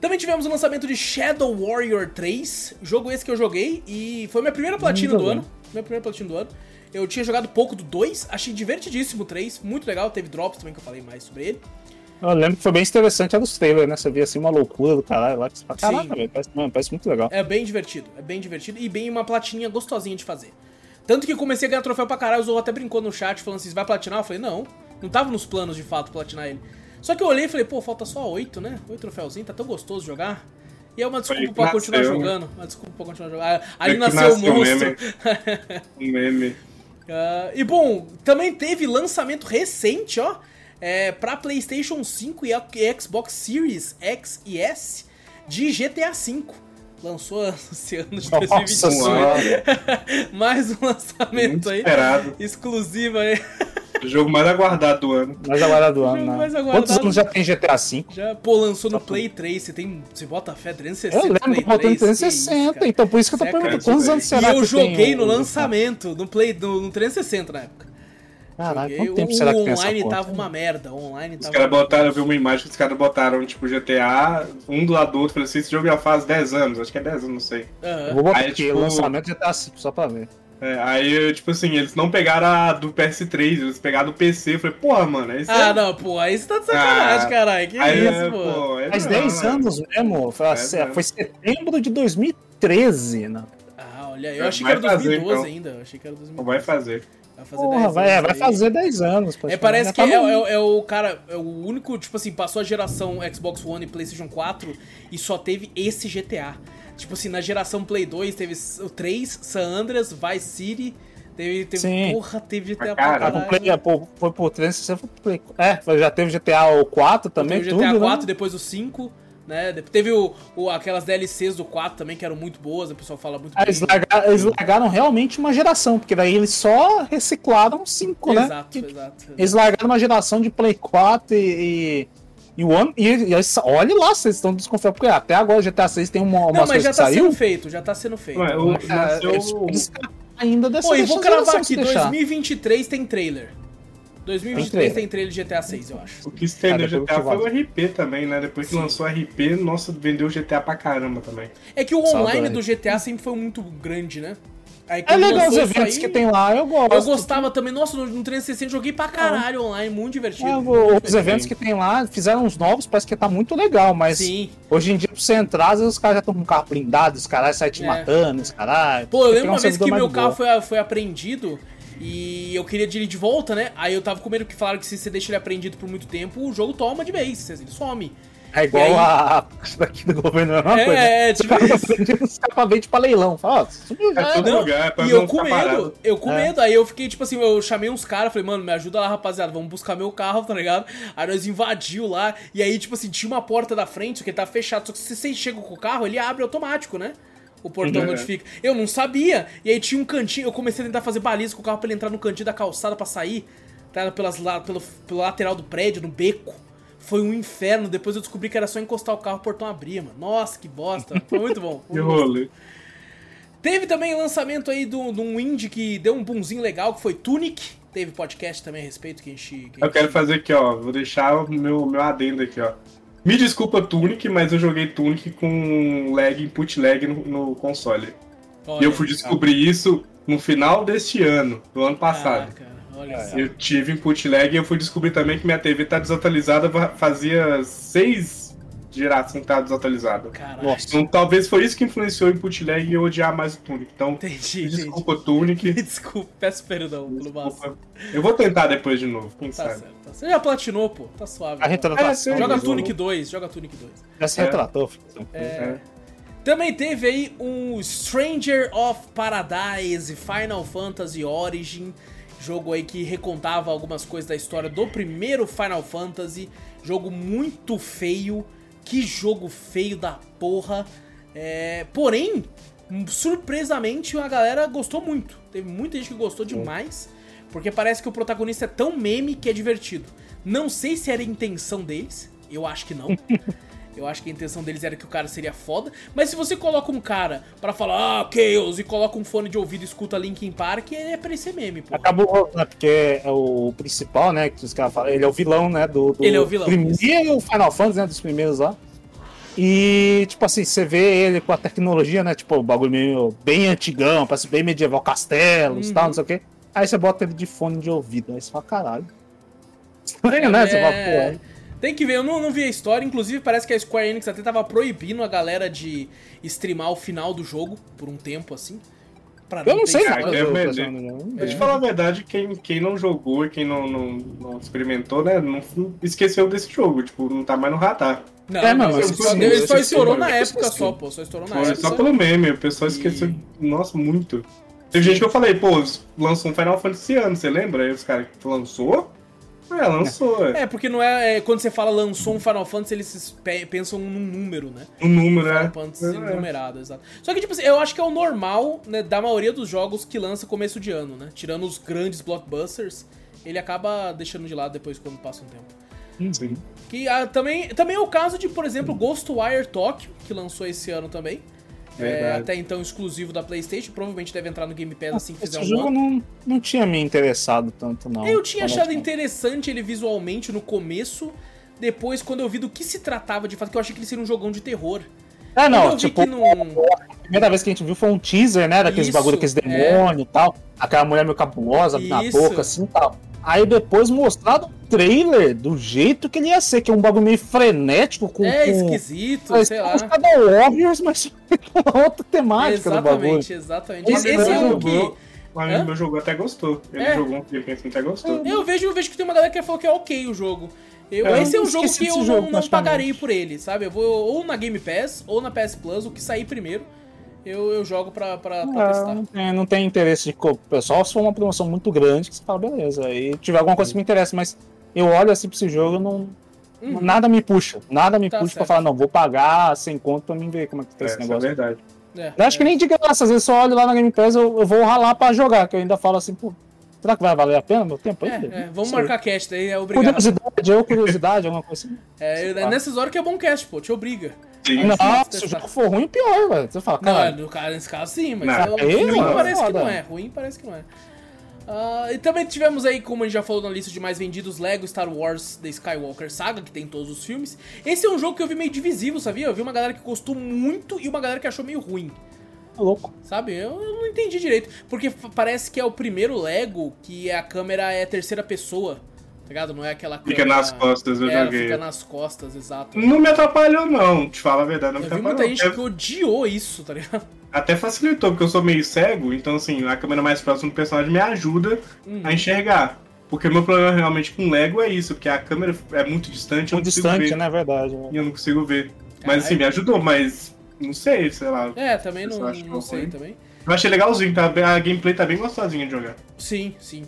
Também tivemos o lançamento de Shadow Warrior 3, jogo esse que eu joguei e foi minha primeira platina do joguei. ano. Minha primeira platina do ano. Eu tinha jogado pouco do 2, achei divertidíssimo o 3, muito legal, teve drops também que eu falei mais sobre ele. Eu lembro que foi bem interessante era os trailers, né? Você via assim uma loucura do caralho lá. Que você fala, caraca, velho, parece, mano, parece muito legal. É bem divertido, é bem divertido e bem uma platinha gostosinha de fazer. Tanto que comecei a ganhar troféu pra caralho, o Zorro até brincou no chat falando assim, vai platinar? Eu falei, não, não tava nos planos de fato platinar ele. Só que eu olhei e falei, pô, falta só oito, né? Oito troféuzinho, tá tão gostoso jogar. E é uma desculpa que pra continuar nasceu, né? jogando. Uma desculpa pra continuar jogando. Ah, Ali nasceu o nasceu o monstro. Um meme. Ah, e bom, também teve lançamento recente, ó, é, pra PlayStation 5 e a- e Xbox Series X e S de GTA V. Lançou esse ano de Nossa 2021. senhora. Mais um lançamento aí. esperado. Exclusivo aí. O jogo mais aguardado do ano. Mais agora do ano, né? mais aguardado. Quantos anos já tem GTA V? Já, pô, lançou no Play 3. Você tem. Você bota fé 360. Eu lembro Play que botou em 3, que 360, isso, cara. então por isso que eu tô é perguntando quantos anos será E que eu joguei no lançamento, no Play, no, no 360 na época. Caralho, quanto tempo o será que tem essa online tava uma merda. O online Os caras botaram, eu vi uma imagem que os caras botaram, tipo, GTA, um do lado do outro, falei assim, esse jogo já faz 10 anos, acho que é 10 anos, não sei. Eu vou botar Aí, aqui, tipo- o lançamento já tá assim, só pra ver. É, aí, tipo assim, eles não pegaram a do PS3, eles pegaram do PC, eu falei, porra, mano, esse Ah, é... não, pô, aí você tá de sacanagem, Ah, caralho. Que Aí, isso, é, pô. pô, é Faz não, 10 é. anos mesmo, foi, Dez a- anos. foi setembro de 2013, né? Ah, olha, eu Vai achei que era fazer, 2012 então. ainda. Eu achei que era 2012. Não vai fazer. Vai fazer Porra, 10 vai, é, anos vai aí. fazer 10 anos. É, parece Já que é, tá no- é- é o cara, é o único, tipo assim, passou a geração Xbox One e PlayStation 4 e só teve esse GTA. Tipo assim, na geração Play 2 teve o 3, San Andreas, Vice City, teve, teve Sim. porra, teve GTA pra cara, pro caralho. Play, é, pô, foi por 360, foi pro Play. É, já teve GTA o 4 também, teve GTA tudo, 4, né? depois o 5, né? Teve o, o- aquelas DLCs do 4 também, que eram muito boas, o pessoal fala muito Ah, Eles largaram, eles largaram realmente uma geração, porque daí eles só reciclaram 5, né? Exato, exato. Eles largaram uma geração de Play 4 e. e e o One. E, e olha lá, vocês estão desconfiando, porque até agora o GTA 6 tem uma, Não, mas já tá saiu. sendo feito, já tá sendo feito. Ué, o- Ah, Nasceu- eles, ainda dessa Pô, e vou cravar geração, aqui, se deixar. 2023 tem trailer. 2023 tem trailer de GTA 6, eu acho. O que estendeu Ah, o GTA foi o. RP também, né? Depois que lançou o RP, nossa, vendeu o GTA pra caramba também. É que o online Saudade. do GTA sempre foi muito grande, né? Aí, É legal os eventos aí, que tem lá, eu gosto. Eu gostava também. Nossa, no, no 360 eu joguei pra caralho online, muito divertido. É, o- os eventos que tem lá, fizeram uns novos, parece que tá muito legal, mas Sim. hoje em dia, pra você entrar, às vezes os caras já estão com um carro blindado, os caras saem te É. matando, os caras. Pô, eu lembro uma vez que meu carro foi, foi apreendido e eu queria dirigir de volta, né? Aí eu tava com medo que falaram que se você deixa ele apreendido por muito tempo, o jogo toma de vez, ele some. É igual aí- a a daqui do governo, é a mesma É, coisa. é, tipo isso. escapamentos pra leilão. Fala, ó, sumiu já. É tudo? Não, lugar, pra e eu com medo, parado. eu com É. medo, aí eu fiquei tipo assim, eu chamei uns caras, falei, mano, me ajuda lá, rapaziada, vamos buscar meu carro, tá ligado? Aí nós invadiu lá, e aí, tipo assim, tinha uma porta da frente, que ele tá fechado, só que se vocês chegam com o carro, ele abre automático, né? O portão Uhum. notifica. Eu não sabia, e aí tinha um cantinho, eu comecei a tentar fazer baliza com o carro pra ele entrar no cantinho da calçada pra sair, tá? Pelas, la- pelo, pelo lateral do prédio, no beco. Foi um inferno, depois eu descobri que era só encostar o carro, o portão abria, mano. Nossa, que bosta. Foi muito bom. Que rolê. Teve também o lançamento aí de um indie que deu um boomzinho legal, que foi Tunic. Teve podcast também a respeito que a gente. que a Eu quero gente- fazer aqui, ó. Vou deixar o meu, meu adendo aqui, ó. Me desculpa, Tunic, mas eu joguei Tunic com lag, input lag no, no console. Olha, e eu fui descobrir isso no final deste ano, do ano passado. cara, só. Eu tive input lag e eu fui descobrir também que minha TV tá desatualizada, fazia seis gerações que tava desatualizada. Caralho. Nossa. Então talvez foi isso que influenciou o input lag e eu odiar mais o Tunic. Então, Entendi, me entendi. desculpa, Tunic. Desculpa, peço perdão pelo. Desculpa. Eu vou tentar depois de novo, quem Tá sabe. certo, tá certo. Você já platinou, pô. Tá suave. A retratação. É, Joga Tunic eu- 2, joga Tunic 2. Já se É. retratou, filho. É. Também teve aí um Stranger of Paradise Final Fantasy Origin, jogo aí que recontava algumas coisas da história do primeiro Final Fantasy, jogo muito feio, que jogo feio da porra. É, porém, surpresamente a galera gostou muito. Teve muita gente que gostou demais, porque parece que o protagonista é tão meme que é divertido. Não sei se era a intenção deles, eu acho que não. Eu acho que a intenção deles era que o cara seria foda. Mas se você coloca um cara pra falar, ah, Chaos, e coloca um fone de ouvido e escuta Linkin Park, é pra esse meme, pô. Acabou, né? Porque é o principal, né? Que os caras falam, ele é o vilão, né? Do, do Ele é o vilão, primeiro Final Fantasy, né? Dos primeiros lá. E, tipo assim, você vê ele com a tecnologia, né? Tipo, o bagulho meio bem antigão, parece bem medieval, castelos e Uhum. tal, não sei o quê. Aí você bota ele de fone de ouvido. Aí você fala, caralho. Estranho, né? Você fala, É, pô, Tem que ver, eu não, não vi a história. Inclusive, parece que a Square Enix até tava proibindo a galera de streamar o final do jogo por um tempo, assim. Pra eu não ter sei, cara, não. é eu não. Deixa eu falar a verdade, quem, quem não jogou e quem não, não, não experimentou, né, não esqueceu desse jogo, tipo, não tá mais no radar. Não, É, não, não, ele mas só, sim, ele eu só estourou na eu época só, pô. Só estourou na Foi época. só pelo meme, o pessoal E- esqueceu, nossa, muito. Teve gente que eu falei, pô, lançou um Final Fantasy ano, você lembra? Aí os caras, lançou? É, lançou, é. É, porque não é, é, Quando você fala lançou um Final Fantasy, eles pe- pensam num número, né? Um número, Final né? Fantasy É. numerado, exato. Só que, tipo assim, eu acho que é o normal, né, da maioria dos jogos que lança começo de ano, né? Tirando os grandes blockbusters, ele acaba deixando de lado depois quando passa um tempo. Sim. Que ah, também, também é o caso de, por exemplo, Ghostwire Tokyo, que lançou esse ano também. É, Verdade. até então exclusivo da PlayStation, provavelmente deve entrar no Game Pass assim que fizer Esse um jogo não, não tinha me interessado tanto, não. Eu tinha achado honestamente. interessante ele visualmente no começo, depois quando eu vi do que se tratava de fato, que eu achei que ele seria um jogão de terror. É, não, vi tipo, não... a primeira vez que a gente viu foi um teaser, né? Daqueles Isso, bagulho, aqueles é. demônios e tal. Aquela mulher meio cabulosa na Isso. boca, assim e tal. Aí depois mostrado o trailer do jeito que ele ia ser, que é um bagulho meio frenético com. É com... esquisito, Parece sei lá. é um Shadow Warriors, mas com outra temática do bagulho. Exatamente, exatamente. Esse é o que. amigo Hã? meu jogou até gostou. Ele É. jogou um tempo assim, até gostou. Eu vejo, eu vejo que tem uma galera que falou que é ok o jogo. Eu, É, esse é um jogo que eu desse não, jogo, não praticamente. pagarei por ele, sabe? Eu vou ou na Game Pass ou na PS Plus, o que sair primeiro, eu, eu jogo pra, pra, pra Ah, testar. não, tem, não tem interesse de co- pessoal, se for uma promoção muito grande, que você fala, beleza. E tiver alguma coisa que me interessa, mas eu olho assim pra esse jogo não. Uhum. Nada me puxa. Nada me Tá puxa certo. pra falar, não, vou pagar sem conto pra mim ver como é que tá É, esse é negócio. verdade. É, Eu acho que nem de graça, às vezes eu olho lá na Game Pass, eu, eu vou ralar pra jogar, que eu ainda falo assim, pô, será que vai valer a pena meu tempo é, ainda? é, vamos Não marcar cast daí, é obrigado. Curiosidade, eu curiosidade, alguma coisa assim. É, é nessas horas que é bom cast, pô, te obriga. isso. Não, se o jogo for ruim, pior, velho. Você fala, Não, cara. no cara, nesse caso sim, mas Não, é- aí, ruim mano, parece que não é. Ruim parece que não é. Ah, e também tivemos aí, como a gente já falou na lista de mais vendidos, Lego Star Wars The Skywalker Saga, que tem todos os filmes. Esse é um jogo que eu vi meio divisível, sabia? Eu vi uma galera que gostou muito e uma galera que achou meio ruim. Tá louco. Sabe? Eu, eu não entendi direito. Porque parece que é o primeiro Lego que a câmera é terceira pessoa. Tá ligado? Não é aquela câmera. Fica nas costas, eu é, joguei. fica nas costas, exato. Não me atrapalhou, não. Te falar a verdade, não me Eu vi atrapalhou. muita gente Até- que odiou isso, tá ligado? Até facilitou, porque eu sou meio cego, então assim, a câmera mais próxima do personagem me ajuda Uhum. a enxergar. Porque o meu problema realmente com Lego é isso, porque a câmera é muito distante, eu não Muito consigo distante, ver. né? É verdade. né? E eu não consigo ver. Mas Caralho. assim, me ajudou, mas não sei, sei lá. É, também não, acho não sei ruim. também. Eu achei legalzinho, tá? a gameplay tá bem gostosinha de jogar. Sim, sim.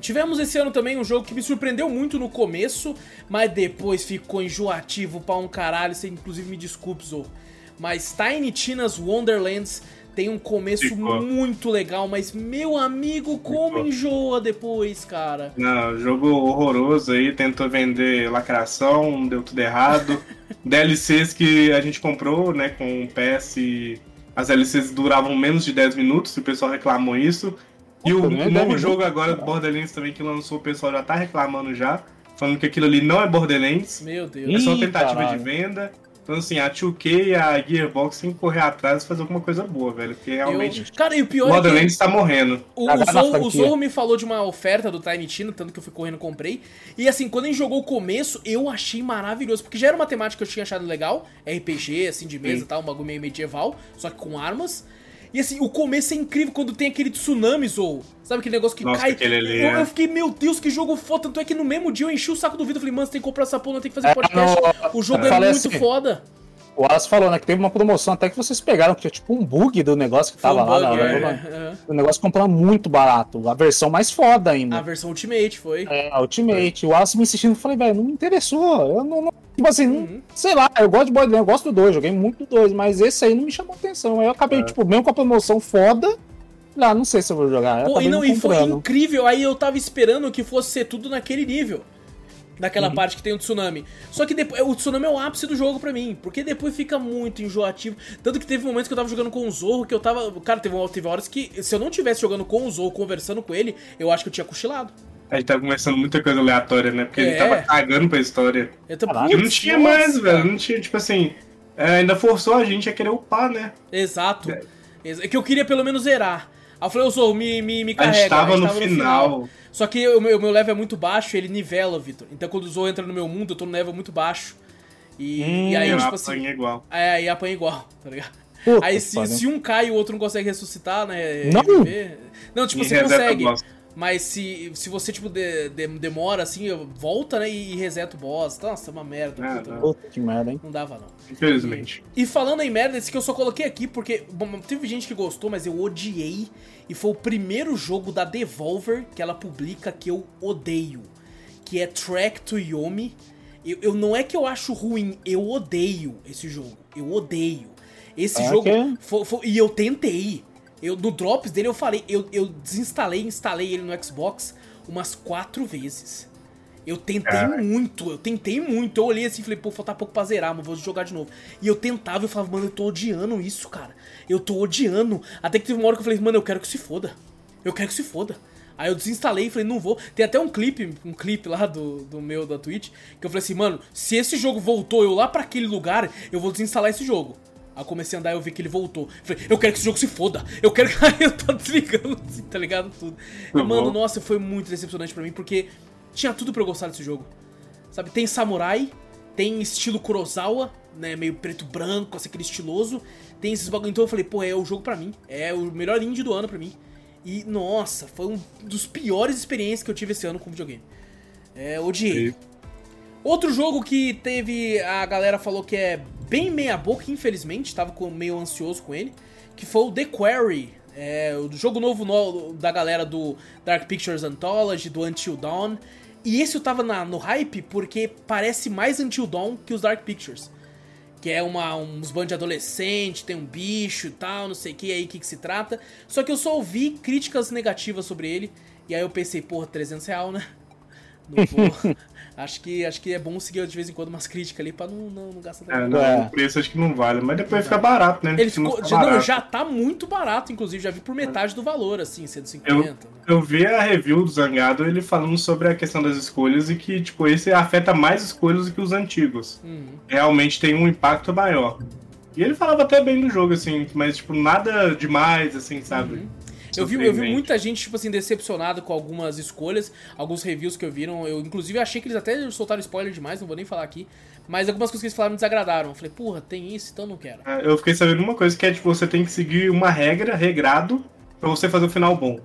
Tivemos esse ano também um jogo que me surpreendeu muito no começo, mas depois ficou enjoativo pra um caralho. Você inclusive me desculpe, Zorro. Mas Tiny Tina's Wonderlands tem um começo Ficou. muito legal, mas meu amigo, como Ficou. enjoa depois, cara. Não, jogo horroroso aí, tentou vender lacração, deu tudo errado. DLCs que a gente comprou, né, com o PS, as DLCs duravam menos de 10 minutos, e o pessoal reclamou isso. E o, 10 novo minutos, jogo agora do Borderlands também que lançou, o pessoal já tá reclamando já, falando que aquilo ali não é Borderlands, Meu Deus. é só Ih, tentativa caralho. de venda. Então assim, a 2K e a Gearbox tem que correr atrás e fazer alguma coisa boa, velho, porque realmente Eu- Cara, e o pior é que Borderlands tá morrendo. O, o, Cagar na Zorro, o. Zorro me falou de uma oferta do Tiny Tina, tanto que eu fui correndo e comprei. E assim, quando a gente jogou o começo, eu achei maravilhoso. Porque já era uma temática que eu tinha achado legal. RPG, assim, de mesa e tal, um bagulho meio medieval, só que com armas. E assim, o começo é incrível quando tem aquele tsunami, Zorro. Sabe aquele negócio que Nossa, cai? aquele ali, eu, é. eu fiquei, meu Deus, que jogo foda. Tanto é que no mesmo dia eu enchi o saco do. Eu falei, mano, você tem que comprar essa porra, não tem que fazer É, podcast. no- O jogo é falei muito assim, foda. O Wallace falou, né, que teve uma promoção até que vocês pegaram, que tinha tipo um bug do negócio que Foi tava um lá. bug, na- é, na- é. O negócio comprando muito barato. A versão mais foda ainda. A versão Ultimate foi. É, a Ultimate. O Wallace me insistindo, eu falei, velho, não me interessou. Eu não. não- tipo assim, não- Uhum. sei lá, eu gosto de Borderlands, eu gosto do 2, joguei muito do 2, mas esse aí não me chamou atenção. Aí eu acabei, É. tipo, mesmo com a promoção foda. Ah, não sei se eu vou jogar. Pô, e, não, e foi incrível. Aí eu tava esperando que fosse ser tudo naquele nível. Daquela parte que tem o tsunami. Só que depois, o tsunami é o ápice do jogo pra mim. Porque depois fica muito enjoativo. Tanto que teve momentos que eu tava jogando com o Zorro que eu tava. Cara, teve, teve horas que se eu não tivesse jogando com o Zorro, conversando com ele, eu acho que eu tinha cochilado. A gente tá começando muita coisa aleatória, né? Porque É. ele tava cagando pra história. Eu tô, Caralho, E não tinha nossa, mais, cara. velho. Não tinha, tipo assim. é, ainda forçou a gente a querer upar, né? Exato. É que eu queria pelo menos zerar. Aí eu falei, ô Zorro, me, me, me A carrega. gente tava Aí no final. Só que o meu, o meu level é muito baixo, ele nivela, Vitor. Então quando o Zorro entra no meu mundo, eu tô no level muito baixo. E, Hum, e aí, eu tipo assim. igual. É, aí apanha igual, tá ligado? Puta aí se, se um cai e o outro não consegue ressuscitar, né? Não? reviver- Não, tipo, E você reseta consegue. Mas se, se você, tipo, de- de- demora assim, volta, né? E reseta o boss. Nossa, é uma merda. Ah, puta, não. Puta que merda, hein? não dava, não. Infelizmente. E falando em merda, esse que eu só coloquei aqui porque bom, teve gente que gostou, mas eu odiei. E foi o primeiro jogo da Devolver que ela publica que eu odeio. Que é Track to Yomi. Eu, eu- não é que eu acho ruim, eu odeio esse jogo. Eu odeio. Esse Ah, jogo. que? fo- fo- e eu tentei. Eu, no Drops dele eu falei, eu, eu desinstalei e instalei ele no Xbox umas quatro vezes. Eu tentei Caraca. muito, eu tentei muito. Eu olhei assim e falei, pô, falta pouco pra zerar, mas vou jogar de novo. E eu tentava, eu falava, mano, eu tô odiando isso, cara. Eu tô odiando. Até que teve uma hora que eu falei, mano, eu quero que se foda. Eu quero que se foda. Aí eu desinstalei e falei, não vou. Tem até um clipe, um clipe lá do, do meu, da Twitch, que eu falei assim, mano, se esse jogo voltou eu lá pra aquele lugar, eu vou desinstalar esse jogo. Aí eu comecei a andar e eu vi que ele voltou. Falei, eu quero que esse jogo se foda. Eu quero que. Aí eu tô desligando, assim, tá ligado? Tudo. E, Tá mano, nossa, foi muito decepcionante pra mim, porque tinha tudo pra eu gostar desse jogo. Sabe, tem samurai, tem estilo Kurosawa, né, meio preto e branco, assim, aquele estiloso. Tem esses bagulho. Então eu falei, pô, é o jogo pra mim. É o melhor indie do ano pra mim. E, nossa, foi um dos piores experiências que eu tive esse ano com videogame. É, odiei. Sim. Outro jogo que teve. A galera falou que é bem meia-boca, infelizmente, tava meio ansioso com ele. Que foi o The Quarry. É, o jogo novo no- da galera do Dark Pictures Anthology, do Until Dawn. E esse eu tava na- no hype porque parece mais Until Dawn que os Dark Pictures. Que é uma, uns bandos de adolescente, tem um bicho e tal, não sei o que, aí o que, que se trata. Só que eu só ouvi críticas negativas sobre ele. E aí eu pensei, porra, 300 real, né? Não vou. acho, que, acho que é bom seguir de vez em quando umas críticas ali pra não, não, não gastar É, tanto. não, É. o preço acho que não vale, mas depois fica barato, né? Ele ficou. não, barato. já tá muito barato, inclusive, já vi por metade do valor, assim, 150. né? Eu vi a review do Zangado, ele falando sobre a questão das escolhas e que, tipo, esse afeta mais escolhas do que os antigos. Uhum. Realmente tem um impacto maior. E ele falava até bem do jogo, assim, mas, tipo, nada demais, assim, sabe? Uhum. Eu vi, eu vi muita gente, tipo assim, decepcionado com algumas escolhas, alguns reviews que eu viram. Eu, inclusive, achei que eles até soltaram spoiler demais, não vou nem falar aqui. Mas algumas coisas que eles falaram me desagradaram. Eu falei, porra, tem isso, então não quero. É, Eu fiquei sabendo uma coisa que é, tipo, você tem que seguir uma regra, regrado, pra você fazer o final bom.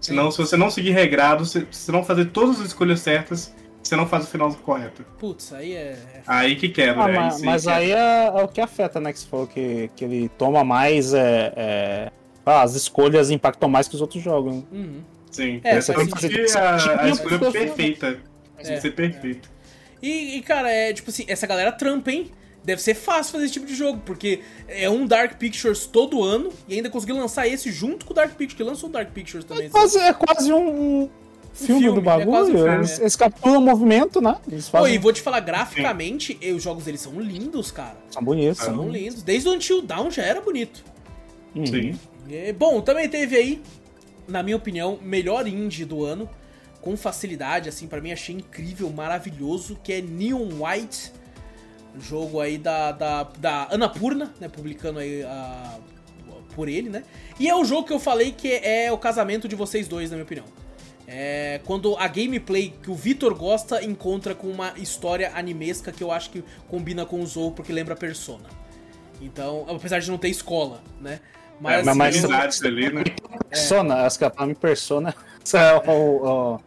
Senão, se você não seguir regrado, se se não fazer todas as escolhas certas, você não faz o final correto. Putz, aí é. é Aí que quebra, Ah, é mas isso mas aí é, é o que afeta, né? Que você falou que, que ele toma mais. É, é, ah, as escolhas impactam mais que os outros jogos. né? Uhum. Sim, É, essa ser a, a Tinha escolha perfeita. Tem É, que ser perfeita. E, e, cara, é tipo assim, essa galera trampa, hein? Deve ser fácil fazer esse tipo de jogo, porque é um Dark Pictures todo ano e ainda conseguiu lançar esse junto com o Dark Pictures, que lançou o Dark Pictures também. É quase, é quase um, um filme, filme, do é bagulho. quase um filme, eles, é. eles capturam o movimento, né? Eles Pô, fazem. e vou te falar, graficamente, eh, os jogos deles são lindos, cara. São bonitos. São são lindos. Desde o Until Dawn já era bonito. Uhum. Sim. E, bom, também teve aí, na minha opinião, melhor indie do ano, com facilidade, assim, pra mim achei incrível, maravilhoso, que é Neon White, jogo aí da, da, da Annapurna, né, publicando aí a, por ele, né, e é o jogo que eu falei que é o casamento de vocês dois, na minha opinião. É quando a gameplay que o Vitor gosta encontra com uma história animesca que eu acho que combina com o Zou porque lembra Persona. Então, apesar de não ter escola, né? Mas, mas- mas- mas ali, né? Persona, acho que a palavra persona. Isso é o. o-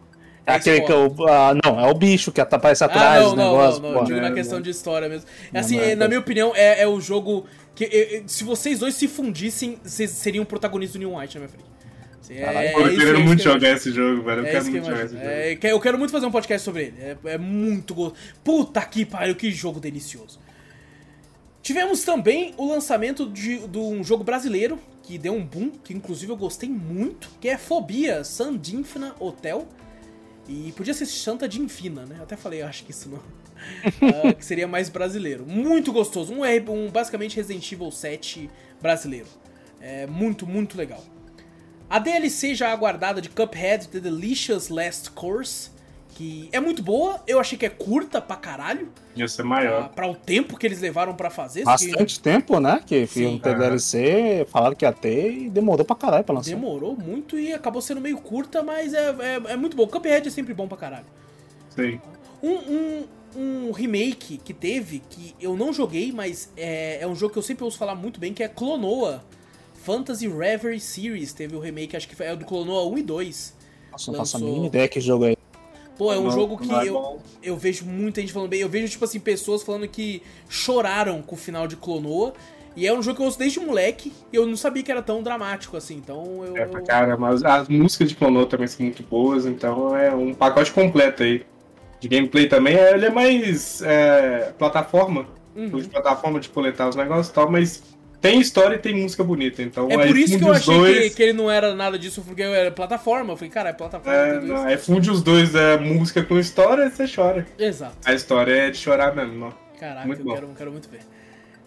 É é aquele que é o. ah, não, é o bicho que aparece atrás ah, não, não, negócio. não, não, eu pô. digo na É, questão não. de história mesmo. Não, assim, não é na minha opinião, é, é o jogo que é, é, se vocês dois se fundissem, vocês seriam protagonistas do New White na minha frente. Assim, é, Caralho, é Pô, eu quero é isso muito jogar esse jogo, velho. Eu É quero muito jogar esse jogo. É, eu quero muito fazer um podcast sobre ele. É, é muito gostoso. Puta que pariu, que jogo delicioso. Tivemos também o lançamento de, de um jogo brasileiro que deu um boom, que inclusive eu gostei muito, que é Fobia Sandinfina Hotel. E podia ser Santa de Infina, né? Eu até falei, eu acho que isso não. Ah, que seria mais brasileiro. Muito gostoso. Um, um basicamente Resident Evil 7 brasileiro. É muito, muito legal. A DLC já aguardada de Cuphead The Delicious Last Course, que é muito boa, eu achei que é curta pra caralho, Ia ser pra, maior. pra o tempo que eles levaram pra fazer. Bastante tempo, né? Que iam ter DLC, falaram que ia ter e demorou pra caralho pra que lançar. demorou muito e acabou sendo meio curta, mas é, é, é muito bom. Cuphead é sempre bom pra caralho. Sim. Um, um, um remake que teve, que eu não joguei, mas é, é um jogo que eu sempre ouço falar muito bem, que é Clonoa. Fantasy Reverie Series teve o remake, acho que foi, é o do Clonoa 1 e 2. Nossa, não faço a mínima ideia que jogo é. Pô, é um Não, jogo que é eu, bom. eu vejo muita gente falando bem. Eu vejo, tipo assim, pessoas falando que choraram com o final de Clonoa. E é um jogo que eu ouço desde moleque e eu não sabia que era tão dramático assim. Então eu. É pra caramba. As, as músicas de Clonoa também são muito boas, então é um pacote completo aí. De gameplay também, ele é mais é, plataforma. Uhum. De plataforma de coletar os negócios e tal, mas tem história e tem música bonita, então É por isso que eu achei dois, que, que ele não era nada disso, porque era plataforma. Eu falei, cara, é plataforma. É, não, aí funde os dois, é, música com história, você chora. Exato. A história é de chorar mesmo, ó. Caraca, Muito eu bom. quero, quero muito ver.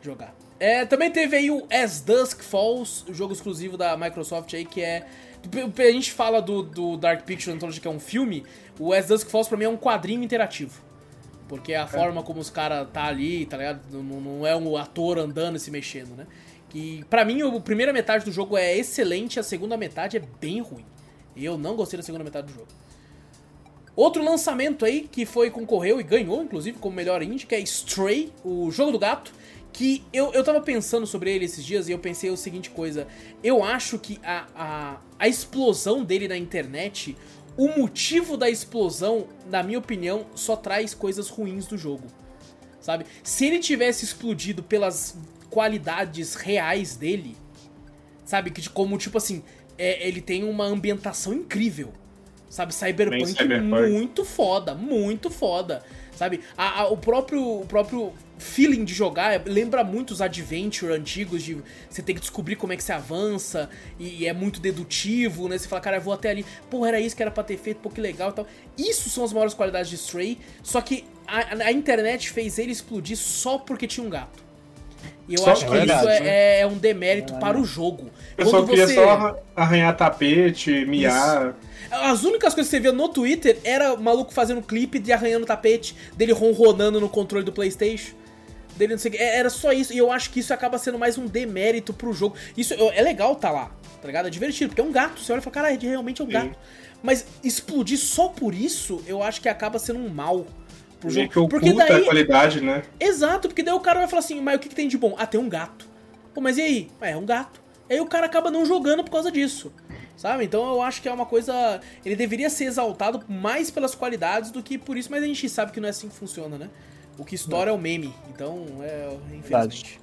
Jogar. É, também teve aí o As Dusk Falls, o jogo exclusivo da Microsoft aí, que é. A gente fala do, do Dark Picture Anthology, que é um filme. O As Dusk Falls pra mim é um quadrinho interativo. Porque é a forma como os caras tá ali, tá ligado? Não, não é um ator andando e se mexendo, né? Que pra mim a primeira metade do jogo é excelente, a segunda metade é bem ruim. Eu não gostei da segunda metade do jogo. Outro lançamento aí que foi concorreu e ganhou, inclusive, como melhor indie, que é Stray, o jogo do gato. Que eu, eu tava pensando sobre ele esses dias e eu pensei o seguinte coisa. Eu acho que a, a, a explosão dele na internet, o motivo da explosão, na minha opinião, só traz coisas ruins do jogo. Sabe? Se ele tivesse explodido pelas qualidades reais dele, sabe? Que de como, tipo assim, é, ele tem uma ambientação incrível. Sabe? Cyberpunk, cyberpunk. muito foda, muito foda. Sabe? A, a, o, próprio, o próprio feeling de jogar lembra muito os adventure antigos de você ter que descobrir como é que você avança e, e é muito dedutivo, né? Você fala, cara, eu vou até ali, pô, era isso que era pra ter feito, pô, que legal e tal. Isso são as maiores qualidades de Stray, só que a, a internet fez ele explodir só porque tinha um gato. E eu Só acho que verdade, isso é, né? é- é um demérito para o jogo. O pessoal Quando queria você- só arran- arranhar tapete, miar. As únicas coisas que você via no Twitter era o maluco fazendo clipe de arranhando o tapete, dele ronronando no controle do Playstation. Dele não sei. É- Era só isso. E eu acho que isso acaba sendo mais um demérito pro jogo. Isso é legal tá lá, tá ligado? É divertido, porque é um gato. Você olha e fala, cara, realmente é um Sim. gato. Mas explodir só por isso, eu acho que acaba sendo um mal pro Meio jogo. que Porque daí. a qualidade, né? Exato, porque daí o cara vai falar assim, mas o que, que tem de bom? Ah, tem um gato. Pô, mas e aí? É, é um gato. Aí o cara acaba não jogando por causa disso. Sabe? Então eu acho que é uma coisa. Ele deveria ser exaltado mais pelas qualidades do que por isso, mas a gente sabe que não é assim que funciona, né? O que estoura é o meme. Então, é. Infelizmente.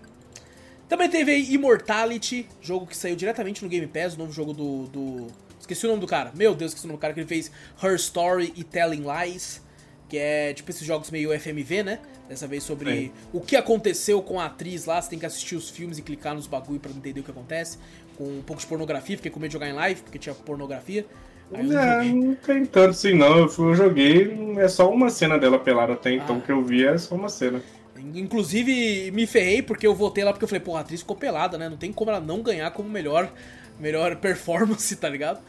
Também teve aí Immortality, jogo que saiu diretamente no Game Pass, o novo jogo do, do. Esqueci o nome do cara. Meu Deus, esqueci o nome do cara que ele fez Her Story e Telling Lies. Que é tipo esses jogos meio FMV, né? Dessa vez sobre Sim. o que aconteceu com a atriz lá. Você tem que assistir os filmes e clicar nos bagulho pra entender o que acontece. Com um pouco de pornografia, fiquei com medo de jogar em live, porque tinha pornografia. Aí não É, não tem tanto assim não. Eu, fui- eu joguei, é só uma cena dela pelada até então Ah. que eu vi, é só uma cena. Inclusive, me ferrei porque eu votei lá porque eu falei, pô, a atriz ficou pelada, né? Não tem como ela não ganhar como melhor, melhor performance, tá ligado?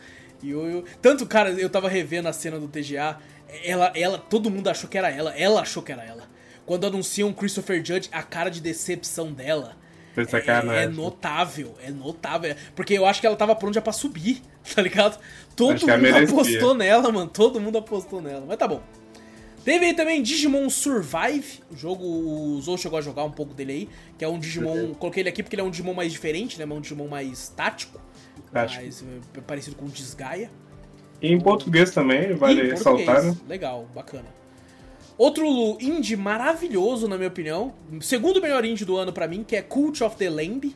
E eu, eu- Tanto, cara, eu tava revendo a cena do TGA, ela, ela, todo mundo achou que era ela, ela achou que era ela. Quando anunciam Christopher Judge, a cara de decepção dela. É, é notável, é notável. Porque eu acho que ela tava pronta já pra subir, tá ligado? Todo Acho mundo apostou nela, mano. Todo mundo apostou nela. Mas tá bom. Teve aí também Digimon Survive, o jogo, o Zou chegou a jogar um pouco dele aí, que é um Digimon, coloquei ele aqui porque ele é um Digimon mais diferente, né, um Digimon mais tático, Tático. mais eh, parecido com o Desgaia. E em português também, vale ressaltar, português. né? Legal, bacana. Outro indie maravilhoso, na minha opinião, segundo melhor indie do ano pra mim, que é Cult of the Lamb,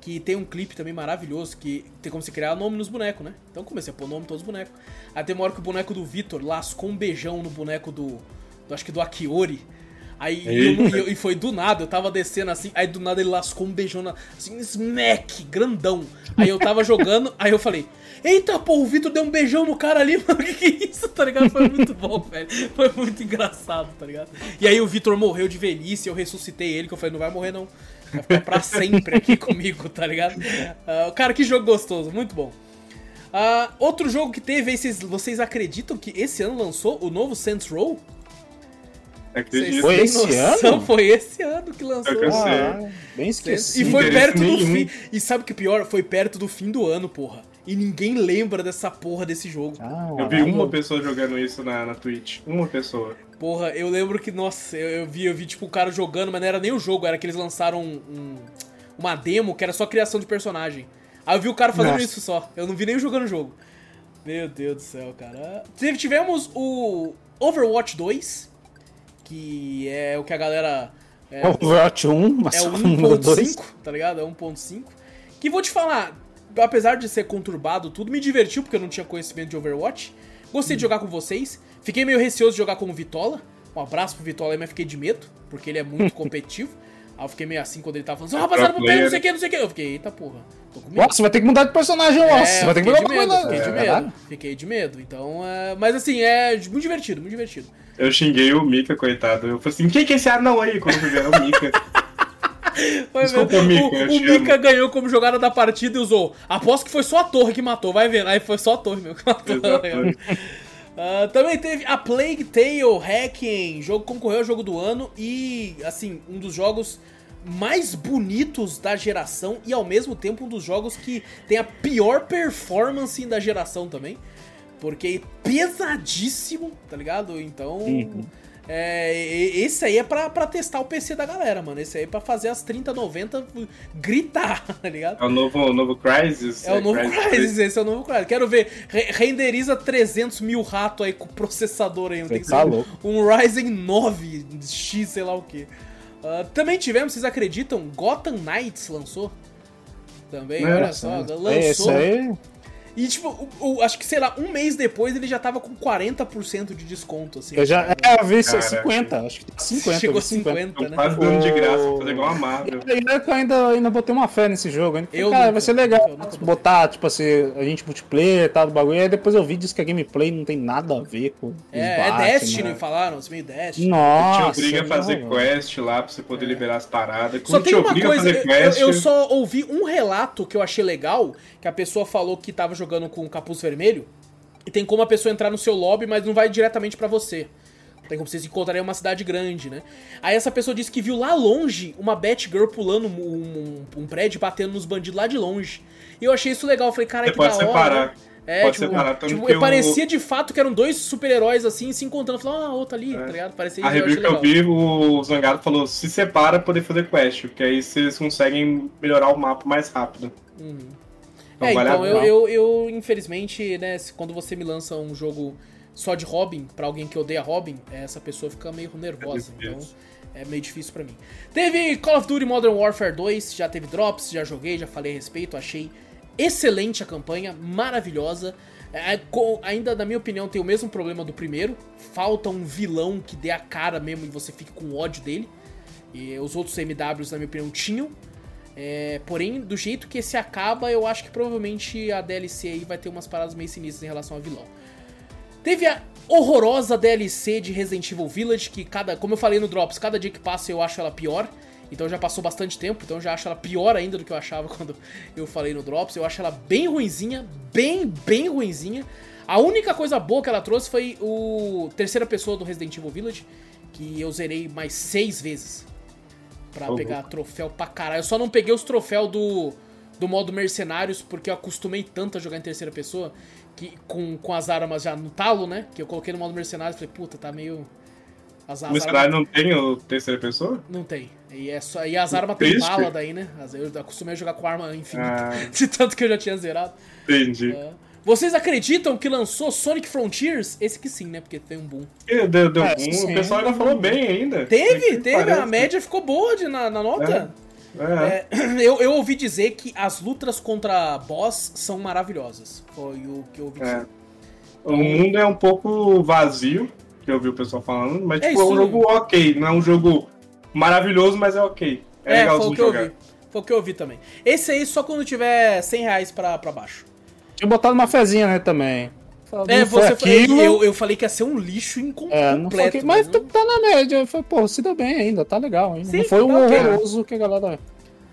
que tem um clipe também maravilhoso, que tem como você criar nome nos bonecos, né? Então comecei a pôr nome em todos os bonecos. Tem uma hora que o boneco do Vitor lascou um beijão no boneco do, do acho que do Akiori. Aí e, eu não- eu- foi do nada, eu tava descendo assim, aí do nada ele lascou um beijão na, assim, smack, grandão. Aí eu tava jogando, aí eu falei, eita pô, o Vitor deu um beijão no cara ali, mano, que que é isso, tá ligado? Foi muito bom, velho. Foi muito engraçado, tá ligado? E aí o Vitor morreu de velhice, eu ressuscitei ele, que eu falei, não vai morrer não. Vai ficar pra sempre aqui comigo, tá ligado? Ah, cara, que jogo gostoso, muito bom. Ah, outro jogo que teve vocês, vocês acreditam que esse ano lançou o novo Saints Row? Acredito. Foi esse noção? ano? Foi esse ano que lançou. Eu sei. Ah, bem E esquecido. foi perto do fim. E sabe o que é pior? Foi perto do fim do ano, porra. E ninguém lembra dessa porra desse jogo. Ah, Eu vi uma pessoa jogando isso na, na Twitch. Uma pessoa. Porra, eu lembro que, nossa, eu, eu vi, eu vi tipo o cara jogando, mas não era nem o jogo, era que eles lançaram um- um- uma demo que era só criação de personagem. Aí eu vi o cara fazendo Nossa. isso só. Eu não vi nem jogando o jogo. Meu Deus do céu, cara. Tive- Tivemos o Overwatch 2, que é o que a galera. É, Overwatch 1, mas é só o o número 2. 1.5, tá ligado? É 1.5. Que vou te falar, apesar de ser conturbado tudo, me divertiu porque eu não tinha conhecimento de Overwatch. Gostei de jogar com vocês. Fiquei meio receoso de jogar com o Vitola. Um abraço pro Vitola mas fiquei de medo, porque ele é muito competitivo. Aí eu fiquei meio assim quando ele tava falando, assim, "Ó, rapaziada, Pro pegar não sei o que, não sei o que. Eu fiquei, eita porra, tô com medo. Nossa, vai ter que mudar de personagem, É, nossa. vai ter que mudar de medo, fiquei de É medo, fiquei de medo. Então, é... mas assim, é muito divertido, muito divertido. Eu xinguei o Mika, coitado. Eu falei assim, quem que é esse anão aí? Quando eu ver, era o Mika. Foi Desculpa, mesmo. Mika, o o Mika amo. ganhou como jogada da partida e usou. Aposto que foi só a torre que matou, vai vendo. Aí foi só a torre mesmo que matou. Ah, também teve a Plague Tale Hacking, jogo concorreu ao jogo do ano e, assim, um dos jogos mais bonitos da geração e ao mesmo tempo um dos jogos que tem a pior performance da geração também. Porque é pesadíssimo, tá ligado? Então. Uhum. É, esse aí é pra, pra testar o PC da galera, mano. Esse aí é pra fazer as 3090 gritar, tá ligado? É o novo, o novo Crysis. É o novo Crysis Crysis, esse é o novo Crysis. Quero ver, re- renderiza 300 mil rato aí com o processador aí. Não tem que Tá ser um- louco. um Ryzen 9 X, sei lá o que. também tivemos, vocês acreditam? Gotham Knights lançou. Também, olha só, É, lançou. esse aí. E, tipo, o, o- acho que, sei lá, um mês depois ele já tava com 40% de desconto, assim. Eu já sabe? é, eu vi Caraca. 50, acho que tá 50. Chegou eu vi 50. 50, Tô né? quase dando de graça, O- vou fazer igual a Marvel. Aí eu ainda, ainda botei uma fé nesse jogo. Ainda. Eu cara, nunca, vai ser legal botar, tipo assim, a gente multiplayer e tal, do bagulho. Aí depois eu vi, diz que a gameplay não tem nada a ver com. É, é combate, Destiny, né? falaram, assim, meio Destiny. Nossa. te obriga a fazer não, quest lá pra você poder liberar as paradas. Só tem te uma coisa, eu- eu só ouvi um relato que eu achei legal, que a pessoa falou que tava jogando com o capuz vermelho, e tem como a pessoa entrar no seu lobby, mas não vai diretamente pra você. Tem como vocês se encontrarem em uma cidade grande, né? Aí essa pessoa disse que viu lá longe uma Batgirl pulando um, um- um prédio, batendo nos bandidos lá de longe. E eu achei isso legal, eu falei, cara, que pode da hora. separar. É, Pode tipo, separar, tanto tipo, o- parecia de fato que eram dois super-heróis assim, se encontrando. Falando, ah, outro ali, tá ligado? Parecia A eu review que eu vi, o Zangado falou, se separa pra poder fazer quest, porque aí vocês conseguem melhorar o mapa mais rápido. Uhum. Então é, vale então eu, eu, eu, infelizmente, né, quando você me lança um jogo só de Robin, pra alguém que odeia Robin, é, essa pessoa fica meio nervosa, É então é meio difícil pra mim. Teve Call of Duty Modern Warfare 2, já teve drops, já joguei, já falei a respeito, achei excelente a campanha, maravilhosa. É, com- ainda, na minha opinião, tem o mesmo problema do primeiro, falta um vilão que dê a cara mesmo e você fique com ódio dele. E os outros MWs, na minha opinião, tinham. É, porém, do jeito que esse acaba, eu acho que provavelmente a DLC aí vai ter umas paradas meio sinistras em relação ao vilão. Teve a horrorosa DLC de Resident Evil Village, que cada, como eu falei no Drops, cada dia que passa eu acho ela pior. Então já passou bastante tempo, então já acho ela pior ainda do que eu achava quando eu falei no Drops. Eu acho ela bem ruinzinha, bem, bem ruinzinha. A única coisa boa que ela trouxe foi o terceira pessoa do Resident Evil Village, que eu zerei mais seis vezes pra Uhum. pegar troféu pra caralho. Eu só não peguei os troféus do, do modo mercenários, porque eu acostumei tanto a jogar em terceira pessoa, que com, com as armas já no talo, né? Que eu coloquei no modo mercenários e falei, puta, tá meio. As, as O cenário não tem o terceira pessoa? não tem. E, é só, e as armas tem bala daí, né? Eu acostumei a jogar com arma infinita. Ah. De tanto que eu já tinha zerado. Entendi. É. Vocês acreditam que lançou Sonic Frontiers? Esse que sim, né? Porque tem um boom. E Deu, deu É, boom, sim. o pessoal ainda falou bem ainda. Teve, teve. parece. A média ficou boa de, na, na nota. É. É, eu, eu ouvi dizer que as lutas contra boss são maravilhosas. Foi o que eu ouvi dizer. É. O mundo é um pouco vazio, que eu ouvi o pessoal falando, mas É tipo, é, um jogo ok. Não é um jogo maravilhoso, mas é ok. É, É, foi o que eu jogar. ouvi. Foi o que eu ouvi também. Esse aí só quando tiver 100 reais pra, pra baixo. Tinha botado uma fezinha, né, também. É, Não foi você aquilo, eu, eu falei que ia ser um lixo incompleto. É, não foi aquilo, mas tá tá na média. Foi, pô, se deu bem ainda, tá legal ainda. Sim, não foi um tá ok. horroroso que a galera.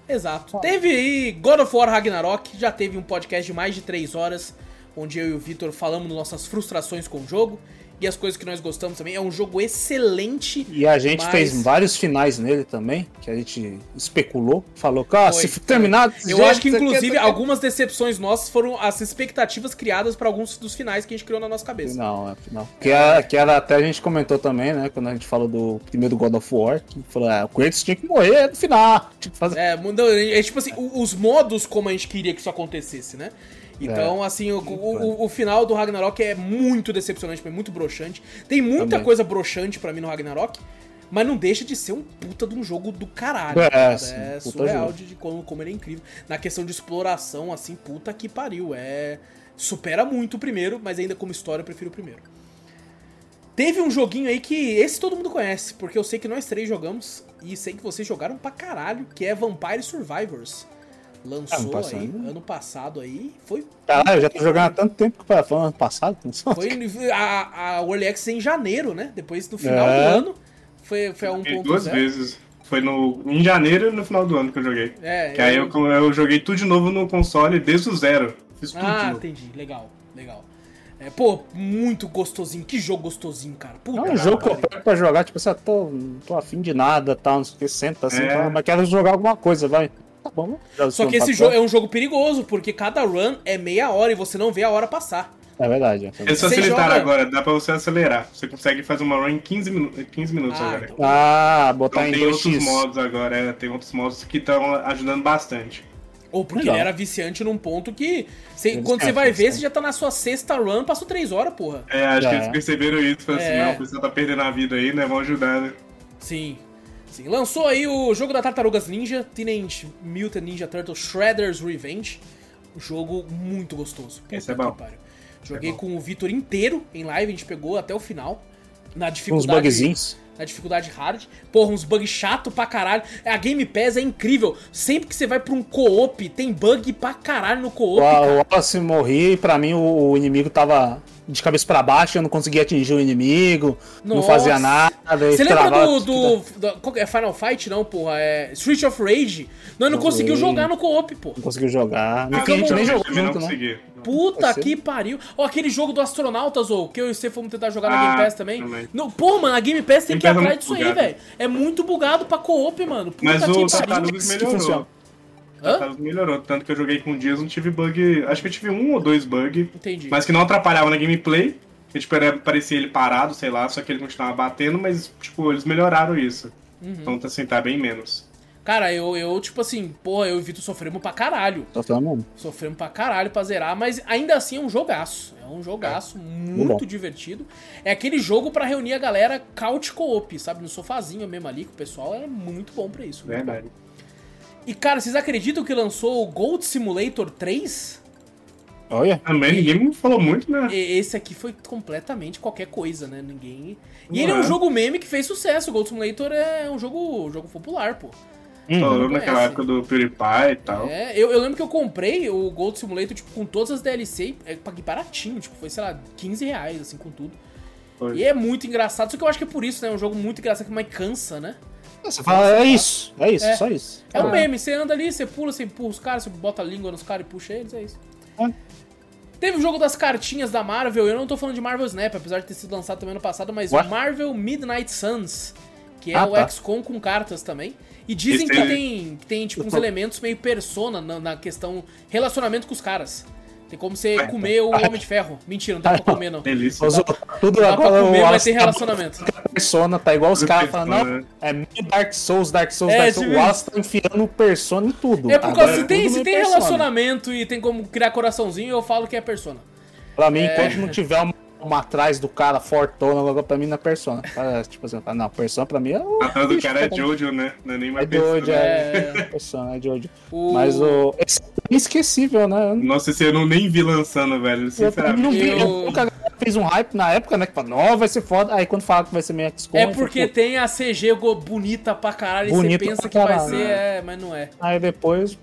Exato. Teve aí God of War Ragnarok, já teve um podcast de mais de 3 horas, onde eu e o Vitor falamos das nossas frustrações com o jogo e as coisas que nós gostamos também. É um jogo excelente. E a gente Mas- fez vários finais nele também, que a gente especulou. Falou que, Foi, se terminar. Eu acho que, aqui, inclusive, aqui- algumas decepções nossas foram as expectativas criadas para alguns dos finais que a gente criou na nossa cabeça. Não, é final. Que era, que era até a gente comentou também, né? Quando a gente falou do primeiro God of War, que falou, ah, o Kratos tinha que morrer no final. Tinha que fazer. É, mudou- é tipo assim, os modos como a gente queria que isso acontecesse, né? Então, assim, o, o- o final do Ragnarok é muito decepcionante, é muito broxante. Tem muita Também. coisa broxante pra mim no Ragnarok, mas não deixa de ser um puta de um jogo do caralho. É, cara. sim, é surreal de, de como, como ele é incrível. Na questão de exploração, assim, puta que pariu. É. Supera muito o primeiro, mas ainda como história eu prefiro o primeiro. Teve um joguinho aí que esse todo mundo conhece, porque eu sei que nós três jogamos e sei que vocês jogaram pra caralho, que é Vampire Survivors. Lançou ano passado, aí, né? ano passado aí, foi... Caralho, eu já tô jogando há tanto tempo que foi ano passado. Foi a, a Early Access em janeiro, né? Depois, no final É. do ano, foi, foi a Joguei duas 1.0. vezes. Foi no, em janeiro e no final do ano que eu joguei. É, Que aí eu, eu joguei tudo de novo no console desde o zero. Fiz tudo de Ah, entendi. Legal, legal. É, pô, muito gostosinho. Que jogo gostosinho, cara. Puta É um jogo que eu pego pra jogar, tipo assim, ah, tô, não tô afim de nada, tal, não sei o que, senta assim, É. fala, mas quero jogar alguma coisa, vai. Tá bom, já Só que esse jogo é um jogo perigoso, porque cada run é meia hora e você não vê a hora passar. É verdade. é. Eles facilitaram joga- agora, dá pra você acelerar. Você consegue fazer uma run em 15, minu 15 minutos Ah, agora. então- Ah, botar Então em tem outros 2x. modos agora, é, tem outros modos que estão ajudando bastante. Ou porque Legal. ele era viciante num ponto que. Eles- quando é, você vai eles ver, você já tá na sua sexta run, passou três horas, porra. É, acho É. que eles perceberam isso, falaram É. assim, não, o pessoal tá perdendo a vida aí, né? Vão ajudar, né? Sim. Sim. Lançou aí o jogo da Tartarugas Ninja, Teenage Mutant Ninja Turtles Shredder's Revenge. Jogo muito gostoso. Puta Esse é bom. Joguei bom. com o Vitor inteiro em live, a gente pegou até o final. Na Com uns dificuldade. bugzinhos. Na dificuldade hard. Porra, uns bugs chato pra caralho. A Game Pass é incrível. Sempre que você vai pra um co-op, tem bug pra caralho no co-op. O, cara. o Wallace morri e pra mim o, o inimigo tava de cabeça pra baixo, eu não conseguia atingir o inimigo, não Nossa. fazia nada. Você lembra travava do, do, do- É Final Fight, não, porra? É Street of Rage. Nós não Of conseguiu jogar no co-op, pô. Não conseguiu jogar. Ah, a gente eu nem não- jogou junto, não né? consegui. Puta que pariu. Ó, aquele jogo do Astronautas, ou que eu e você fomos tentar jogar na Ah, Game Pass também. também. Não, pô, mano, a Game Pass tem Game que ir é atrás disso aí, bugado. velho. É muito bugado pra co-op, mano. Puta Mas que o pariu. Tartarugas que funciona. melhorou. Hã? Tartarugas melhorou. Tanto que eu joguei com um dias, não tive bug. Acho que eu tive um ou dois bugs. Entendi. Mas que não atrapalhava na gameplay. Que, tipo, era, parecia ele parado, sei lá, só que ele continuava batendo, mas, tipo, eles melhoraram isso. Uhum. Então, assim, tá bem menos. Cara, eu, eu, tipo assim, porra, eu e o Vitor sofremos pra caralho. Falando mesmo. Sofremos pra caralho pra zerar, mas ainda assim é um jogaço. É um jogaço muito bom. divertido. É aquele jogo pra reunir a galera couch co-op, sabe? No sofazinho mesmo ali, com o pessoal é muito bom pra isso. muito Verdade. bom. E cara, vocês acreditam que lançou o Gold Simulator 3? Olha. Também ninguém me falou muito, né? Esse aqui foi completamente qualquer coisa, né? Ninguém. E Não ele é um é. jogo meme que fez sucesso. O Gold Simulator é um jogo, jogo popular, pô. Falou não naquela conhece. época do PewDiePie e tal. É, eu, eu lembro que eu comprei o Gold Simulator, tipo, com todas as DLC, é, paguei baratinho, tipo, foi, sei lá, 15 reais, assim, com tudo. Foi. E é muito engraçado, só que eu acho que é por isso, né? É um jogo muito engraçado, mas cansa, né? Você fala, é isso, é isso, É. só isso. É um Ah, meme, você anda ali, você pula, você empurra os caras, você bota a língua nos caras e puxa eles, é isso. É. Teve o jogo das cartinhas da Marvel, eu não tô falando de Marvel Snap, apesar de ter sido lançado também no passado, mas o Marvel Midnight Suns, que é Ah, o tá. XCOM com cartas também. E dizem Esse que tem, que tem tipo, uns tô- elementos meio persona na, na questão relacionamento com os caras. Tem como você comer o Homem de Ferro. Mentira, não tem pra comer, não. Delícia. Os- tudo Dá pra agora, comer, mas tem tá relacionamento. Persona, tá igual os caras falando, não, é meio Dark Souls, Dark Souls, É, Dark Souls. tipo O Wallace tá enfiando Persona em tudo. É por Agora causa se tem, tudo se tem Persona. relacionamento e tem como criar coraçãozinho, eu falo que é persona. Pra mim, É. enquanto não tiver uma, uma atrás do cara fortona, logo pra mim não é Persona. Tipo assim, não, Persona pra mim é o... Atrás do cara é tá- Jojo, né? Não é nem É mais Jojo, Persona. é. É. Persona, é Jojo. O- Mas o... Esse é inesquecível, né? Nossa, esse eu não nem vi lançando, velho. Eu Sinceramente. não vi, Eu- eu nunca a galera fez um hype na época, né? Que falou, não, vai ser foda. Aí quando fala que vai ser meio XCOM... É eu porque tem a CG bonita pra caralho e você pensa que vai ser, né? é, mas não é. Aí depois...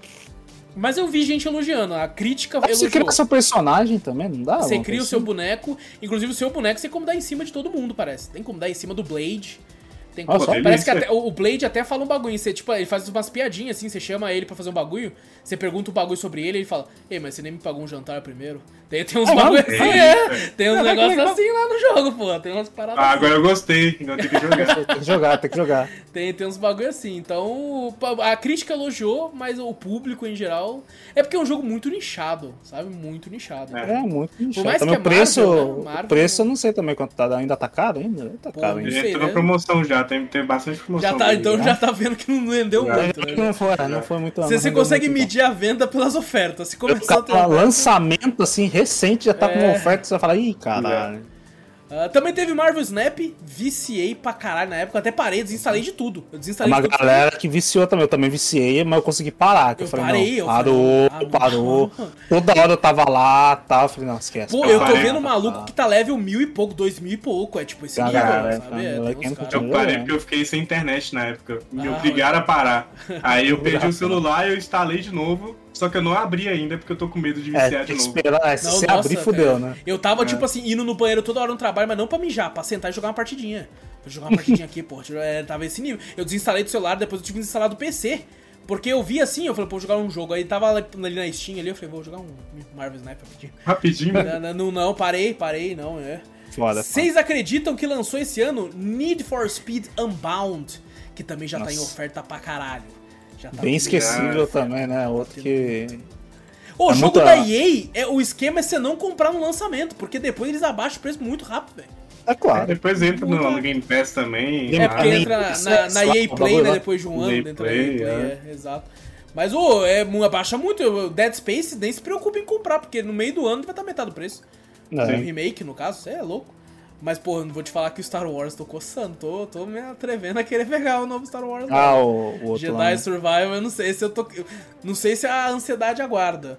Mas eu vi gente elogiando, a crítica Você elogiou. cria seu personagem também, não dá? Você cria o seu boneco, inclusive o seu boneco você tem como dar em cima de todo mundo, parece. Tem como dar em cima do Blade. Tem. Nossa, parece que até, o Blade até fala um bagulho. Você, tipo, ele faz umas piadinhas assim, você chama ele pra fazer um bagulho, você pergunta um bagulho sobre ele, ele fala, ei, mas você nem me pagou um jantar primeiro. Daí tem uns É bagulho mesmo? assim, É é. isso, Tem uns Caraca, negócios assim lá no jogo, pô. Tem umas paradas Ah, assim. agora eu gostei. Então tem que jogar. Tem que jogar, tem que jogar. Tem, tem uns bagulho assim. Então, a crítica elogiou, mas o público em geral. É porque é um jogo muito nichado, sabe? Muito nichado. É. É muito inchado. mais Também que o preço, é Marvel, né? Marvel- o preço eu não sei também quanto tá. Ainda tá caro ainda? Tá Pô, caro ainda. Entrou na né? promoção já, tem, tem bastante promoção. Já tá, então né? já tá vendo que não rendeu Já. muito, né? Não foi, não foi muito. Você, você consegue muito, medir a venda pelas ofertas. Se começar a ter lançamento assim, recente, já tá com É. uma oferta, você vai falar, ih, caralho. Ah, também teve Marvel Snap, viciei pra caralho na época, até parei, desinstalei de tudo. Eu É desinstalei uma de tudo. galera que viciou também, eu também viciei, mas eu consegui parar. Que eu, Eu falei, parei, não, eu parou, falei, ah, parou. não. Toda hora eu tava lá, tal, eu falei, não, esquece. Pô, cara. eu tô parei. vendo um maluco que tá level mil e pouco, dois mil e pouco. É tipo esse nível, galera, sabe? É, Eu parei né? porque eu fiquei sem internet na época. Me Ah, obrigaram a parar. Aí eu perdi o celular e eu instalei de novo. Só que eu não abri ainda porque eu tô com medo de É, viciar tem de que novo. esperar, é, se Não, você nossa, abrir, cara. fudeu, né? Eu tava, tipo assim, indo no banheiro toda hora no trabalho, mas não pra mijar, pra sentar e jogar uma partidinha. Vou jogar uma partidinha aqui, pô. É, tava esse nível. Eu desinstalei do celular, depois eu tive que instalar do PC. Porque eu vi assim, eu falei, pô, vou jogar um jogo. Aí tava ali na Steam ali, eu falei, vou jogar um Marvel Sniper rapidinho. Rapidinho, né? Não, não, não, parei, parei, não, é. Foda. Vocês acreditam que lançou esse ano Need for Speed Unbound? Que também já tá em Nossa. oferta pra caralho. Já tá Bem esquecível também, né? Outro que. Ô, o É jogo muita- da EA, é, o esquema é você não comprar no lançamento, porque depois eles abaixam o preço muito rápido, velho. É claro. Depois entra no, no Game Pass também. É, porque entra na, na, é na EA o Play, né? Depois de um ano EA dentro da EA Play, Play, é. é, exato. Mas, ô, é, abaixa muito. o Dead Space nem se preocupa em comprar, porque no meio do ano vai estar metade do preço. É. Um remake, no caso, você é louco. Mas, pô, eu não vou te falar que o Star Wars tô coçando, tô, tô me atrevendo a querer pegar o novo Star Wars. Ah, o, o outro Jedi lá. né? Survival, eu não sei se eu tô. eu Não sei se a ansiedade aguarda.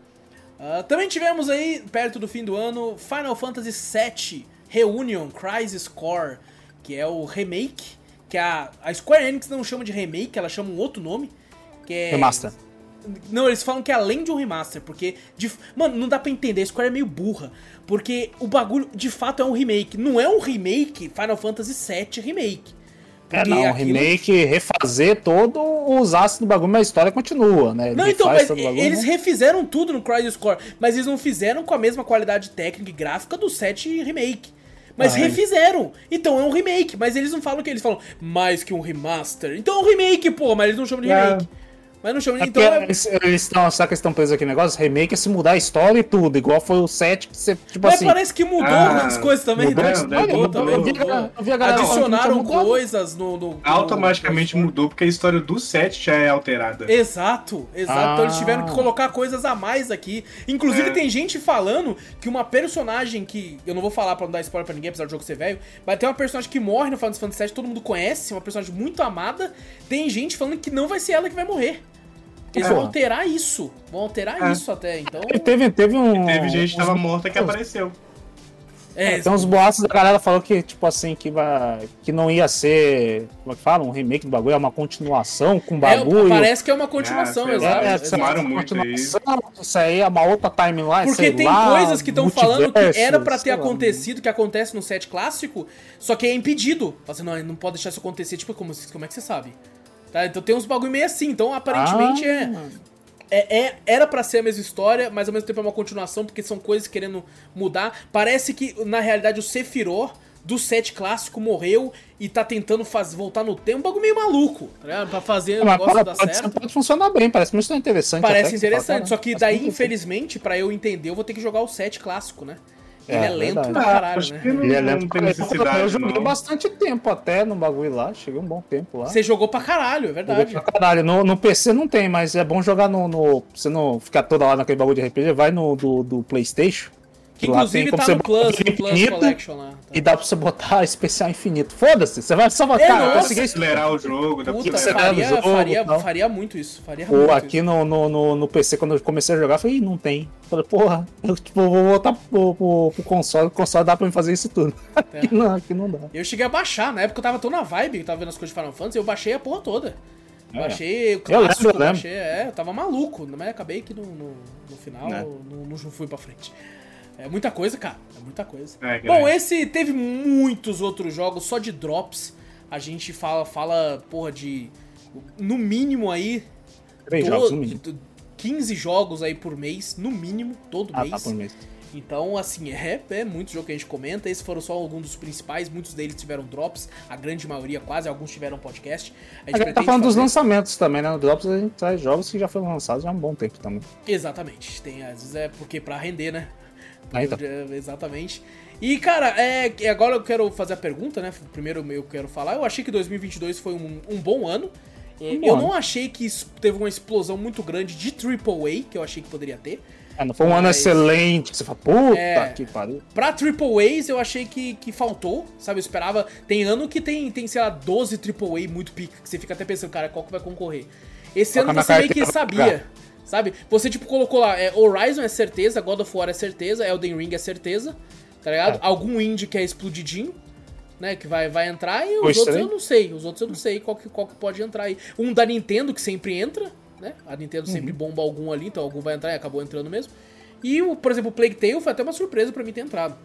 Uh, também tivemos aí, perto do fim do ano, Final Fantasy VII Reunion Crisis Core, que é o remake, que a, a Square Enix não chama de remake, ela chama um outro nome, que é... Remaster. Não, eles falam que é além de um remaster, porque. De... Mano, não dá pra entender, a Square é meio burra. Porque o bagulho de fato é um remake. Não é um remake Final Fantasy VII Remake. É, não, aquilo... remake, refazer todos os astros do bagulho, mas a história continua, né? Não, então, mas eles refizeram tudo no Crisis Core, mas eles não fizeram com a mesma qualidade técnica e gráfica do 7 Remake. Mas ah, refizeram. Então é um remake, mas eles não falam que eles falam mais que um remaster. Então é um remake, pô, mas eles não chamam de é. Mas não chama. É então é... Eles, eles estão, sabe que estão presos aqui no negócio? Remake é se mudar a história e tudo, igual foi o 7, que você, tipo Mas assim. parece que mudou ah, as coisas também, mudou, né? Mudou, mudou, também, mudou. Adicionaram coisas no, no, Automaticamente no... mudou, porque a história do 7 já é alterada. Exato, exato. Ah. Então eles tiveram que colocar coisas a mais aqui. Inclusive, é. tem gente falando que uma personagem que. Eu não vou falar pra não dar spoiler pra ninguém, apesar do jogo ser velho. Mas tem uma personagem que morre no Final Fantasy VII, todo mundo conhece, uma personagem muito amada. Tem gente falando que não vai ser ela que vai morrer. Eles é. vão alterar isso. Vão alterar é. isso até, então. E teve, teve um. E teve gente que tava morta que apareceu. É, tem uns boatos da galera falou que, tipo assim, que, vai, que não ia ser. Como é que fala? Um remake do bagulho, é uma continuação com é, bagulho. É, parece que é uma continuação, é, exato. É, exato. muito isso. Isso aí é uma outra timeline. Porque tem lá, coisas que estão falando que era para ter acontecido, que acontece no set clássico, só que é impedido. Assim, não, não pode deixar isso acontecer. Tipo, como, como é que você sabe? Tá? Então tem uns bagulho meio assim. Então aparentemente é, ah. é, é, Era para ser a mesma história, mas ao mesmo tempo é uma continuação, porque são coisas querendo mudar. Parece que, na realidade, o Sephiroth do set clássico morreu e tá tentando faz, voltar no tempo. Um bagulho meio maluco, tá? Pra fazer o negócio pode, dar pode, certo. Pode funcionar bem, parece muito interessante. Parece interessante, só que daí, infelizmente, para eu entender, eu vou ter que jogar o set clássico, né? Ele é, é lento verdade. pra caralho, né? Não, ele é lento pra necessidade, Eu joguei não. bastante tempo até no bagulho lá, cheguei um bom tempo lá. Você jogou pra caralho, é verdade. Joguei pra caralho. No, no PC não tem, mas é bom jogar no, no. Você não ficar toda hora naquele bagulho de RPG, vai no do, do PlayStation. Que inclusive tá no Plus, no Plus infinito, Collection lá. Tá. E dá pra você botar especial infinito. Foda-se, você vai só botar. É, conseguir acelerar o jogo, dá Puta, faria, jogo, faria, faria, muito isso. Faria Pô, muito aqui isso. No, no, no, no, PC, quando eu comecei a jogar, eu falei, não tem. falei, porra, eu tipo, vou voltar pro, pro, pro, console, o console dá pra me fazer isso tudo. É. Aqui, não, aqui não dá. Eu cheguei a baixar, na época eu tava tão na vibe, eu tava vendo as coisas de Final Fantasy, eu baixei a porra toda. É. Baixei o clássico, eu lembro, eu baixei, é, eu tava maluco, mas acabei que no, no, no final é. não, não fui pra frente. É muita coisa, cara. É muita coisa. É, Bom, esse teve muitos outros jogos só de drops. A gente fala, fala porra, de. No mínimo aí. Três jogos, no mínimo. 15 jogos aí por mês, no mínimo, todo ah, mês. Tá por mês. Então, assim, é, é muito jogo que a gente comenta. Esses foram só alguns dos principais. Muitos deles tiveram drops, a grande maioria quase. Alguns tiveram podcast. A gente, a gente tá falando fazer... dos lançamentos também, né? No drops a gente traz jogos que já foram lançados há um bom tempo também. Exatamente. Tem, às vezes é porque pra render, né? Ah, então. Exatamente. E, cara, é, agora eu quero fazer a pergunta, né? Primeiro eu quero falar. Eu achei que 2022 foi um, um bom ano. É, um eu ano. não achei que teve uma explosão muito grande de AAA, que eu achei que poderia ter. É, não foi um mas... ano excelente, você fala, puta é, que pariu. Pra AAAs eu achei que, que faltou, sabe? Eu esperava. Tem ano que tem, tem, sei lá, 12 AAA muito pica, que você fica até pensando, cara, qual que vai concorrer? Esse ano você meio que sabia. Sabe? Você, tipo, colocou lá, é, Horizon é certeza, God of War é certeza, Elden Ring é certeza, tá ligado? É. Algum indie que é explodidinho, né? Que vai, vai entrar, e os pois outros eu não sei. Os outros eu não sei qual que, qual que pode entrar aí. Um da Nintendo, que sempre entra, né? A Nintendo uhum. sempre bomba algum ali, então algum vai entrar e acabou entrando mesmo. E, o, por exemplo, o Plague Tale foi até uma surpresa para mim ter entrado.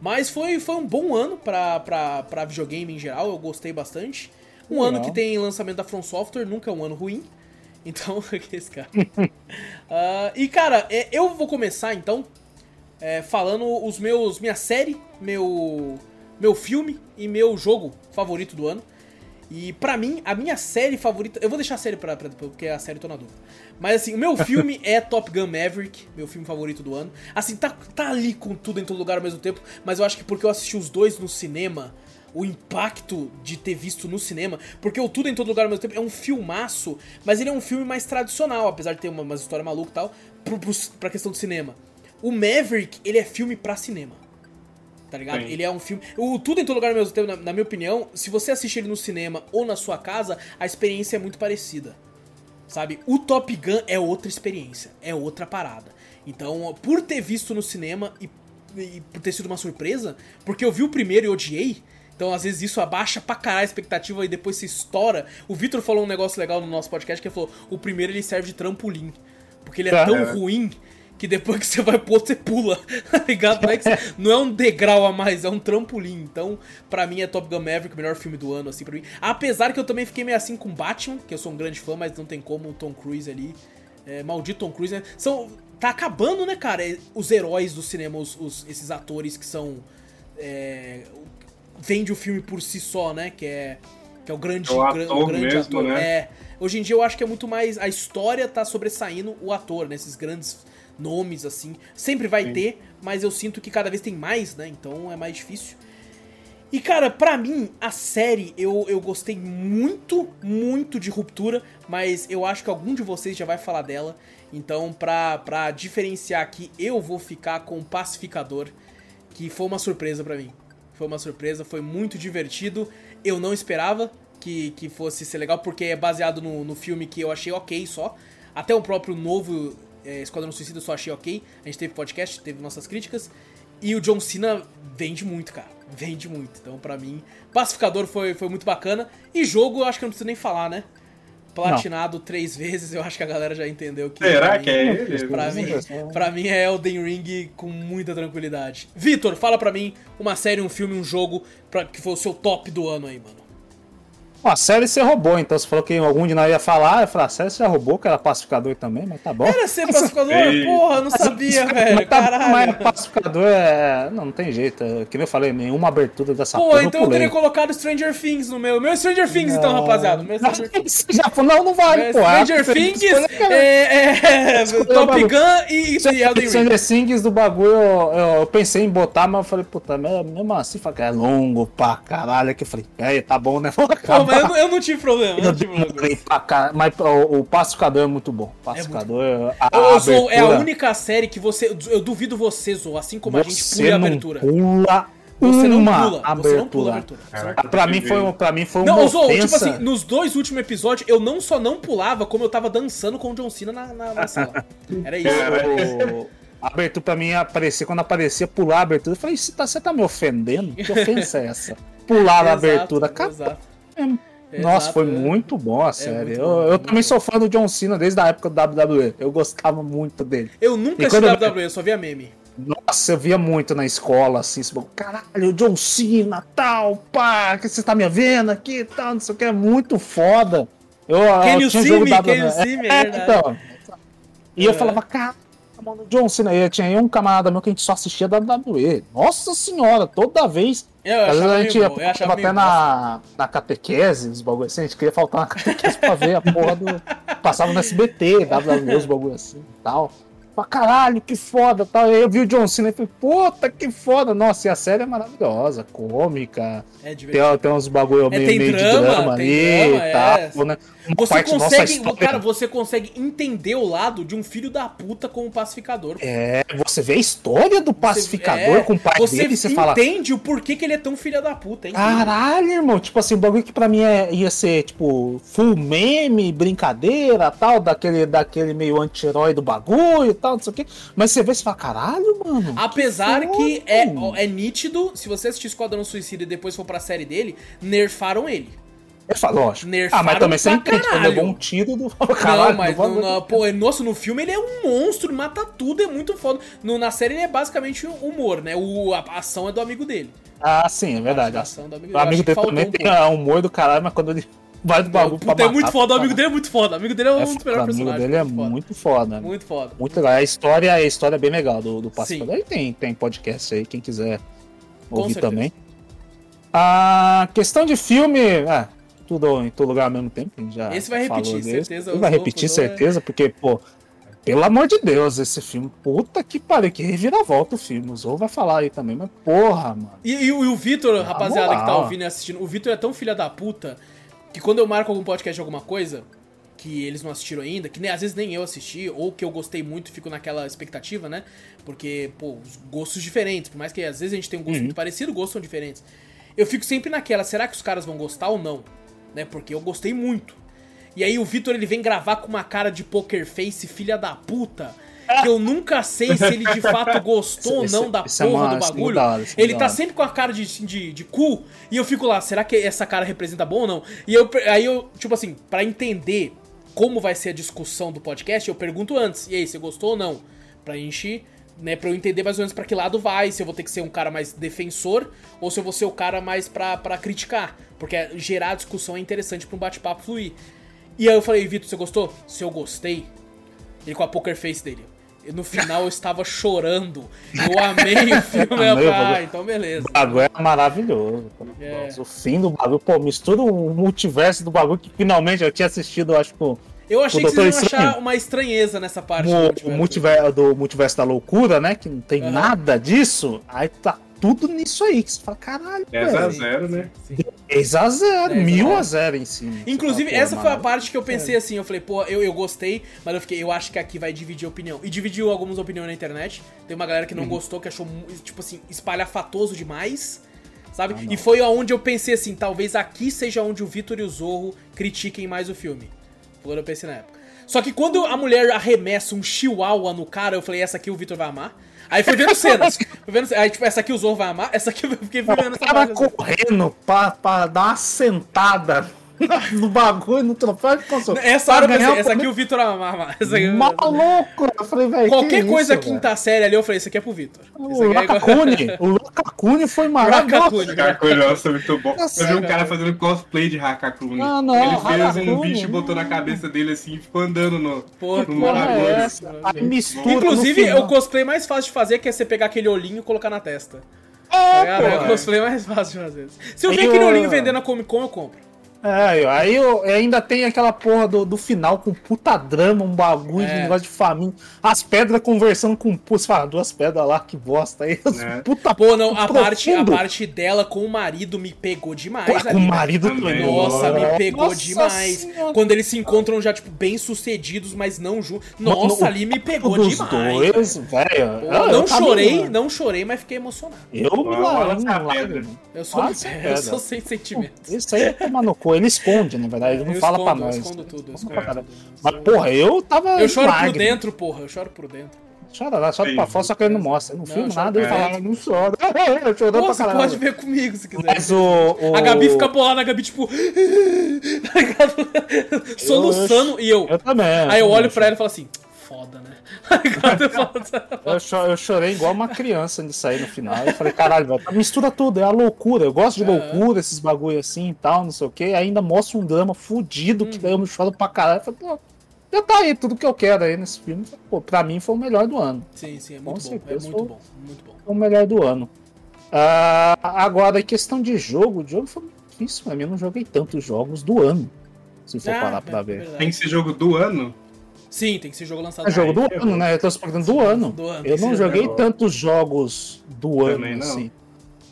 Mas foi, foi um bom ano pra, pra, pra videogame em geral, eu gostei bastante. Um Legal. ano que tem lançamento da From Software, nunca é um ano ruim. Então, que esse cara. uh, e cara, é, eu vou começar então é, falando os meus. Minha série, meu. Meu filme e meu jogo favorito do ano. E pra mim, a minha série favorita. Eu vou deixar a série pra, pra depois, porque a série eu tô na dúvida. Mas assim, o meu filme é Top Gun Maverick, meu filme favorito do ano. Assim, tá, tá ali com tudo em todo lugar ao mesmo tempo, mas eu acho que porque eu assisti os dois no cinema, o impacto de ter visto no cinema, porque o Tudo em Todo Lugar ao mesmo tempo é um filmaço, mas ele é um filme mais tradicional, apesar de ter uma, uma história maluca e tal, pro, pro, pra questão do cinema. O Maverick, ele é filme pra cinema. Tá ligado? Sim. Ele é um filme. O Tudo em Todo Lugar ao mesmo tempo, na, na minha opinião, se você assistir ele no cinema ou na sua casa, a experiência é muito parecida. Sabe? O Top Gun é outra experiência, é outra parada. Então, por ter visto no cinema e, e por ter sido uma surpresa, porque eu vi o primeiro e odiei, então, às vezes, isso abaixa pra caralho a expectativa e depois se estoura. O Vitor falou um negócio legal no nosso podcast que ele falou: o primeiro ele serve de trampolim. Porque ele é, É. tão ruim que depois que você vai pro outro, você pula. Tá ligado? Não é, você- não é um degrau a mais, é um trampolim. Então, pra mim, é Top Gun Maverick o melhor filme do ano, assim, pra mim. Apesar que eu também fiquei meio assim com Batman, que eu sou um grande fã, mas não tem como o Tom Cruise ali. É, maldito Tom Cruise, né? São, tá acabando, né, cara? é, Os heróis do cinema, os, os- esses atores que são. É, vende o filme por si só, né? Que é, que é o grande, É o ator grande mesmo, ator. né? É. Hoje em dia eu acho que é muito mais. A história tá sobressaindo o ator, né? Esses grandes nomes, assim. Sempre vai Sim. ter, mas eu sinto que cada vez tem mais, né? Então é mais difícil. E cara, pra mim, a série eu, eu gostei muito, muito de Ruptura, mas eu acho que algum de vocês já vai falar dela. Então, pra, pra diferenciar aqui, eu vou ficar com Pacificador, que foi uma surpresa pra mim. Foi uma surpresa, foi muito divertido. Eu não esperava que, que fosse ser legal, porque é baseado no, no filme que eu achei ok só. Até o próprio novo é, Esquadrão Suicida eu só achei ok. A gente teve podcast, teve nossas críticas. E o John Cena vende muito, cara. Vende muito. Então, pra mim, Pacificador foi, foi muito bacana. E jogo, eu acho que eu não preciso nem falar, né? Platinado três vezes, eu acho que a galera já entendeu que. Será que mim- é ele? Pra mim, pra mim é Elden Ring com muita tranquilidade. Vitor, fala pra mim uma série, um filme, um jogo pra, que foi o seu top do ano aí, mano. A série você roubou, então você falou que algum de nós ia falar, eu falei, a série você já roubou, que era pacificador também, mas tá bom. Era ser pacificador? Ei. Porra, não sabia, velho. Mas tá bom, mas Caralho. pacificador é. Não, não tem jeito. é, Que nem eu falei, nenhuma abertura dessa Pô, porra então eu pulei. teria colocado Stranger Things no meu. Meu é Stranger Things, então, rapaziada. Meu é Stranger Things. Já falou, não, não vale, É, pô. Stranger Things, é, é, Top. Gun e, e Elden Ring. Stranger Things do bagulho, eu, eu- eu pensei em botar, mas eu falei, puta, mesmo assim, é longo pra caralho. Que eu falei, é, tá bom, né? Acabar. Mas eu, não- eu não tive problema. Eu não tive problema. demorei pra caralho, mas o, o Pacificador é muito bom. Pacificador, a, Ô, a Zou, é a abertura, única série que você. Eu duvido você, Zou, assim como a gente você pula a abertura. pula Você não uma pula. Você não pula a abertura. abertura. Você Caraca. Pra mim foi, um- pra mim foi uma Não, Zou, tipo assim, nos dois últimos episódios, eu não só não pulava, como eu tava dançando com o John Cena na, na, na sala. Era isso. O- A abertura pra mim aparecia, quando aparecia pular a abertura, eu falei, você tá, você tá me ofendendo? Que ofensa é essa? Pular a abertura, cara. Exato. Nossa, foi é. muito bom a série. muito eu bom, eu também sou fã do John Cena desde a época do WWE. Eu gostava muito dele. Eu nunca assisti WWE, eu só via meme. Nossa, eu via muito na escola, assim, esse bagulho, caralho, o John Cena, tal, pá, que você tá me vendo aqui, tal, não sei o que, é muito foda. Eu, Can eu you tinha see jogo me? da- Can you see me? É É, então. E eu É. falava, cara, mano, John Cena, e tinha aí um camarada meu que a gente só assistia WWE. Nossa senhora, toda vez. Eu Às vezes a gente ia achava até na, na catequese, os bagulhos assim, a gente queria faltar na catequese pra ver a porra do. Passava no SBT, WWE, os bagulhos assim e tal. Pra caralho, que foda tal. Aí eu vi o John Cena e falei, puta que foda. Nossa, e a série é maravilhosa, cômica. É. Tem, tem uns bagulho meio, É, tem meio drama, de drama ali drama, e é. tal, né? Uma Você parte, consegue, cara, você consegue entender o lado de um filho da puta com o pacificador. É, você vê a história do pacificador É, com o pai você dele e você fala. entende o porquê que ele é tão filho da puta, hein? Caralho, irmão, tipo assim, o bagulho que pra mim é- ia ser, tipo, full meme, brincadeira, tal, daquele, daquele meio anti-herói do bagulho e tal, não sei o quê. Mas você vê e você fala, caralho, mano. Apesar foda, que é, é nítido, se você assistir Esquadrão Suicida e depois for pra série dele, nerfaram ele. Falo, lógico. Nerfaram Ah, mas também você entende, caralho. levou um tiro do. não, Caralho, mas do no, na- pô, é- nossa, no filme ele é um monstro, mata tudo, é muito foda. No, na série ele é basicamente humor, né? O, a, a ação é do amigo dele. Ah, sim, é verdade. A ação do amigo O dele. Eu amigo que dele também um tem humor do caralho, mas quando ele vai do bagulho pra é muito foda, o amigo dele é muito foda. O amigo dele é um é dos melhores o amigo personagens. dele é muito foda. muito foda. Muito foda. Muito legal. A história, a história é bem legal do, do. Pacificador. Aí tem, tem podcast aí, quem quiser ouvir certeza. também. A questão de filme, é, tudo em todo lugar ao mesmo tempo. Já Esse vai repetir, certeza, vai repetir, loucos, é. certeza, porque, pô, pelo amor de Deus, esse filme, puta que pariu, que reviravolta o filme. O Zou vai falar aí também, mas porra, mano. E, e o e o Vitor, rapaziada que tá ouvindo e assistindo, o Vitor é tão filha da puta que quando eu marco algum podcast de alguma coisa que eles não assistiram ainda, que nem, às vezes nem eu assisti, ou que eu gostei muito e fico naquela expectativa, né? Porque, pô, os gostos diferentes, por mais que às vezes a gente tenha um gosto Uhum. muito parecido, gostos são diferentes. Eu fico sempre naquela, será que os caras vão gostar ou não? Né? Porque eu gostei muito. E aí o Vitor ele vem gravar com uma cara de poker face, filha da puta. Que eu nunca sei se ele de fato gostou ou Isso- não da é porra uma- do é bagulho. é ele tá sempre com a cara de, de, de cu. E eu fico lá, será que essa cara representa bom ou não? E eu, aí eu, tipo assim, pra entender como vai ser a discussão do podcast, eu pergunto antes. E aí, você gostou ou não? Pra gente, né, pra eu entender mais ou menos pra que lado vai, se eu vou ter que ser um cara mais defensor ou se eu vou ser o cara mais pra, pra criticar. Porque gerar discussão é interessante pra um bate-papo fluir. E aí eu falei, Vitor, você gostou? Se eu gostei, ele com a poker face dele. E no final eu estava chorando. Eu amei o filme. eu Amei ah, então beleza. O bagulho é maravilhoso. É. Nossa, O fim do bagulho, pô, mistura o multiverso do bagulho que finalmente eu tinha assistido, eu acho que Eu achei que vocês iam achar uma estranheza nessa parte. o, o multiverso, do multiverso da loucura, né? Que não tem Aham. nada disso. Aí tá tudo nisso aí. Que você fala, caralho, 10 a velho. 0 né? 10 a 0, 10 a mil 0. a 0 em cima. Inclusive, essa foi a parte que eu pensei assim, eu falei, pô, eu, eu gostei, mas eu fiquei, eu acho que aqui vai dividir opinião. E dividiu algumas opiniões na internet. Tem uma galera que não gostou, que achou, tipo assim, espalhafatoso demais, sabe? Ah, e foi aonde eu pensei assim, talvez aqui seja onde o Vitor e o Zorro critiquem mais o filme. Foi quando eu pensei na época. Só que quando a mulher arremessa um chihuahua no cara, eu falei, essa aqui o Vitor vai amar. Aí foi vendo cenas. Foi vendo, aí, tipo, essa aqui o Zorro vai amar, essa aqui eu fiquei vendo essa cara assim. correndo pra, pra dar uma sentada no bagulho, no troféu de console. Essa hora eu pensei, essa o aqui o Vitor. Essa aqui... Maluco! Eu falei, velho. Qualquer que coisa isso, quinta série ali, eu falei, isso aqui é pro Vitor. O aqui é igual- Lakakuni, o Lakakuni foi maravilhoso. Lakakuni. Nossa, muito bom. Nossa, eu vi um cara. fazendo cosplay de Hakakuni. Ah, não, Ele fez um bicho e botou na cabeça dele assim e ficou andando no, Porra, que no é essa? Aí mistura Inclusive, no o cosplay mais fácil de fazer que é você pegar aquele olhinho e colocar na testa. Tá É, ligado? É o pô. cosplay mais fácil de fazer. Se eu ver aquele o- olhinho vendendo na Comic Con, eu compro. É, aí eu, ainda tem aquela porra do, do final com puta drama, um bagulho de É. negócio de família. As pedras conversando com putz, fala, duas pedras lá, que bosta aí. É. Puta Pô, não, a profundo. parte, a parte dela com o marido me pegou demais Pô, ali. o né? marido Também. também. Nossa, me pegou Nossa demais. Senhora. Quando eles se encontram já, tipo, bem sucedidos, mas não juntos. Nossa, ali me pegou dos demais. dois, velho. Pô, Eu- não eu tava- chorei, não chorei, mas fiquei emocionado. Eu lá, essa lá, pedra. Eu sou, Ah, eu sou sem sentimentos. Isso aí é tomar no cu. Ele esconde, na verdade. Ele não Eu fala pra escondo, eu nós. escondo tudo, eu escondo Pra tudo. Mas, porra, eu tava. Eu choro por lágrima. dentro, porra. Eu choro por dentro. Chora lá, chora pra fora, só que ele não mostra. Ele não Não, filma eu choro nada, ele por fala, não chora. Eu chorando Pô, pra você caralho. pode ver comigo se quiser. Mas o, o- A Gabi fica bolada, a Gabi, tipo. Soluçando e eu. Eu também. Aí eu olho pra ela e falo assim: foda, né? Tá? Eu cho- eu chorei igual uma criança de sair no final. Eu falei, caralho, velho, mistura tudo, é a loucura. Eu gosto de loucura, esses bagulho assim e tal, não sei o que. Ainda mostra um drama fudido, que daí eu me choro pra caralho. Eu falei, pô, já tá aí, tudo que eu quero aí nesse filme. Pô, pra mim foi o melhor do ano. Sim, sim, é Com muito bom. É certeza, muito foi- bom, muito bom. Foi o melhor do ano. Ah, agora, em questão de jogo, o jogo foi muito difícil pra mim. Eu não joguei tantos jogos do ano. Se for Ah, parar é pra ver. verdade. Tem que ser jogo do ano? Sim, tem que ser jogo lançado. É jogo do ano, né? Eu tô falando do ano. do ano, Eu não é joguei legal. tantos jogos do ano, Também não. assim.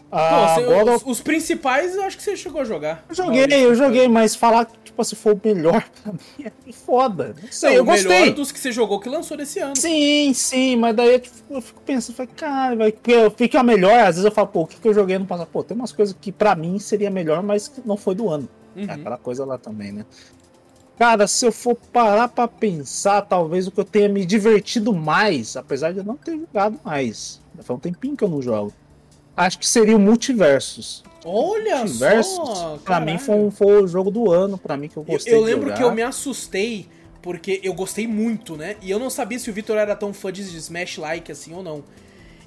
Pô, Ah, você- agora os, os principais eu acho que você chegou a jogar. eu joguei, eu joguei, mas falar que tipo, se for o melhor pra mim é foda. Não sei, Não, eu o melhor gostei. dos que você jogou que lançou nesse ano. Sim, sim, mas daí eu, tipo, eu fico pensando, falei, cara, vai, porque eu fico a melhor, às vezes eu falo, pô, o que, que eu joguei no passado? Pô, tem umas coisas que pra mim seria melhor, mas que não foi do ano. Uhum. É aquela coisa lá também, né? Cara, se eu for parar pra pensar, talvez o que eu tenha me divertido mais, apesar de eu não ter jogado mais, faz um tempinho que eu não jogo, acho que seria o Multiversos. Olha Multiversos, só! pra mim foi, um- foi o jogo do ano, pra mim que eu Eu, gostei eu de lembro que eu me assustei porque eu gostei muito, né? E eu não sabia se o Vitor era tão fã de Smash like assim ou não.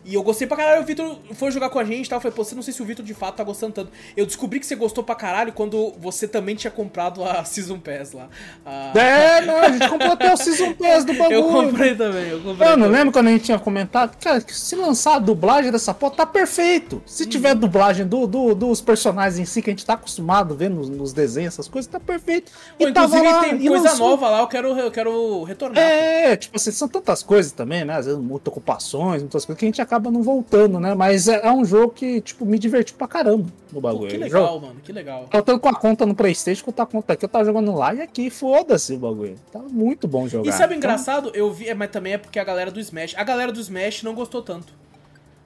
E eu gostei pra caralho, o Vitor foi jogar com a gente e tal. Eu falei, pô, você não sei se o Vitor de fato tá gostando tanto. Eu descobri que você gostou pra caralho quando você também tinha comprado a Season Pass lá. A- É, não, a gente comprou até o Season Pass do bagulho. Eu comprei também, eu comprei. Mano, também. lembra quando a gente tinha comentado? Cara, que se lançar a dublagem dessa porra, tá perfeito. Se Uhum. tiver dublagem do, do- dos personagens em si, que a gente tá acostumado a ver nos, nos desenhos, essas coisas, tá perfeito. Pô, E tava lá, tem coisa lançou. nova lá, eu quero, eu quero retornar. É, tipo assim, são tantas coisas também, né? Às vezes muitas ocupações, muitas coisas que a gente acaba não voltando, né? Mas é, é um jogo que, tipo, me divertiu pra caramba no Pô, bagulho. que Eu legal, jogo- mano, que legal. Eu tô com a conta no Playstation, com a conta aqui, eu tava jogando lá e aqui, foda-se o bagulho. Tá muito bom jogar. E sabe o Então, engraçado? Eu vi, é, mas também é porque a galera do Smash. A galera do Smash não gostou tanto.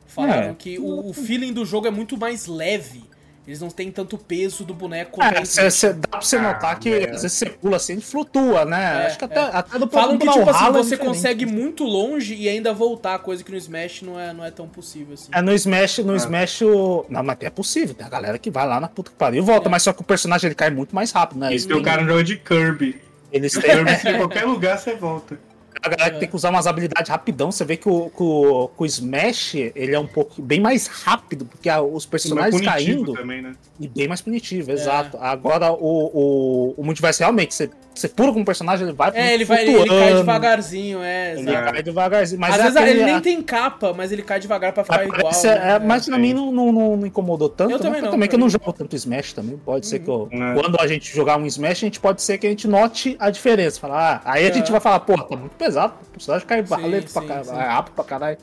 Falaram É. que o, o feeling do jogo é muito mais leve. Eles não têm tanto peso do boneco É, cê, cê- dá pra você Ah, notar que é. às vezes você pula assim e flutua, né? É, Acho que até, é. até do Falam que, tipo assim, é você diferente. consegue ir muito longe e ainda voltar, coisa que no Smash não é, não é tão possível assim. É, no Smash, no Ah. Smash, o... não, mas é possível, tem a galera que vai lá na puta que pariu e volta, É. mas só que o personagem ele cai muito mais rápido, né? Isso Eles que o cara joga de Kirby. Eles têm, Kirby, se em qualquer lugar você volta. A galera que tem que usar umas habilidades rapidão, você vê que o, que o, que o Smash, ele é um pouco bem mais rápido, porque os é personagens punitivo caindo, também, né? e bem mais punitivo, É. exato. Agora, o, o, o multiverso realmente, você, você pula com o personagem, ele vai É, ele vai, ele, cai devagarzinho, é. Ele exato. cai devagarzinho, mas Às é vezes aquele- ele nem tem capa, mas ele cai devagar pra ficar igual. Parece- né? é, mas pra sim. mim não, não, não me incomodou tanto. Eu né? também Porque não, também que eu não jogo tanto Smash também. Pode ser que eu, É. quando a gente jogar um Smash, a gente pode ser que a gente note a diferença. Falar, ah, aí a É. gente vai falar, pô, tá muito pesado, o personagem cai Sim, lento pra caralho, é rápido pra caralho.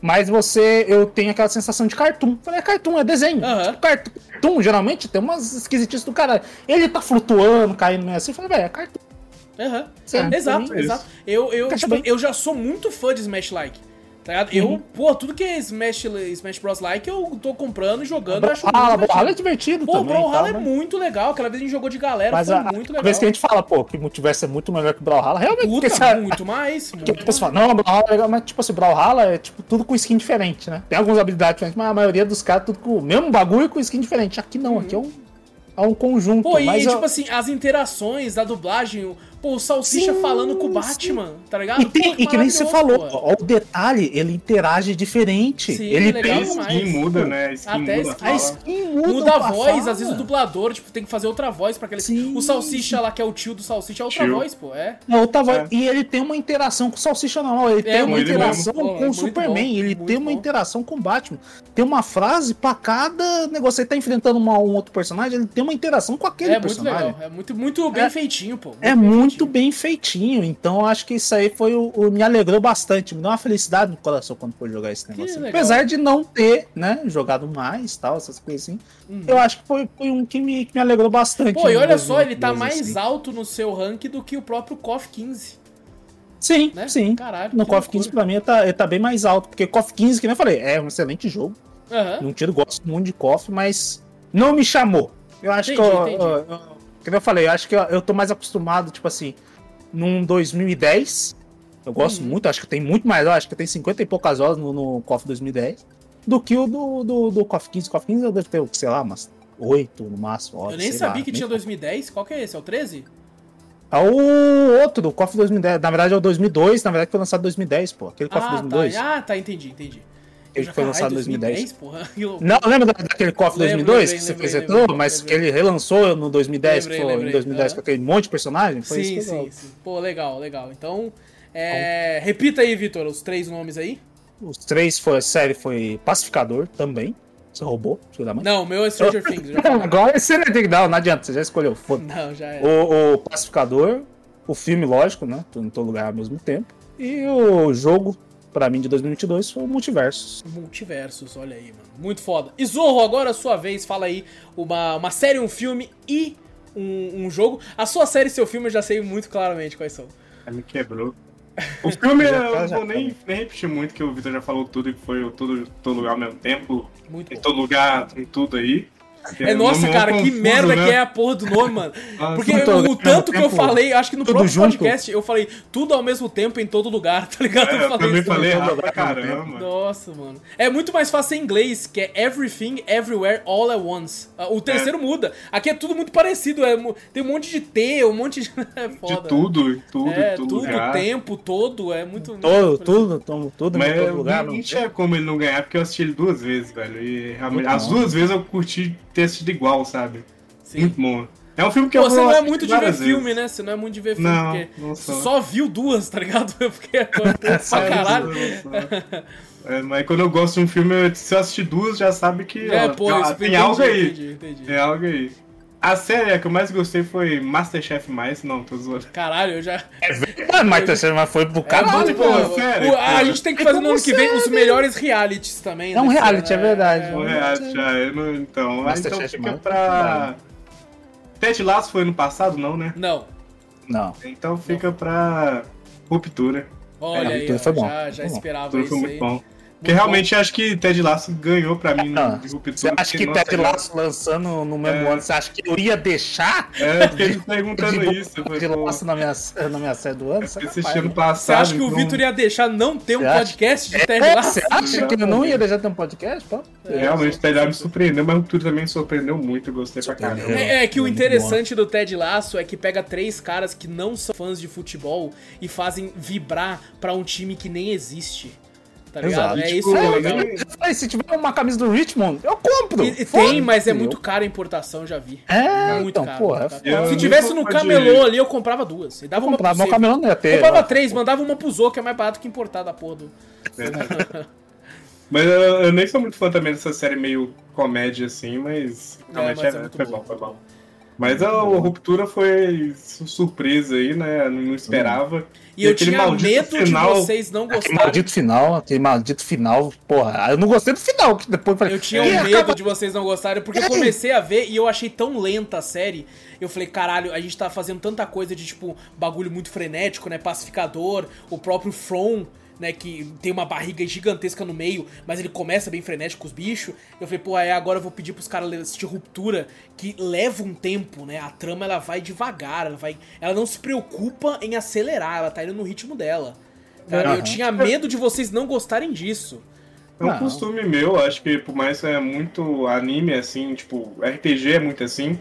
Mas você, eu tenho aquela sensação de cartoon. Falei, é cartoon, é desenho. Aham. Tipo, cartoon, geralmente tem umas esquisitices do caralho. Ele tá flutuando, caindo meio assim. Eu falei, velho, é cartoon. Aham. Sério, Exato, mim, exato. Eu, eu, tipo, eu já sou muito fã de Smash Like. Tá ligado? Uhum. Eu, pô, tudo que é Smash, Smash Bros. Like, eu tô comprando e jogando. acho muito Brawlhalla, divertido. Brawlhalla é divertido Pô, o também. e Brawlhala é né? muito legal. Aquela vez a gente jogou de galera, Mas foi a, muito legal. vez que a gente fala, pô, que o multiverso é muito melhor que o Brawlhalla, realmente, Puta, você- muito mais. Porque Muito a pessoa fala, não, Brawlhalla é legal, mas tipo assim, Brawlhalla é tipo tudo com skin diferente, né? Tem algumas habilidades diferentes, mas a maioria dos caras tudo com o mesmo bagulho com skin diferente. Aqui não, aqui é um, é um conjunto. Pô, e mas tipo eu- assim, as interações da dublagem, o- pô, o Salsicha Sim, falando com o sim. Batman, tá ligado? E, tem, Pô, e que nem você falou, pô. ó, o detalhe, ele interage diferente. Sim, ele legal Tem demais. skin muda, né? A skin Até muda skin. a skin muda, Muda a voz, fala. às vezes o dublador, tipo, tem que fazer outra voz pra aquele. Sim. O Salsicha lá, que é o tio do Salsicha, é outra Tio. voz, pô. É. É outra voz. É. E ele tem uma interação com o Salsicha normal. Ele tem uma interação mesmo. É com o muito Superman. bom, ele muito tem uma bom. interação com o Batman. Tem uma frase pra cada negócio. Ele tá enfrentando uma- um outro personagem, ele tem uma interação com aquele É muito personagem. legal. É muito, muito bem É- feitinho, pô. É bem muito bem feitinho. Então eu acho que isso aí foi o, o- me alegrou bastante. Me deu uma felicidade no coração quando foi jogar esse negócio. Apesar de não ter, né, jogado mais tal, essas coisas assim. Eu acho que foi, foi um que me, que me alegrou bastante. Uhum. Pô, e olha só, ele tá 2022, mais assim. alto no seu rank do que o próprio KOF 15, Sim, né? sim. Caralho. No KOF 15 loucura. pra mim ele tá, ele tá bem mais alto, porque KOF 15, que nem eu falei, é um excelente jogo. Aham. Não tiro, gosto muito de KOF, mas não me chamou. Eu acho Entendi, que eu, eu, eu, nem eu falei, eu acho que eu, eu tô mais acostumado, tipo assim, num 2010. Eu gosto Uhum. muito, acho que tem muito mais, eu acho que tem 50 e poucas horas no, no KOF 2010 do que o do, do, do KOF 15. KOF 15 eu devo ter, sei lá, umas 8 no máximo. horas, Eu nem sabia lá, que nem tinha 2010. Qual que é esse? É o 13? É o outro, do KOF 2010. Na verdade é o 2002, na verdade foi lançado em 2010, pô. Aquele KOF Ah, 2002. tá. Ah, tá, entendi, entendi. Ele Já, foi lançado em 2010. porra. que loucura. Não, lembra da- daquele KOF Lembro, 2002 lembrei, que você lembrei, fez lembrei, mas que ele relançou no 2010, Lembrei, que foi em 2010 aham. com aquele monte de personagem? Foi Sim, isso que eu- sim, sim. Pô, legal, legal. Então, é... repita aí, Vitor, os três nomes aí. Os três foi, a série foi Pacificador também. Você roubou. Não, o meu é Stranger Things. Agora você não tem que dar, não adianta, você já escolheu. Foda. Não, já é. O, o Pacificador, o filme, lógico, né? Tô em todo lugar ao mesmo tempo. E o jogo, pra mim, de 2022 foi o Multiversos. Multiversos, olha aí, mano. Muito foda. E Zorro, agora a sua vez, fala aí uma, uma série, um filme e um, um jogo. A sua série e seu filme eu já sei muito claramente quais são. Aí me quebrou. O filme Já eu tá, não vou tá. nem, nem repetir muito, que o Vitor já falou tudo e que foi o todo, todo lugar ao mesmo tempo. Muito Em bom. todo lugar, em tudo aí. É, nossa, cara, que confuso, merda né? que é a porra do nome, mano. Ah, Porque tudo o, tanto que eu falei, acho que no tudo próprio junto. podcast eu falei tudo ao mesmo tempo em todo lugar, tá ligado? É, eu também isso falei errado pra caramba. Nossa, mano. É muito mais fácil em inglês, que é everything, everywhere, all at once. Ah, O terceiro muda. Aqui é tudo muito parecido. É, tem um monte de T, um monte de. é foda. De tudo, tudo, É, tudo, lugar. o tempo todo. É muito. Todo, muito tudo, tudo, tudo Mas todo lugar. não, tinha como ele não ganhar, porque eu assisti ele duas vezes, velho. E realmente, Muito as bom. duas vezes eu curti ter assistido igual, sabe? Sim. Muito bom. É um filme que Pô, eu você vou não é muito de ver várias filme, vezes. né? Você não é muito de ver filme, Não, porque não você só viu duas, tá ligado? Porque é pra caralho. É, mas quando eu gosto de um filme, se eu assistir duas, já sabe que É, ó, pô, tem entendi, algo aí. Entendi, entendi. Tem algo aí. A série que eu mais gostei foi Masterchef Mais, não, tô zoando. Caralho, eu já. Ah, mas terceiro, mas foi pro É caralho, muito pô, bom. sério, O- a gente tem que fazer no ano que vem os melhores realities também. É um né? reality, é verdade. Um reality não, então. Mas então Masterchef fica pra. Ted Lasso foi ano passado, não, né? Não. Não. Então fica pra Ruptura. Olha É, aí, ó, foi bom, já, já foi bom. esperava Tudo isso foi aí. muito bom. Porque realmente acho que Ted Lasso ganhou pra mim no de ruptura. Você acha que nossa, Ted Lasso lançando no mesmo É. ano, você acha que eu ia deixar É, eu fiquei me perguntando de isso. Ted Lasso na minha, na minha série do ano? Você é Esse capaz, ano passado. Você acha que o então- Vitor ia deixar não ter um Você acha? podcast de Ted É, Lasso? você acha que eu não ia deixar de ter um podcast? Pô? Realmente, o Ted Lasso me surpreendeu, mas o Ruptura também me surpreendeu muito. Gostei pra caramba. É, é que o interessante do Ted Lasso é que pega três caras que não são fãs de futebol e fazem vibrar pra um time que nem existe. Tá ligado? Exato. É Tipo, isso que é eu legal. Eu se tiver uma camisa do Richmond, eu compro. E- tem, mas é eu- muito cara a importação, já vi. É, muito então, caro. porra, muito é caro. Se Eu tivesse no camelô ali, eu comprava duas. E dava uma comprar, pra meu você. camelô não ia ter. Comprava três, mandava uma pro Zo, que é mais barato que importar da porra do. Mas eu, eu nem sou muito fã também dessa série meio comédia assim, mas realmente mas é é- muito foi bom. bom, foi bom. Mas a, ruptura foi su- surpresa aí, né? Não esperava. E eu aquele tinha medo final- de vocês não Aquele gostarem. maldito final, aquele maldito final, porra. Eu não gostei do final, que depois eu falei. Eu tinha "Ih, um medo acaba- de vocês não gostarem, porque eu comecei a ver e eu achei tão lenta a série. Eu falei, caralho, a gente tá fazendo tanta coisa de, tipo, bagulho muito frenético, né? Pacificador, o próprio From, né? Que tem uma barriga gigantesca no meio, mas ele começa bem frenético com os bichos. Eu falei, pô, aí agora eu vou pedir pros caras assistir Ruptura, que leva um tempo, né? A trama, ela vai devagar, ela vai... Ela não se preocupa em acelerar, ela tá indo no ritmo dela. Cara, eu Aham. tinha medo de vocês não gostarem disso. É um Não. costume meu, acho que por mais que é muito anime, assim, tipo, RPG é muito assim.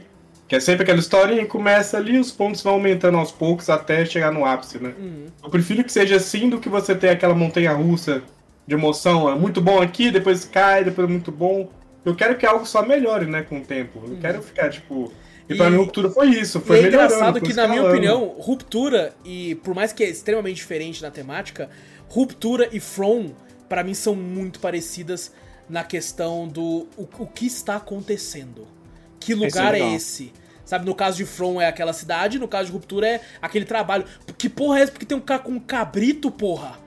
Que é sempre aquela historinha que começa ali, os pontos vão aumentando aos poucos até chegar no ápice, né? Uhum. Eu prefiro que seja assim do que você ter aquela montanha russa de emoção. É muito bom aqui, depois cai, depois é muito bom. Eu quero que algo só melhore, né, com o tempo. Eu quero ficar, tipo. E pra Uhum. E- mim, ruptura foi isso. Foi e é engraçado que, na minha opinião, Ruptura, e por mais que é extremamente diferente na temática, Ruptura e From, pra mim, são muito parecidas na questão do o, o que está acontecendo. Que lugar é, legal. esse? Sabe, no caso de From é aquela cidade, no caso de Ruptura é aquele trabalho. Que porra é essa? Porque tem um cara com um cabrito, porra?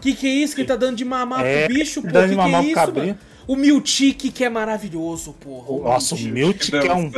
Que que é isso que ele tá dando de mamar É, pro bicho, pô? dando Que de que é mamar pro isso, cabrito. mano? O Miltic, que é maravilhoso, porra. Nossa, o Miltic é um.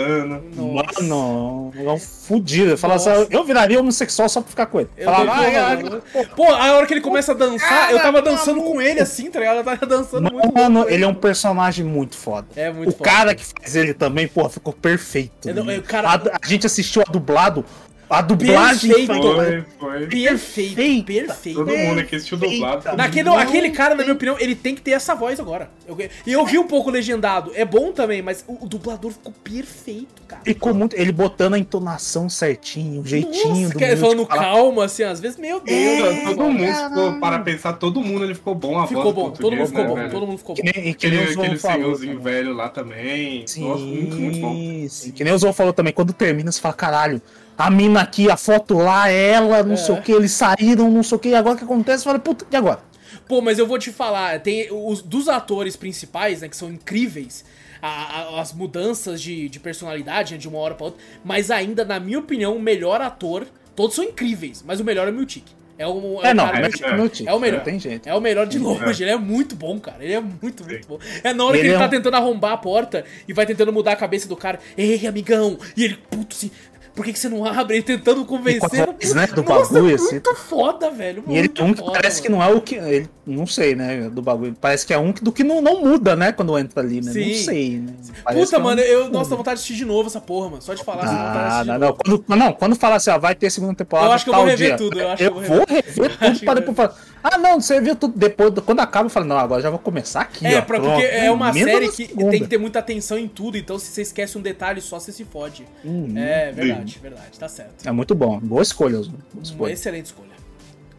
Nossa. Mano, é um fudido. Nossa. assim, eu viraria homossexual só pra ficar com ele. Eu Falava, dou "Ai, porra, ai, mano. Pô, a hora que ele começa a dançar, eu tava dançando com ele assim, tá ligado? Eu tava dançando muito. Mano, ele é um personagem muito foda. É muito o foda. cara que faz ele também, porra, ficou perfeito. Eu não- né? eu- cara- a, a gente assistiu a dublado. A dublagem Perfeito. Foi, foi. Perfeito, Perfeita. perfeito. Todo mundo aqui assistiu dublado. Naquele, aquele cara, na minha opinião, ele tem que ter essa voz agora. Eu- E eu, vi um pouco legendado. É bom também, mas o, o dublador ficou perfeito, cara. Ficou muito. Ele botando a entonação certinho, o jeitinho Nossa, do Miltic falando falar. calma, assim, às vezes, meu Deus. É, todo mundo caralho. ficou, para pensar, todo mundo ele ficou bom a Ficou voz bom, todo mundo ficou né, bom, velho? todo mundo ficou bom. Que nem, que nem Aquele, senhorzinho também. velho lá também. Sim, Nossa, muito, muito bom. sim. Que nem o João falou também, quando termina, você fala, caralho, a mina aqui, a foto lá, ela, não É. sei o que, eles saíram, não sei o que, e agora o que acontece? Fala, puta, e agora? Pô, mas eu vou te falar, tem os dos atores principais, né, que são incríveis, a- a- as mudanças de, de personalidade, né, de uma hora pra outra, mas ainda, na minha opinião, o melhor ator, todos são incríveis, mas o melhor é o Miltic. É o, É, o não, cara é, é, meu É o melhor. não tem jeito. É o melhor de longe, ele é muito bom, cara. Ele é muito, muito bom. É na hora Ele que ele é tá um- tentando arrombar a porta e vai tentando mudar a cabeça do cara. Ei, amigão! E ele, puto, assim, por que, que você não abre? Ele tentando convencer. Voz, né, do Nossa, bagulho, muito assim. foda, velho. E ele muito um que foda, parece que mano. não é o que. Ele, não sei, né? Do bagulho. Parece que é um que- do que não, não muda, né? Quando entra ali, né? Sim. Não sei, né? Parece Puta, que é um- mano, eu. Nossa, dá vontade de assistir de novo essa porra, mano. Só de falar, assim, Ah, não, não. Quando, não, quando fala assim, ó, vai ter segunda temporada. Eu acho que eu vou rever dia, tudo, eu acho que eu eu vou rever tudo que eu depois falar. Ah, não, você viu tudo depois. Quando acaba, eu falo, não, agora já vou começar aqui. É, ó, pra, porque é uma série que segunda. tem que ter muita atenção em tudo, então se você esquece um detalhe só, você se fode. Uhum. É, verdade, verdade, tá certo. É muito bom. Boa escolha, Osmo. Boa Uma escolha. excelente escolha.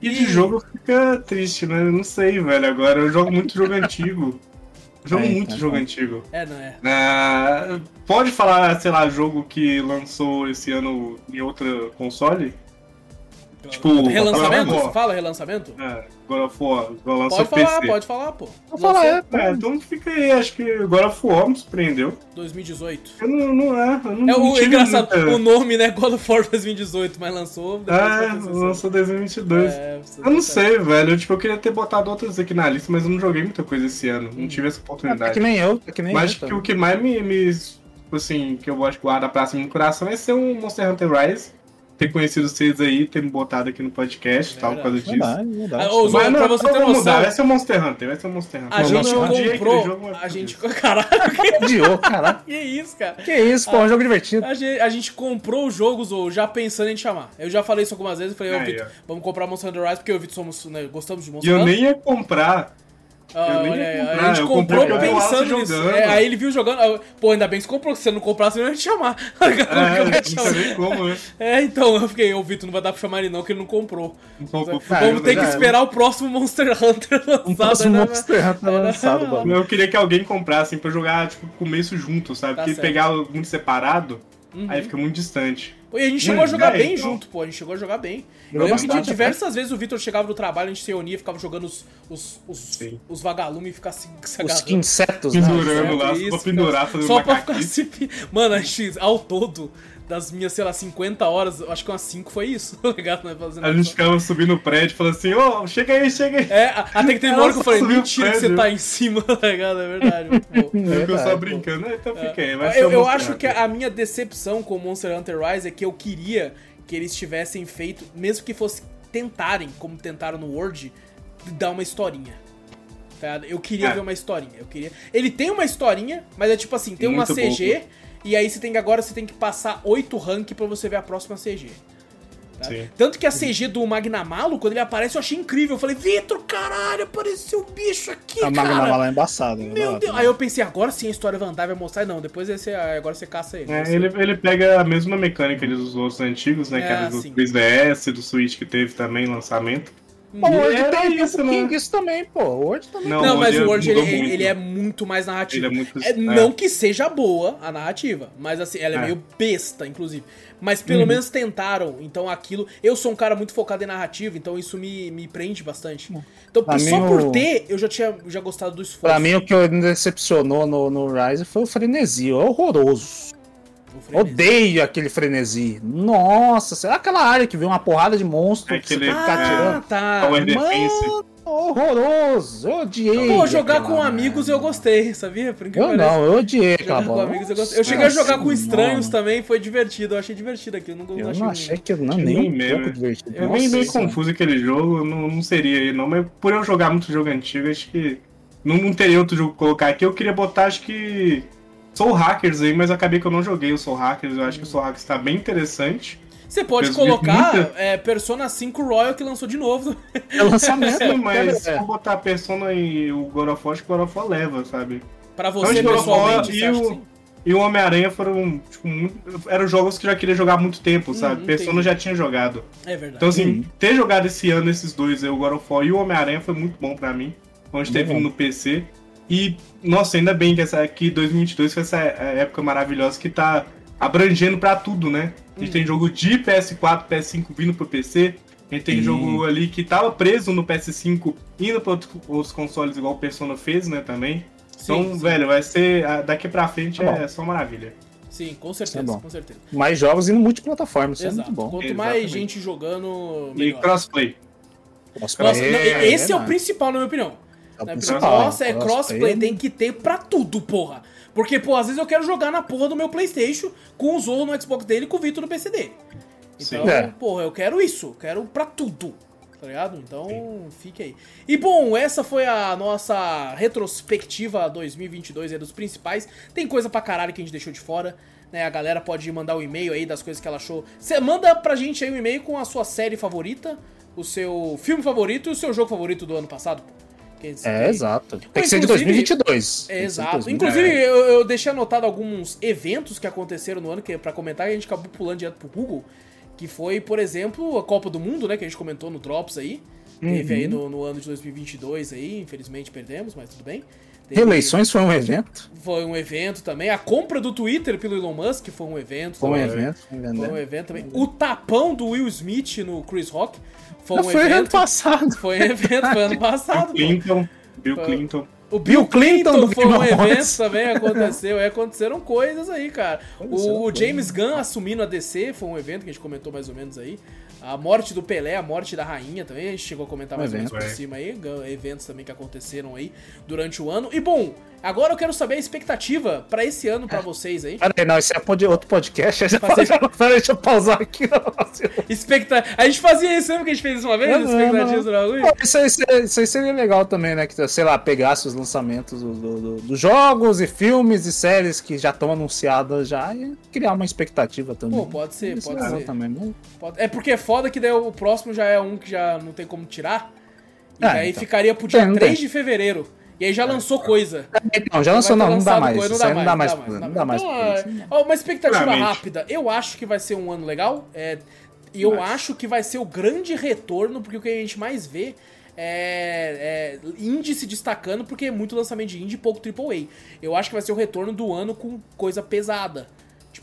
E de jogo fica triste, né? Eu Não sei, velho. Agora eu jogo muito jogo antigo. Jogo É, muito tá jogo bom. antigo. É, não é. Ah, pode falar, sei lá, jogo que lançou esse ano em outra console? Tipo, relançamento? Você fala relançamento? É, God of War, Pode falar, PC. pode falar, pô. Vou falar, é. É, então fica aí, acho que God of War me surpreendeu. 2018. Eu não, não é, eu não, É não o tive engraçado, muita- o nome, né? God of War 2018, mas lançou. É, foi 2016. lançou 2022. É, Eu não tá- sei, velho. Tipo, eu queria ter botado outros aqui na lista, mas eu não joguei muita coisa esse ano. Não tive essa É oportunidade. que nem eu, é que nem Mas eu. que também. o que mais me, me- Assim, que eu gosto de guardar pra cima no coração é ser um Monster Hunter Rise. Ter conhecido vocês aí, ter me botado aqui no podcast e tal, por causa disso. Verdade, verdade. Ah, ô, Mas pra não, você não ter noção, mudar, vai ser o Monster Hunter, vai ser o Monster Hunter. a gente não, um comprou. jogo vai A gente. isso. Caralho, Odiou, caralho. que isso, cara? Que isso, pô, é um jogo divertido. A gente, a gente comprou os jogos ou já pensando em te chamar. Eu já falei isso algumas vezes. Eu falei, ô, Aí, Vitor, vamos comprar Monster Hunter Rise porque eu e o Vitor somos, né, gostamos de E Monster eu Hunter. nem ia comprar. Ah, eu olha comprar, a gente eu comprou comprei o pensando nisso. É, aí ele viu jogando. ah, Pô, ainda bem que você comprou, se você não comprasse, eu não ia te chamar. Eu É, ia te chamar? como, né? É, então, eu fiquei, ô Vitor, não vai dar pra chamar ele não, que ele não comprou. Vamos cara, ter que era. esperar o próximo Monster Hunter lançado. Um próximo né? Monster Hunter lançado, mano. Eu queria que alguém comprasse, assim, pra jogar, tipo, começo junto, sabe? Tá Porque certo. Pegar muito separado, aí fica muito distante. Pô, E a gente chegou Hum, a jogar é, bem então. junto, pô. A gente chegou a jogar bem. Eu lembro que diversas vezes o Vitor chegava do trabalho, a gente se reunia, ficava jogando os, os, os, os vagalumes e ficava se, se Os insetos, né? Pendurando lá, Isso, só pra pendurar, cara. fazendo Só pra ficar se... Mano, a gente, ao todo, das minhas, sei lá, 50 horas, eu acho que umas 5 foi isso, tá ligado? Né? Fazendo A gente ficava subindo o prédio e falando assim, ô, chega aí, chega aí. É, até que teve uma hora que eu falei, mentira que você tá em cima, tá ligado? É verdade, muito bom. Aí ficou só Verdade, brincando, "Ah, então fica aí, vai ser Eu, eu acho que Hunter." a minha decepção com o Monster Hunter Rise é que eu queria que eles tivessem feito, mesmo que fosse tentarem, como tentaram no World, dar uma historinha. Tá? ligado? Eu queria É. ver uma historinha. Eu queria. Ele tem uma historinha, mas é tipo assim, tem uma Muito CG e aí você tem que agora você tem que passar 8 rank pra você ver a próxima CG. tá? Sim. Tanto que a CG do Magnamalo, quando ele aparece, eu achei incrível. Eu falei, Vitor, caralho, apareceu o bicho aqui, A cara. Magna lá é embaçada. né? Meu Deus. Aí eu pensei, agora sim a história vai andar, vai mostrar. Não, depois esse, agora você caça ele. É, ele, ele pega a mesma mecânica dos outros antigos, né? que É, era do sim. 3DS, do Switch que teve também lançamento. Pô, o Word Era tem isso, né? disso também, pô. O Word também. Não, Não, mas o Word ele, ele é muito mais narrativo. Ele é muito- É, é. Não que seja boa a narrativa, mas assim, ela é, É. meio besta, inclusive. Mas pelo menos tentaram. Então aquilo. Eu sou um cara muito focado em narrativa, então isso me, me prende bastante. Então, Pra só mim, por ter, eu já tinha já gostado do esforço. Pra mim, o que me decepcionou no, no Rise foi o frenesi. É horroroso. Odeio aquele frenesi. Nossa, será aquela área que vem uma porrada de monstro que você tem que ficar Ah, atirando? tá. Defense. Mano, horroroso. Eu odiei. Pô, jogar com amigos eu gostei, sabia? Por Eu não, eu odiei aquela Jogar com bola. amigos eu gostei. Eu Nossa cheguei a jogar com estranhos também, foi divertido. Eu achei divertido aquilo. Não, Eu não achei que não, Achei nem nem um mesmo. pouco divertido. É meio, meio confuso aquele jogo, não, não seria aí não, mas por eu jogar muito jogo antigo, acho que não, não teria outro jogo colocar aqui. Eu queria botar, acho que. Soul Hackers aí, mas acabei que eu não joguei o Soul Hackers. Eu acho que o Soul Hackers tá bem interessante. Você pode Eu colocar muita- é, Persona 5 Royal que lançou de novo. É lançamento, Sim, mas se é. for botar a Persona e o God of War, acho que o God of War leva, sabe? Pra você de God of War pessoalmente, e o-? E o Homem-Aranha foram, tipo, muito, eram jogos que eu já queria jogar há muito tempo, sabe? Hum, Persona entendi. eu já tinha jogado. É verdade. Então, assim, Uhum. ter jogado esse ano esses dois, o God of War e o Homem-Aranha, foi muito bom pra mim. Onde teve no PC. E, nossa, ainda bem que essa aqui, 2022, foi essa é, época maravilhosa que tá abrangendo pra tudo, né? A gente Uhum. tem jogo de PS4, PS5 vindo pro PC. A gente tem Sim. jogo ali que tava preso no PS5, indo pra outros- consoles, igual o Persona fez, né, também. Então, Sim, sim. velho, vai ser. Daqui pra frente Tá é só maravilha. Sim, com certeza, É bom. com certeza. Mais jogos indo multiplataforma, isso é Exato. muito bom. Quanto mais Exatamente. gente jogando, E melhor. crossplay. Nossa, É, esse é, o né? principal, na minha opinião. É opinião. Nossa, é Crossplay. crossplay, tem que ter pra tudo, porra. Porque, pô, às vezes eu quero jogar na porra do meu Playstation com o Zorro no Xbox dele e com o Vitor no PC dele. Então, Sim. É. porra, eu quero isso, quero pra tudo. Tá ligado? Então, fique aí. E bom, essa foi a nossa retrospectiva 2022 aí dos principais. Tem coisa pra caralho que a gente deixou de fora. Né, a galera pode mandar o e-mail aí das coisas que ela achou. Você manda pra gente aí um e-mail com a sua série favorita, o seu filme favorito e o seu jogo favorito do ano passado. pô. É, exato. Tem que ser de inclusive- 2022. é, exato. 2022. Inclusive, eu, eu deixei anotado alguns eventos que aconteceram no ano, que é pra comentar, a gente acabou pulando direto pro Google. Que foi, por exemplo, a Copa do Mundo, né? Que a gente comentou no Drops aí. Teve Uhum. aí no, no ano de 2022 aí, infelizmente perdemos, mas tudo bem. Teve- Reeleições foi um evento. Foi um evento também. A compra do Twitter pelo Elon Musk foi um evento. Foi um evento. foi um Foi um evento também. O tapão do Will Smith no Chris Rock foi um Foi ano evento. passado. Foi um evento, foi ano Bill passado. pô. Clinton. Bill Clinton. O Bill Clinton, do foi um evento também, aconteceu. E aconteceram coisas aí, cara. O coisas. James Gunn assumindo a DC foi um evento que a gente comentou mais ou menos aí. A morte do Pelé, a morte da rainha também, a gente chegou a comentar mais ou menos por é. cima aí. Eventos também que aconteceram aí durante o ano. E bom, agora eu quero saber a expectativa pra esse ano pra vocês aí. Peraí, não, isso é pod- outro podcast. Já Fazer- Peraí, deixa eu pausar aqui. Expecta... A gente fazia isso, lembra que a gente fez isso uma vez? Não, Expectativas não. do bagulho? Isso, aí- isso aí- isso aí seria legal também, né? Que, sei lá, pegasse os lançamentos do- do- do- dos jogos e filmes e séries que já estão anunciadas já e criar uma expectativa também. Pô, pode ser, Isso é pode legal ser. Também, né? É porque é foda que daí o próximo já é um que já não tem como tirar. E É, daí então. ficaria pro dia Tem, 3 tem. de fevereiro. E aí já lançou coisa. Então, já lançou, não, não dá mais. coisa, não dá mais, não não dá mais. Então, ó, uma expectativa Claramente. rápida. Eu acho que vai ser um ano legal. É, e eu Mas- acho que vai ser o grande retorno, porque o que a gente mais vê é, é indie se destacando, porque é muito lançamento de indie e pouco AAA. Eu acho que vai ser o retorno do ano com coisa pesada.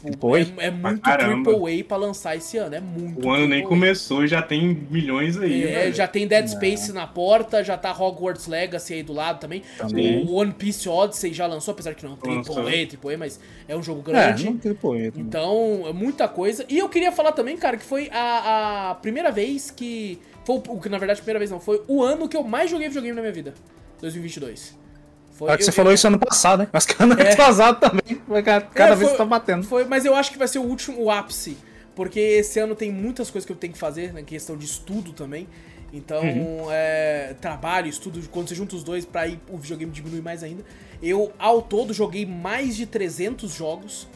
Tipo, AAA? é, é muito caramba. AAA pra lançar esse ano. É muito. O ano nem AAA. começou e já tem milhões aí. É, velho. já tem Dead Space na porta, já tá Hogwarts Legacy aí do lado também. Também. O One Piece Odyssey já lançou, apesar que não é um Lançou. AAA, AAA, mas é um jogo É, grande. não tem poeta. Então, é muita coisa. E eu queria falar também, cara, que foi a, a primeira vez que. Foi o que, na verdade, a primeira vez não. Foi o ano que eu mais joguei videogame na minha vida. 2022. Foi, É que você eu- falou eu- isso ano passado, hein? Mas que ano É. atrasado também. Vai Cada, cada É, vez foi- tá batendo. Foi, mas eu acho que vai ser o último o ápice. Porque esse ano tem muitas coisas que eu tenho que fazer, na questão de estudo também. Então, Uhum. é, trabalho, estudo, quando você junta os dois, pra ir o videogame diminui mais ainda. Eu, ao todo, joguei mais de 300 jogos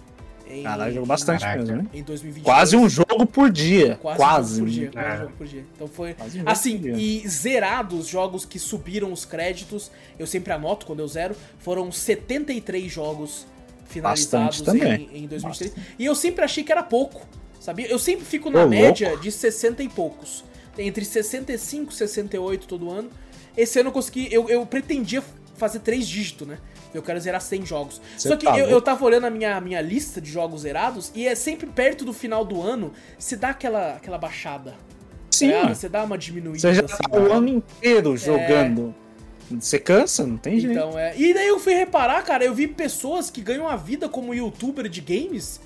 em, Caralho, jogou bastante Caraca. mesmo, né? em 2022. Quase um jogo por dia. Quase, Quase. um jogo por dia, quase um É. jogo por dia. Então foi. Quase um jogo Assim, por dia. e zerados jogos que subiram os créditos, eu sempre anoto quando eu zero, foram 73 jogos finalizados Bastante também. em, em 2023. E eu sempre achei que era pouco, sabia? Eu sempre fico na Ô, média de 60 e poucos. Entre 65 e 68 todo ano. Esse ano eu consegui. Eu, eu pretendia fazer três dígitos, né? Eu quero zerar 100 jogos. Você Só que tá eu, eu tava olhando a minha, minha lista de jogos zerados e é sempre perto do final do ano se dá aquela, aquela baixada. Sim, mano. Você dá uma diminuída. Você já assim, tá o ano inteiro jogando. Você cansa? Não tem jeito. Então, é. E daí eu fui reparar, cara, eu vi pessoas que ganham a vida como youtuber de games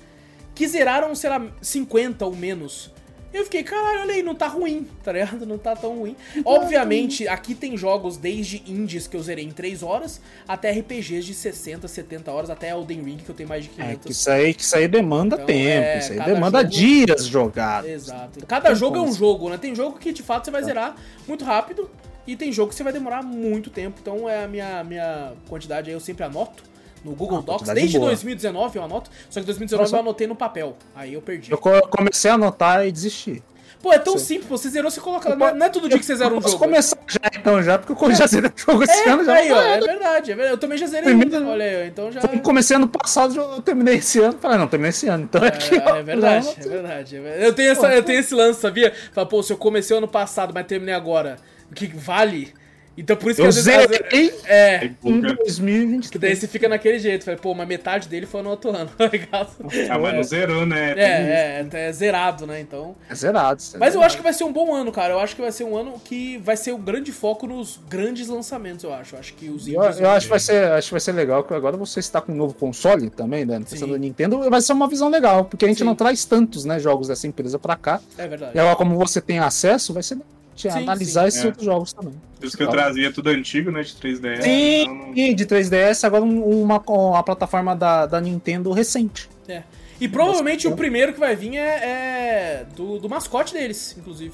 que zeraram, sei lá, 50 ou menos. Eu fiquei, caralho, olha aí, não tá ruim, tá ligado? Não tá tão ruim. Obviamente, aqui tem jogos desde indies que eu zerei em 3 horas, até RPGs de 60, 70 horas, até Elden Ring que eu tenho mais de É, 500. que isso aí, que isso aí demanda Então, tempo, é, isso aí demanda jogo- dias jogados. Exato. Cada Tem jogo é um jogo, né? Tem jogo que de fato você vai zerar muito rápido e tem jogo que você vai demorar muito tempo. Então é a minha, minha quantidade aí, eu sempre anoto no Google Ah, Docs. Desde boa. 2019 eu anoto, só que 2019 Nossa. eu anotei no papel. Aí eu perdi. Eu co- comecei a anotar e desisti. Pô, é tão Sim. simples, você zerou, você coloca. Não é, não é todo dia que você zera um Posso jogo. começar já então já, porque eu já zerei o jogo esse ano É, já. aí, ó, Ah, é verdade, é verdade. Eu também já zerei um, olha aí, então já... Eu comecei ano passado, eu terminei esse ano. Falei, não, terminei esse ano. Então é, que, É, verdade, é verdade, é verdade. Eu tenho, essa, eu tenho esse lance, sabia? Fala, pô, se eu comecei ano passado, mas terminei agora, o que vale? Então por isso que Eu às vezes... zerei É, em Pouca- 2023. Que daí você fica naquele jeito, falei, pô, mas metade dele foi no outro ano, tá ligado? Ah, mas não zerou, né? É, é, é, é zerado, né? Então. É zerado. é Mas eu zerado. acho que vai ser um bom ano, cara. Eu acho que vai ser um ano que vai ser o grande foco nos grandes lançamentos, eu acho. Eu acho que os Eu, indies. eu acho que vai ser, acho que vai ser legal, que agora você está com um novo console também, né? Questão Sim. da Nintendo, vai ser uma visão legal, porque a gente Sim. não traz tantos, né, jogos dessa empresa pra cá. É verdade. E agora, como você tem acesso, vai ser te Sim, analisar sim. esses É. outros jogos também. Por isso que eu trazia tudo antigo, né? De 3DS. Sim, então não- de 3DS, agora um- uma, uma plataforma da, da Nintendo recente. É. E provavelmente o primeiro que vai vir é, é do, do mascote deles, inclusive.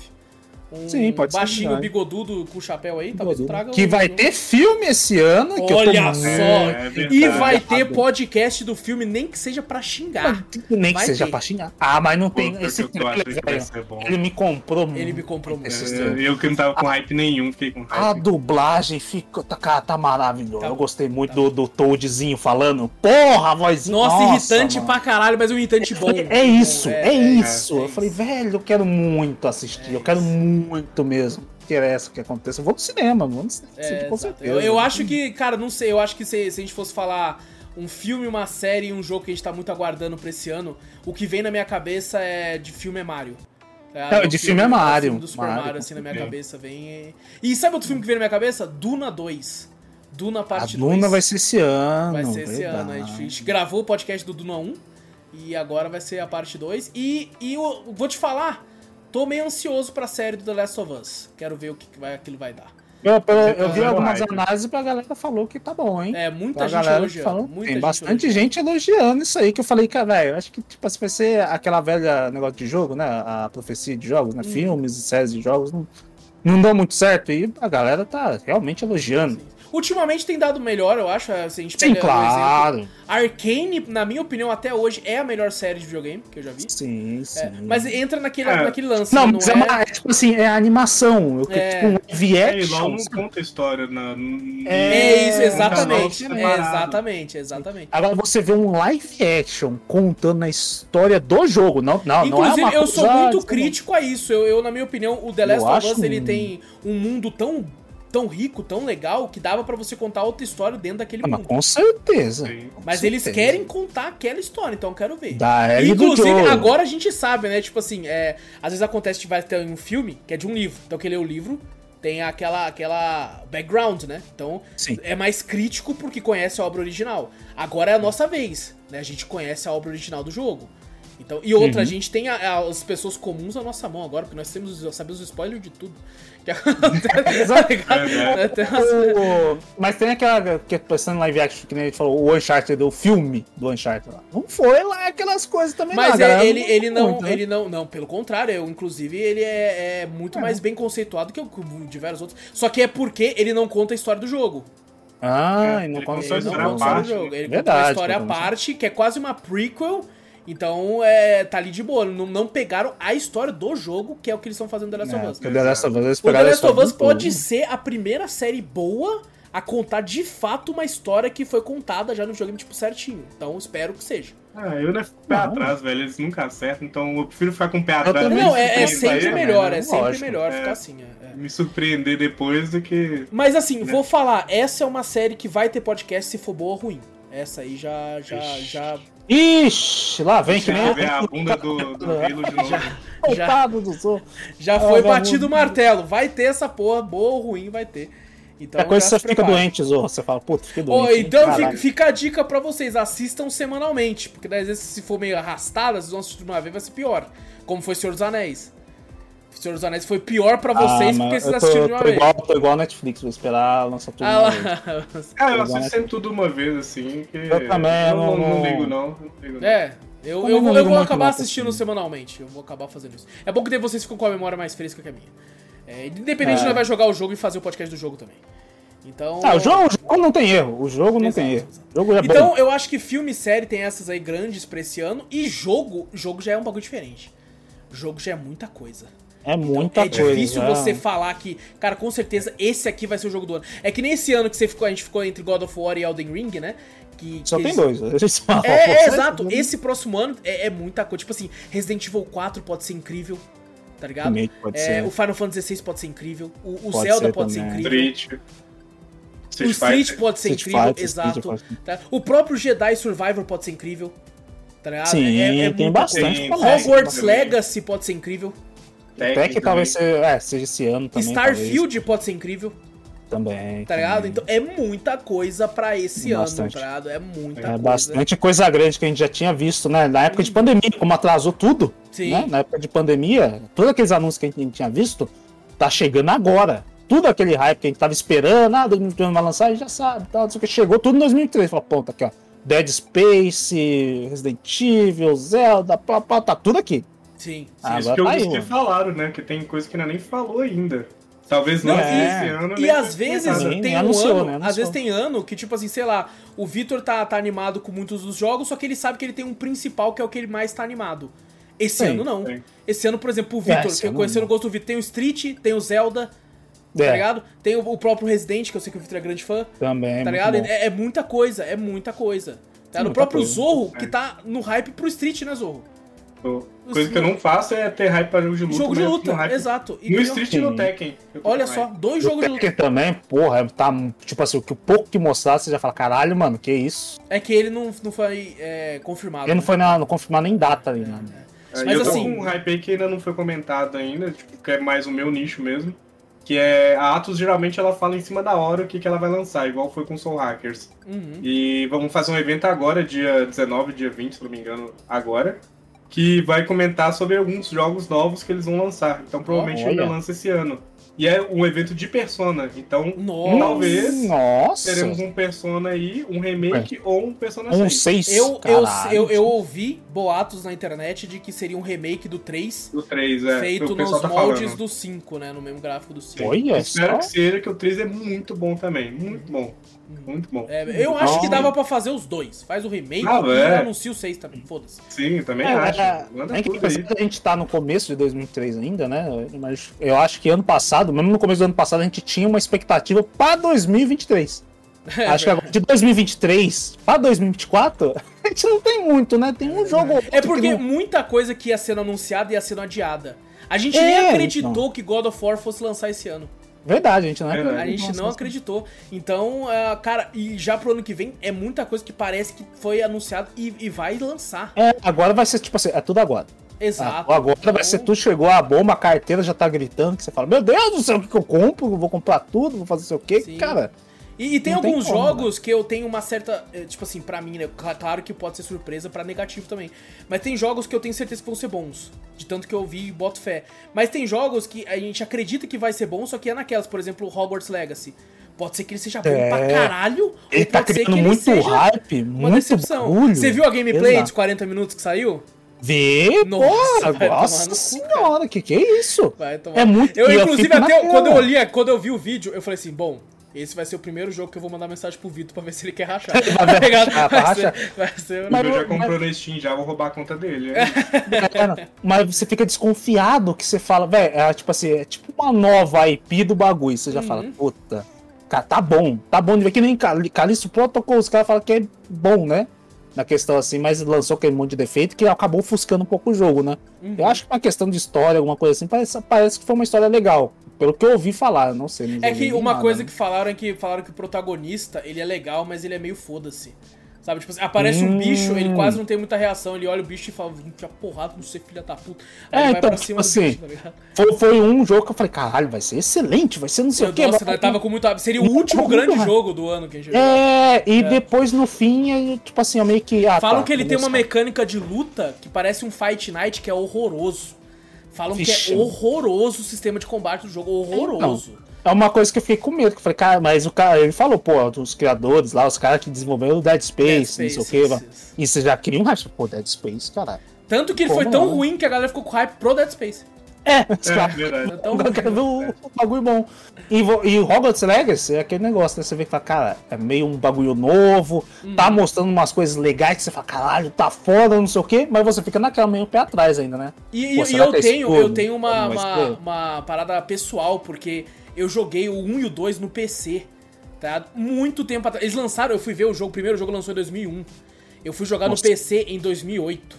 Um Sim, pode ser, baixinho vai. bigodudo com chapéu aí, talvez traga Que um- vai ter filme esse ano. que eu tô Olha muito- só! É, é e vai ter podcast do filme, nem que seja pra xingar. Nem que Vai seja ter. pra xingar. Ah, mas não tem. Esse que eu tô trailer, que vai velho, ser bom. ele me comprou Ele me comprou muito. Esse É, eu que não tava com hype nenhum, fiquei com A hype. dublagem ficou. Tá, cara, tá maravilhoso. Tá eu gostei muito tá do, do Toadzinho falando. Porra, a vozinha. Nossa, irritante mano. pra caralho, mas um irritante bom. É isso, Bom, é, isso. é eu falei, isso. velho, eu quero muito assistir. É eu quero isso. Muito mesmo. Interessa o que aconteça. Eu vou no cinema, vou no cinema, É, com certeza. eu, eu acho que, cara, não sei, eu acho que se, se a gente fosse falar um filme, uma série e um jogo que a gente tá muito aguardando pra esse ano, o que vem na minha cabeça é de filme é Mario. É, o de filme é Mario. O filme do Super Mario, Mario, assim, na minha cabeça vem. E... sabe outro filme que vem na minha cabeça? Duna 2. Duna A parte 2. Duna vai ser esse ano. Vai ser esse verdade. ano. A gente gravou o podcast do Duna 1 e agora vai ser a parte 2. E, e eu vou te falar, tô meio ansioso pra série do The Last of Us. Quero ver o que, que vai, aquilo vai dar. Eu, eu- eu vi algumas análises e a galera falou que tá bom, hein? É, muita a gente elogiando. falou- muita tem gente bastante elogiando. gente elogiando isso aí, que eu falei, cara, velho, acho que tipo, assim, vai ser aquela velha negócio de jogo, né? A profecia de jogos, né? Filmes e séries de jogos não, não dão muito certo e a galera tá realmente elogiando. Ultimamente tem dado melhor, eu acho. Se a gente Sim, um claro. Arcane, na minha opinião, até hoje é a melhor série de videogame que eu já vi. Sim, sim. É, mas entra naquele, É. naquele lance. não, né? mas é, uma- é tipo assim, é animação. Eu, É. Tipo um live É, action. Não conta história na. É isso, É, exatamente. um É, exatamente, exatamente. Agora você vê um live action contando a história do jogo, não, não, não é Inclusive, uma eu sou muito crítico a isso. Eu, eu, na minha opinião, o The Last Eu of Us ele um- tem um mundo tão, tão rico, tão legal, que dava pra você contar outra história dentro daquele Ah, mas mundo. com certeza. Sim. com Mas eles certeza. querem contar aquela história, então eu quero ver. Da Ellie do Inclusive, agora a gente sabe, né? Tipo assim, é, às vezes acontece que vai ter um filme que é de um livro. Então, quem lê o livro tem aquela, aquela background, né? Então, Sim. é mais crítico porque conhece a obra original. Agora é a nossa vez, né? A gente conhece a obra original do jogo. Então, e outra, Uhum. a gente tem a- a- as pessoas comuns à nossa mão agora, porque nós temos, sabemos o spoiler de tudo. É, O- Mas tem aquela que pensando em live action, que nem a gente falou, o Uncharted, o filme do Uncharted lá. Não foi lá aquelas coisas também, Mas não, a é- galera ele, ele não, muito, né? ele não, não, pelo contrário, eu, inclusive ele é, é muito mais bem conceituado que o que diversos outros. Só que é porque ele não conta a história do jogo. Ah, É, e não ele conta a Ele não história a do história do parte, jogo. Ele Verdade, conta uma história à parte, que é quase uma prequel. Então, é, tá ali de boa. Não, não pegaram a história do jogo, que é o que eles estão fazendo no The Last of É, Us. porque o The Last of Us, O The Last of Us pode jogo. ser a primeira série boa a contar de fato uma história que foi contada já no videogame, tipo, certinho. Então, espero que seja. Ah, eu não fico com o pé Não. atrás, velho. Eles nunca acertam, então eu prefiro ficar com o pé atrás. Não, é, é sempre aí, melhor, né? é sempre Lógico. melhor É. ficar assim. é, é. Me surpreender depois do que. Mas assim, Né? vou falar, essa é uma série que vai ter podcast se for boa ou ruim. Essa aí já, já, Ixi. já, Ixi, lá vem que nem ver a bunda do, do Halo de novo. Coitado do Zorro. já Ah, foi vamos- batido o martelo. Vai ter essa porra, boa ou ruim, vai ter. Então, É coisa já que você fica doente, Zorro. Você fala, puta, fiquei doente. hein? então fica, fica a dica pra vocês, assistam semanalmente, porque daí, às vezes se for meio arrastada, vocês vão assistir de uma vez, vai ser pior. Como foi Senhor dos Anéis. Senhor dos Anéis foi pior pra vocês Ah, porque vocês tô- assistiram de uma tô vez. igual, tô igual a Netflix, vou esperar lançar tudo. Ah. Ah, eu assisto sempre tudo uma vez, assim. Que Eu também, eu não, não- não não- ligo, não. não ligo, não. É, eu, eu, eu eu vou acabar assistindo assim. semanalmente. Eu vou acabar fazendo isso. É bom que daí vocês ficam com a memória mais fresca que a minha. É, independente, É. nós vai jogar o jogo e fazer o podcast do jogo também. Então. Ah, o jogo, o jogo não tem erro. O jogo não Exato, tem erro. exato. O jogo é Então, bom. eu acho que filme e série tem essas aí grandes pra esse ano. E jogo, jogo já é um bagulho diferente. Jogo já é muita coisa. É muita é coisa. difícil é. você falar que, cara, com certeza esse aqui vai ser o jogo do ano. É que nem esse ano que você ficou, a gente ficou entre God of War e Elden Ring, né? Que, Só que tem eles- dois. Eles falam, É, é, exato. Esse próximo ano é, é muita coisa. Tipo assim, Resident Evil 4 pode ser incrível, tá ligado? É, ser. o Final Fantasy XVI pode ser incrível. O, o Pode Zelda ser pode ser também. incrível. Street. O Street pode ser Street incrível, Fighter, exato. ser. tá? O próprio Jedi Survivor pode ser incrível. Tá ligado? Sim, tem muita bastante coisa. Hogwarts. Legacy pode ser incrível. Até que talvez seja, é, seja esse ano também. Starfield pode ser incrível, talvez. Também. tá ligado? Então é muita coisa pra esse Bastante. ano, tá ligado? É muita É coisa. bastante coisa grande que a gente já tinha visto, né? Na época de pandemia, como atrasou tudo, Sim. né? Na época de pandemia, todos aqueles anúncios que a gente tinha visto, tá chegando agora. Tudo aquele hype que a gente tava esperando, ah, 2021 vai lançar, a gente já sabe, tal, não sei o que. Chegou tudo em 2003. Falou, pô, tá aqui, ó. Dead Space, Resident Evil, Zelda, pá, pá, tá tudo aqui. Sim. Ah, Isso agora que eu tá aí, que falaram, né? Que tem coisa que ainda nem falou ainda. Talvez Não, e- esse ano. E às vezes. Nem- tem um anunciou, ano, né? às vezes tem ano que, tipo assim, sei lá, o Vitor tá, tá animado com muitos dos jogos, só que ele sabe que ele tem um principal que é o que ele mais tá animado. Esse Sim, ano não. sim. Esse ano, por exemplo, o É, Vitor, que conhecendo o gosto do Vitor, tem o Street, tem o Zelda, tá É, ligado? Tem o, o próprio Resident, que eu sei que o Vitor é grande fã, também. tá ligado? É, é muita coisa, é muita coisa. Tá? Sim, o próprio coisa. Zorro, É. que tá no hype pro Street, né, Zorro? Pô, Coisa que eu não faço é ter hype pra jogo de luta. Jogo de luta, hype- exato. E No Street e no. Tekken. tô Olha só, dois jogos de luta. Tekken também, porra, tá. Tipo assim, o que o pouco que mostrar, você já fala, caralho, mano, que isso? É que ele não, não foi é, confirmado. Ele não né? foi na, não confirmar nem data ali, né? É, Mas eu tô assim- com um hype aí que ainda não foi comentado ainda, tipo, que é mais o meu nicho mesmo. Que é. A Atos geralmente ela fala em cima da hora o que, que ela vai lançar, igual foi com Soul Hackers. Uhum. E vamos fazer um evento agora, dia 19, dia 20, se não me engano, agora. Que vai comentar sobre alguns jogos novos que eles vão lançar. Então provavelmente Olha. ainda lança esse ano. E é um evento de Persona. Então, Nossa. talvez Nossa! teremos um Persona aí, um remake ou um Persona Um 6. 6. Eu, eu, eu, eu ouvi boatos na internet de que seria um remake do 3 Do 3, é. feito nos tá moldes falando. do 5, né? No mesmo gráfico do 5. Olha Espero só. que seja, que o 3 é muito bom também. Muito bom. Muito bom. É, eu acho que dava pra fazer os dois. Faz o remake Ah, e é. anuncia o 6 também. Foda-se. Sim, também É, acho. é, é que a gente tá no começo de 2003 ainda, né? Mas eu acho que ano passado, mesmo no começo do ano passado, a gente tinha uma expectativa pra 2023. acho que agora de 2023 pra 2024, a gente não tem muito, né? Tem um jogo. ou outro É que porque não- muita coisa que ia sendo anunciada ia sendo adiada. A gente É, nem acreditou então. que God of War fosse lançar esse ano. Verdade, a gente não é. Verdade. A gente não acreditou. Então, ah, cara, e já pro ano que vem é muita coisa que parece que foi anunciado e, e vai lançar. É, agora vai ser tipo assim, é tudo agora. Exato. Ah, agora vai Então, ser tudo, chegou a bomba, a carteira já tá gritando, que você fala, meu Deus do céu, o que, que eu compro? Eu Vou comprar tudo, vou fazer sei o quê. Sim. Cara, E, e tem Não tem alguns como, jogos que eu tenho uma certa. eh, Tipo assim, pra mim, né? cla- Claro que pode ser surpresa pra negativo também. Mas tem jogos que eu tenho certeza que vão ser bons. De tanto que eu vi e boto fé. Mas tem jogos que a gente acredita que vai ser bom, só que é naquelas, por exemplo, Hogwarts Legacy. Pode ser que ele seja bom É. pra caralho, ele tá pode ser criando que ele muito seja hype, uma muito decepção. barulho. Você viu a gameplay Exato. de 40 minutos que saiu? Vê, Nossa, porra, nossa senhora, que que é isso? É muito Eu, inclusive, fico até naquela. quando eu li, quando eu vi o vídeo, eu falei assim, bom. Esse vai ser o primeiro jogo que eu vou mandar mensagem pro Vitor pra ver se ele quer rachar. Vai ligado? ah, vai, racha. ser, vai ser Mas- meu já eu- comprou na Steam, já vou roubar a conta dele. Cara, mas você fica desconfiado que você fala, velho, é tipo assim, é tipo uma nova IP do bagulho. Você já Uhum. fala, puta, cara, tá bom, tá bom de ver que nem Cal- Calixto Protocol, os caras falam que é bom, né? Na questão assim, mas lançou aquele monte de defeito que acabou ofuscando um pouco o jogo, né? Uhum. Eu acho que uma questão de história, alguma coisa assim, parece, parece que foi uma história legal. Pelo que eu ouvi falar, não sei. não É que uma nada, coisa né? que falaram é que falaram que o protagonista, ele é legal, mas ele é meio foda-se. Sabe, tipo assim, aparece um Hum. bicho, ele quase não tem muita reação, ele olha o bicho e fala, te porrada, não sei, filha da puta. Aí É, ele vai então, pra tipo cima do assim, bicho, tá? Foi, foi um jogo que eu falei, caralho, vai ser excelente, vai ser não sei Eu, o quê. nossa, vai- tava com muito. Seria o Muito último grande cara. jogo do ano que a gente jogou. É, e depois no fim, é, tipo assim, eu meio que. Ah, Falam tá, que ele tem uma mecânica de luta que parece um Fight Night que é horroroso. Falam Vixe. que é horroroso o sistema de combate do jogo, horroroso. É uma coisa que eu fiquei com medo, que eu falei, cara, mas o cara, ele falou, pô, os criadores lá, os caras que desenvolveram o Dead Space, Dead não sei o isso. e você já queria um hype, pô, Dead Space, caralho. Tanto que ele foi tão não? ruim que a galera ficou com hype pro Dead Space. É, os É, caras. verdade. Tão Eu quero ver o, o bagulho bom. E, e o Hogwarts Legacy é aquele negócio, né? Você vê que fala, cara, é meio um bagulho novo, tá Uhum. mostrando umas coisas legais que você fala, caralho, tá foda, não sei o quê, mas você fica naquela meio pé atrás ainda, né? E, Pô, e- eu que é tenho, escuro? eu tenho uma, uma, uma parada pessoal, porque eu joguei o 1 e o 2 no PC, tá? Muito tempo atrás. Eles lançaram, eu fui ver o jogo, o primeiro jogo lançou em 2001. Eu fui jogar Nossa. no PC em 2008, tá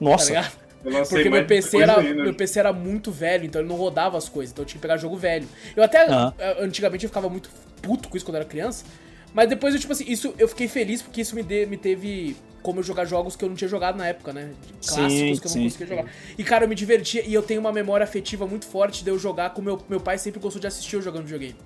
Nossa, lancei Porque meu PC, era, ainda. meu PC era muito velho, então ele não rodava as coisas, então eu tinha que pegar jogo velho. Eu até, Ah. antigamente, eu ficava muito puto com isso quando eu era criança, mas depois eu, tipo assim, isso, eu fiquei feliz porque isso me, de- me teve como eu jogar jogos que eu não tinha jogado na época, né? Sim, Clássicos que eu não sim. conseguia jogar. E, cara, eu me divertia e eu tenho uma memória afetiva muito forte de eu jogar com meu, meu pai sempre gostou de assistir eu jogando videogame.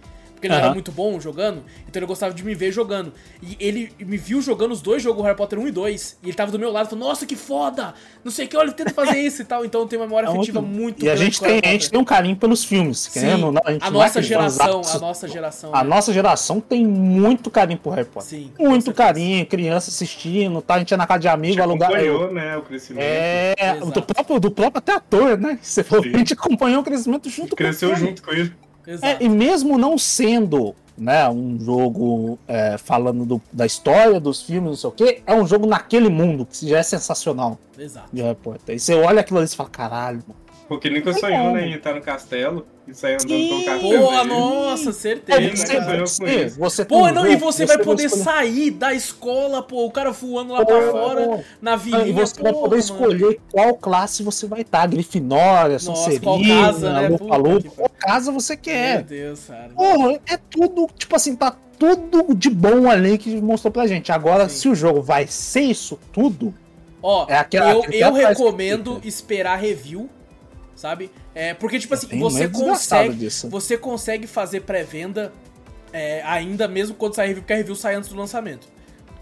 Porque ele não era muito bom jogando, então ele gostava de me ver jogando. E ele me viu jogando os dois jogos Harry Potter 1 e 2. E ele tava do meu lado e falou, nossa, que foda! Não sei o que, olha, tenta fazer isso e tal. Então eu tenho uma memória É afetiva muito- muito E a gente tem, a gente tem um carinho pelos filmes, Sim, querendo a gente a é nossa geração, a nossa geração. A né? nossa geração tem muito carinho por Harry Potter. Sim, muito carinho, criança assistindo, tá? A gente ia na casa de A amigo, gente alugar. acompanhou, né, o crescimento. É, Exato. do próprio, do próprio até ator, né? Você falou, Sim. a gente acompanhou o crescimento junto Cresceu com ele. junto com ele. Exato. É, e mesmo não sendo né, um jogo é, falando do- da história dos filmes, não sei o quê, é um jogo naquele mundo, que já é sensacional Exato. de Harry Potter. E você olha aquilo ali e fala, caralho, mano. Porque nunca sonhou, né, em entrar no castelo e sair andando Sim. pelo castelo. Pô, dele. nossa, É, certeza. você, cara. você, você Pô, não, e jogo, você vai poder escolher- sair da escola, pô, o cara voando lá pra Pô, fora, na Ah, vilinha, E você vai porra, poder mano. escolher qual classe você vai estar. Grifinória, Nossa, Sonserina, qual casa, né? Lufa-Lufa, que qual casa você Meu quer. Deus, cara. Porra, é tudo, tipo assim, tá tudo de bom ali que mostrou pra gente. Agora, Sim. se o jogo vai ser isso tudo, Ó, É aquela- eu, aquele eu que que recomendo fica. esperar review sabe? É, porque, tipo assim, você consegue, disso. você consegue fazer pré-venda é, ainda mesmo quando sai review, porque a review sai antes do lançamento.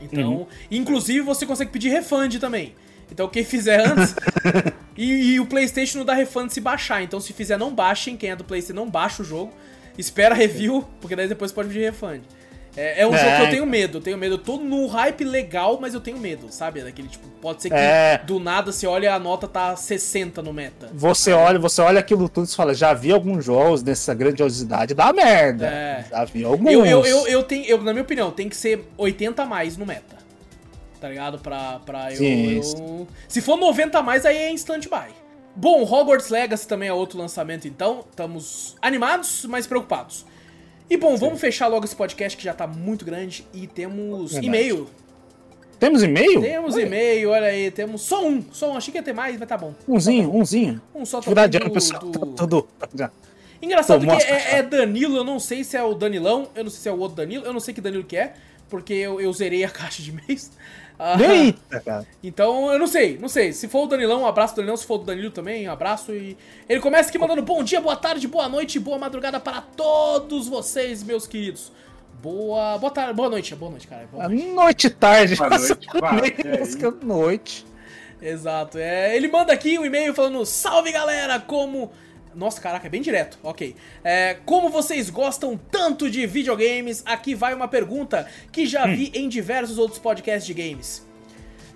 Então, Uhum. inclusive você consegue pedir refund também. Então quem fizer antes. e, e o PlayStation não dá refund se baixar. Então se fizer, não baixem. Quem é do PlayStation não baixa o jogo. Espera a review, porque daí depois pode pedir refund. É, é um É. jogo que eu tenho medo, eu tenho medo. Eu tô no hype legal, mas eu tenho medo, sabe? Daquele tipo, pode ser que É. do nada você olha a nota tá 60 no meta. Você olha, você olha aquilo tudo e fala, já vi alguns jogos dessa grandiosidade da merda. É. Já vi alguns. Eu, eu, eu, eu tenho, eu, na minha opinião, tem que ser 80 a mais no meta. Tá ligado? Pra, pra eu, Sim, eu- Se for 90 a mais, aí é instant buy. Bom, Hogwarts Legacy também é outro lançamento, então. Estamos animados, mas preocupados. E bom, vamos fechar logo esse podcast que já tá muito grande e temos e-mail. Temos e-mail? Temos e-mail, olha aí, temos só um. Só um, achei que ia ter mais, mas tá bom. Umzinho, umzinho. Um só tá do- pessoal. do- Tá tudo. já. Engraçado Tomou que é, é Danilo, eu não sei se é o Danilão, eu não sei se é o outro Danilo, eu não sei que Danilo que é, porque eu, eu zerei a caixa de mês. Ah, Eita, cara. então eu não sei, não sei. Se for o Danilão, um abraço Danilão, se for o Danilo também, um abraço. E ele começa aqui mandando bom dia, boa tarde, boa noite, boa madrugada para todos vocês, meus queridos. Boa, boa tarde, boa noite, boa noite, cara. Boa noite. Noite e tarde. Boa noite, aí? música noite. Exato. É, ele manda aqui um e-mail falando: Salve galera, como. Nossa, caraca, é bem direto. Ok. É, como vocês gostam tanto de videogames, aqui vai uma pergunta que já vi em diversos outros podcasts de games.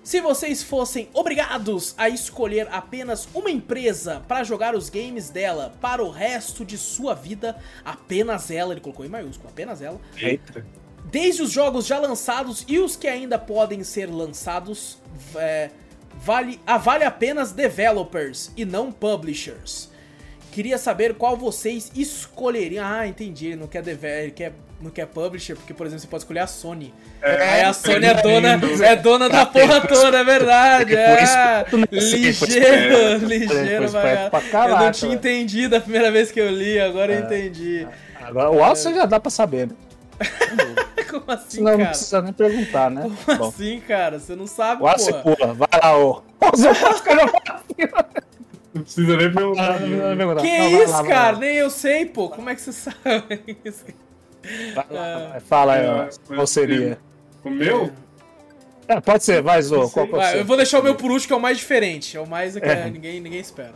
Se vocês fossem obrigados a escolher apenas uma empresa para jogar os games dela para o resto de sua vida, apenas ela, ele colocou em maiúsculo, apenas ela, Eita. Desde os jogos já lançados e os que ainda podem ser lançados, é, vale, ah, vale apenas developers e não publishers. Queria saber qual vocês escolheriam. Ah, entendi. Ele não quer developer, ele quer, não quer publisher, porque, por exemplo, você pode escolher a Sony. Aí a Sony é dona, é dona da porra toda, é verdade. É. foi Ligeiro, ligeiro, foi pra esperto pra Eu não tinha entendido a primeira vez que eu li, agora eu entendi. Agora, o Wallace já dá pra saber, né? Como assim, Senão não cara? precisa nem perguntar, né? Como Bom, assim, cara? Você não sabe, pô. pula. Vai lá, ô. Não precisa nem Ah, perguntar. Que Não, isso, lá, cara? Nem eu sei, pô. Como é que você sabe isso? Vai lá, vai. Fala aí, ó. É, Qual seria? O meu? É, pode ser, vai, Zô. Qual pode Vai, ser? eu vou deixar o meu por último, que é o mais diferente. É o mais que É. ninguém, ninguém espera.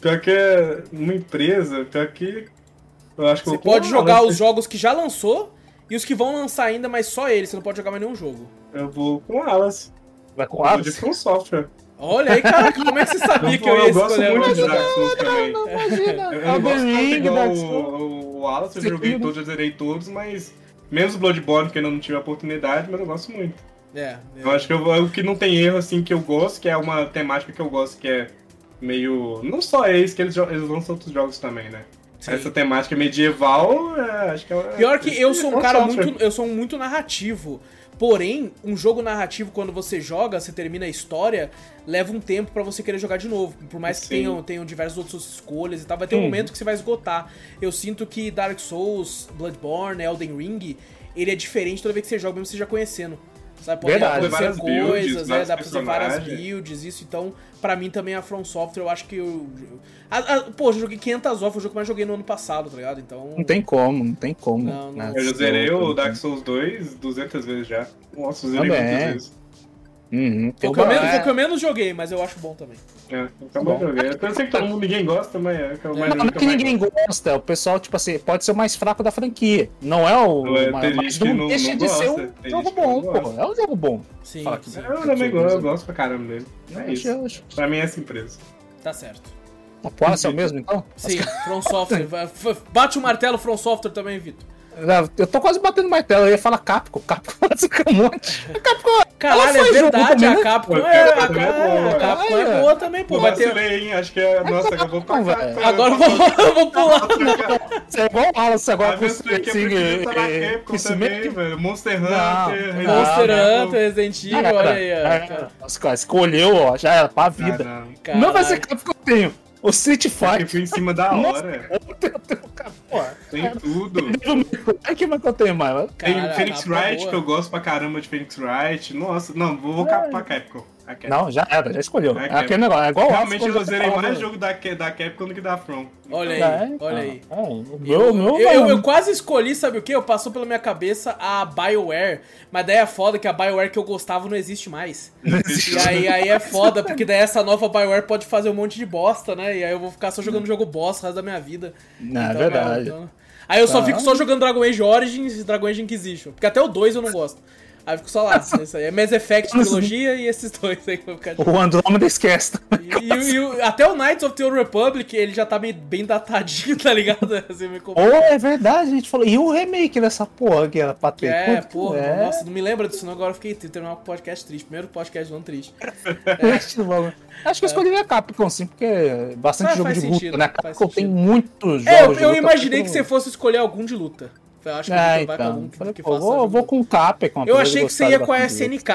Pior que é uma empresa, pior que. Eu acho que Você eu pode jogar os jogos que já lançou e os que vão lançar ainda, mas só eles. Você não pode jogar mais nenhum jogo. Eu vou com Alice. Vai com Eu o vou de From Software. Olha aí, caraca, como é que você sabia que eu ia eu gosto escolher muito de? Dark Souls também. Imagina, Eu, eu não gosto tanto Ring, igual Dark o, Souls. o, o Alice, eu joguei todos, eu zerei todos, mas. Menos Bloodborne, que eu não tive a oportunidade, mas eu gosto muito. É, Eu acho que eu, o que não tem erro, assim, que eu gosto, que é uma temática que eu gosto, que é meio. Não só esse, que eles, eles lançam outros jogos também, né? Sim. Essa temática medieval, é, acho que é. Pior que eu sou um cara muito. Eu sou muito narrativo. Porém, um jogo narrativo, quando você joga, você termina a história, leva um tempo pra você querer jogar de novo. Por mais que Sim. tenham, tenham diversas outras escolhas e tal, vai ter um Uhum. momento que você vai esgotar. Eu sinto que Dark Souls, Bloodborne, Elden Ring, ele é diferente toda vez que você joga, mesmo você já conhecendo. Sabe, pode Verdade. acontecer Várias builds, coisas, é, vários dá pra fazer várias personagens. builds, isso. Então, pra mim também a From Software, eu acho que eu. a- a- pô, eu joguei 500 horas, foi o jogo que mais joguei no ano passado, tá ligado? Então. Não tem como, não tem como. Não, não. né? Eu já zerei o Dark. Souls 2 200 vezes já. Nossa, zerei Também. muitas vezes. Uhum, Foi tem o que eu uma- menos- é, o eu menos joguei, mas eu acho bom também. É, então eu joguei. Eu sei que todo mundo, ninguém gosta, mas é que é o mais Não, não é que eu que mais ninguém gosta, o pessoal, tipo assim, pode ser o mais fraco da franquia. Não é o. Não é, tem mas não não- deixa não de ser gosta, um tem jogo bom, pô. gosta. É um jogo bom. Sim, Fala sim. Eu também gosto, eu gosto pra caramba dele. É isso. eu acho- Pra mim é essa empresa. Tá certo. A Posse é o mesmo, então? Sim, From Software. Bate o martelo From Software também, Vitor. Eu tô quase batendo martelo, eu ia falar Capcom. Capcom fica um monte. Capcom, Caralho, é faz jogo verdade, também, a né? Capcom Pô, é, a, Capcom é boa, a Capcom é é. boa também, pô. Pô, Vai ter... hein? Acho que é. Nossa, Capcom, cá. velho. Agora eu vou, pular. Você é igual o Wallace agora A com o Capcom também, velho. Monster Hunter. Não, Resident não, Monster. Hunter, Resident Evil, olha aí, ó. Nossa, cara, escolheu, ó, já era pra Ah, vida. não. Não vai ser. Capcom que eu tenho. O Street Eu Fighter. fui em cima da Nossa, hora. pô, Tem tudo. É que mais que eu tenho mais? Tem Phoenix é Wright, que eu gosto pra caramba de Phoenix Wright. Nossa, não, vou, vou pra Capcom. A Capcom. Não, já era, já escolheu. É É, que- aquele negócio, é igual Realmente eu zerei mais jogo da, da Capcom do que da From. Olha aí, fala- É, olha aí. é, o Eu, meu, o meu, eu, eu- eu quase escolhi, sabe o que? Eu passou pela minha cabeça a BioWare, mas daí é foda que a BioWare que eu gostava não existe mais. E aí, aí é foda, porque daí essa nova BioWare pode fazer um monte de bosta, né? E aí eu vou ficar só jogando jogo bosta o resto da minha vida. Não, é Então, verdade. então- Aí eu só Tá. fico só jogando Dragon Age Origins e Dragon Age Inquisition. Porque até o 2 eu não gosto. Aí eu fico só lá, isso aí. É Mass Effect trilogia e esses dois aí que vou ficar jogando. O Andrômeda esquece. E, e- e até o Knights of the Old Republic, ele já tá bem, bem datadinho, tá ligado? Assim, meio complicado. é verdade, a gente falou. E o remake dessa porra que era pra ter? É, Quanto porra, é? nossa, não me lembra disso não, agora eu fiquei terminar o podcast triste, primeiro podcast ano triste. Acho que eu escolhi a Capcom, sim, porque é bastante jogo de luta, sentido, né? A faz Capcom tem muitos jogos É, eu, de eu luta imaginei pra que você fosse escolher algum de luta. Eu acho que É, Vitor vai com então. algum que, Falei, que pô, faça vou, vou com o Capcom. Eu apesar de achei que você ia com a. SNK.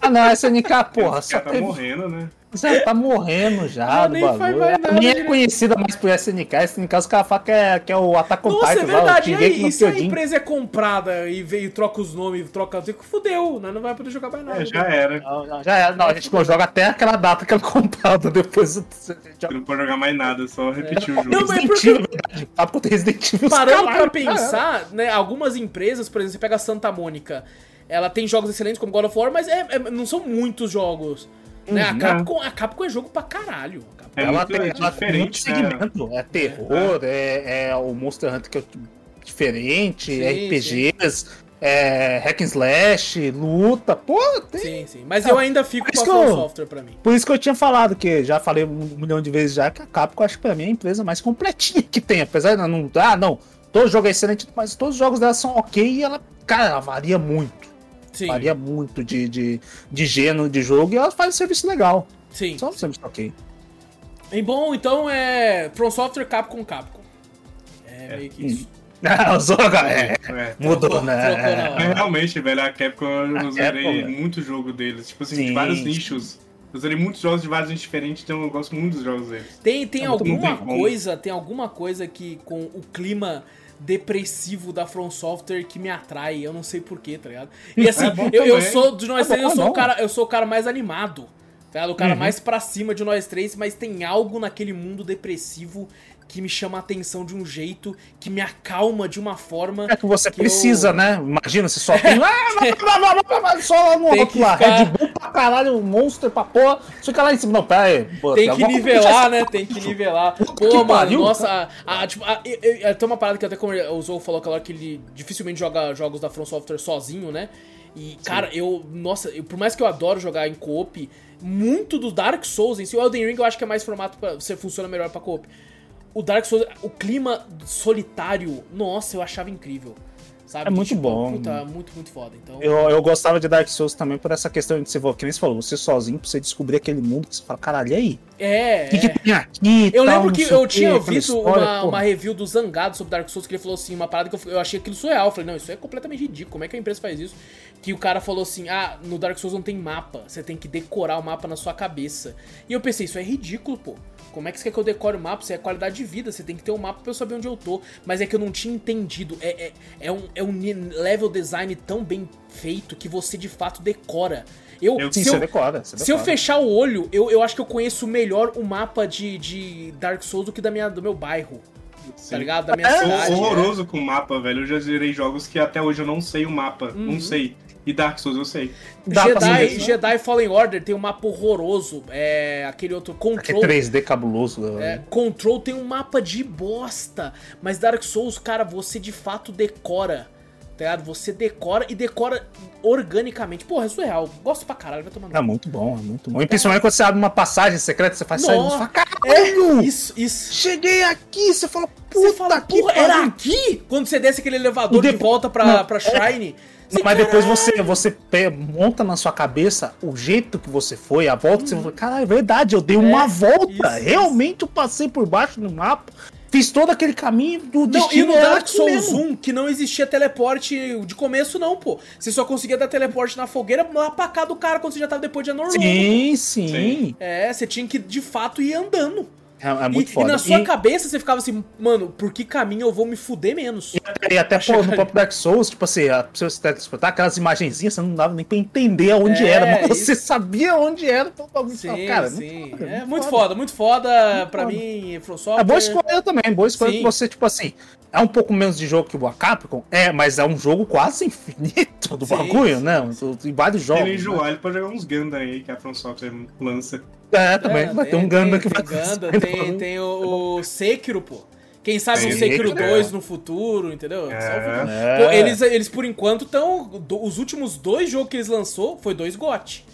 Ah, não, SNK, porra, só tá teve... morrendo, né? Já tá morrendo já Ah, do nem faz bagulho. mais nada, nem é conhecida mais por SNK. SNK os caras falam que é, que é o Attack on Nossa, é Titan. lá, verdade. E aí, e se a empresa é comprada e veio troca os nomes, troca tudo, fudeu, né? Não vai poder jogar mais nada. É, já era. Não, não, já era. Não, a gente não joga até aquela data que ela é comprada. Depois a gente joga Não pode jogar mais nada, só repetir o jogo. Não, mas- Resident porque- Evil, é verdade. Tem Resident Evil. Parando caralho, pra pensar, né, algumas empresas, por exemplo, você pega a Santa Mônica, ela tem jogos excelentes como God of War, mas é- é- não são muitos jogos. Né? A, Uhum. Capcom, a Capcom é jogo pra caralho. É ela muito tem, ela tem muito diferente, né? segmento. É terror, é, é o Monster Hunter que é diferente, Sim, RPGs, é hack and slash, luta. Pô, tem. Sim, sim. Mas eu ainda fico por com a isso From que eu- Software pra mim. Por isso que eu tinha falado, que já falei um milhão de vezes já, que a Capcom acho que pra mim é a empresa mais completinha que tem. Apesar de não. Ah, não. Todo jogo é excelente, mas todos os jogos dela são ok e ela, cara, ela varia muito. Sim, Varia muito de, de, de gênero de jogo e ela faz um serviço legal. sim. Só um serviço ok. E bom, então é From Software, Capcom, Capcom. É, meio que isso. Ah, os jogos, é, É. mudou, Trocou- né? trocou É. realmente, velho, a Capcom eu A zerei Capcom, velho. muito jogo deles. Tipo assim, Sim. de vários nichos. Eu zerei muitos jogos de vários nichos diferentes, então eu gosto muito dos jogos deles. Tem, tem É alguma coisa, tem alguma coisa que com o clima depressivo da From Software que me atrai, eu não sei porquê, tá ligado? E assim, É eu, eu sou de nós É três, bom, eu sou é o bom. cara, eu sou o cara mais animado. Tá ligado? O cara Uhum. mais pra cima de nós três, mas tem algo naquele mundo depressivo que me chama a atenção de um jeito, que me acalma de uma forma. É que você que precisa, eu- né? Imagina, você só tem. Ah, só no outro que lá. ficar- Red Bull pra caralho, Monster pra porra. Fica lá em cima. Não, pera aí. pô, Tem que nivelar, né? Tem que nivelar. que Pô, mano, pariu, nossa, a, a, tipo, a- e- e- tem uma parada que até como o Zou falou aquela hora que ele dificilmente joga jogos da From Software sozinho, né? E, cara, eu, nossa, eu- por mais que eu adoro jogar em co-op, muito do Dark Souls em si, o Elden Ring eu acho que é mais formato pra você funciona melhor pra co-op. O Dark Souls, o clima solitário, nossa, eu achava incrível. Sabe? É muito Tipo, bom. Puta, muito, muito foda. Então, Eu, eu gostava de Dark Souls também por essa questão de você, que nem você falou, você sozinho, pra você descobrir aquele mundo que você fala, caralho, e aí? é, O que, é. que tem aqui? Eu tal, lembro que eu tinha visto história, uma, uma review do Zangado sobre Dark Souls que ele falou assim, uma parada que eu, eu achei aquilo surreal. Eu falei, não, isso é completamente ridículo. Como é que a empresa faz isso? Que o cara falou assim: ah, no Dark Souls não tem mapa. Você tem que decorar o mapa na sua cabeça. E eu pensei, isso é ridículo, pô. Como é que você quer que eu decore o mapa? Isso é qualidade de vida. Você tem que ter um mapa pra eu saber onde eu tô. Mas é que eu não tinha entendido. É, é, é, um, é um level design tão bem feito que você de fato decora. Eu, Eu- Sim, se você eu, decora. Você se eu decora. fechar o olho, eu, eu acho que eu conheço melhor o mapa de, de Dark Souls do que da minha, do meu bairro, tá Sim. ligado? Da minha É, Sou cidade. horroroso com mapa, velho. Eu já zerei jogos que até hoje eu não sei o mapa. Uhum. Não sei. E Dark Souls eu sei. Dá Jedi, né? Jedi Fallen Order tem um mapa horroroso. É, aquele outro Aquele Control. 3D cabuloso. É, Control tem um mapa de bosta. Mas Dark Souls, cara, você de fato decora. Tá ligado? Você decora e decora organicamente. Porra, é surreal. Gosto pra caralho, vai tomando. É muito bom, é muito bom. E principalmente quando você abre uma passagem secreta, você faz sair, você fala, caralho! Isso, isso. Cheguei aqui, você fala, puta Você fala, que porra, era aqui? Quando você desce aquele elevador E de depois- volta pra, Não, pra Shrine. Mas depois você, você monta na sua cabeça o jeito que você foi, a volta que você foi. Caralho, é verdade, eu dei uma volta. isso, Realmente eu passei por baixo do mapa, fiz todo aquele caminho do Não, e no Dark Souls mesmo. 1, que não existia teleporte de começo, não, pô. Você só conseguia dar teleporte na fogueira lá pra cá do cara quando você já tava depois de Anorlondo. Sim, sim. Sim. É, você tinha que de fato ir andando. É, é muito e, foda. E na sua cabeça você ficava assim, mano, por que caminho eu vou me fuder menos? E até, e até pô, no próprio Dark Souls, tipo assim, a, pra você transportar aquelas imagenzinhas, você não dava nem pra entender aonde É, era, mas isso. você sabia onde era, então bagulho Sim, cara, sim. muito foda, é muito foda, muito foda pra foda. mim, From É boa escolha também, boa escolha Sim. que você, tipo assim, é um pouco menos de jogo que o Capcom, é, mas é um jogo quase infinito do Sim, bagulho, sim, né? Tem vários Se jogos. ele né? enjoar, ele pode jogar uns Gundam aí que a From Software lança. É, também. É, vai ter um Gundam que tem vai vai- tem, tem o, o Sekiro, pô. Quem sabe Tem um Sekiro Sekiro, 2 é. no futuro, entendeu? É. Só o futuro. É. Pô, eles, eles, por enquanto, estão. Os últimos dois jogos que eles lançou foi dois GOT.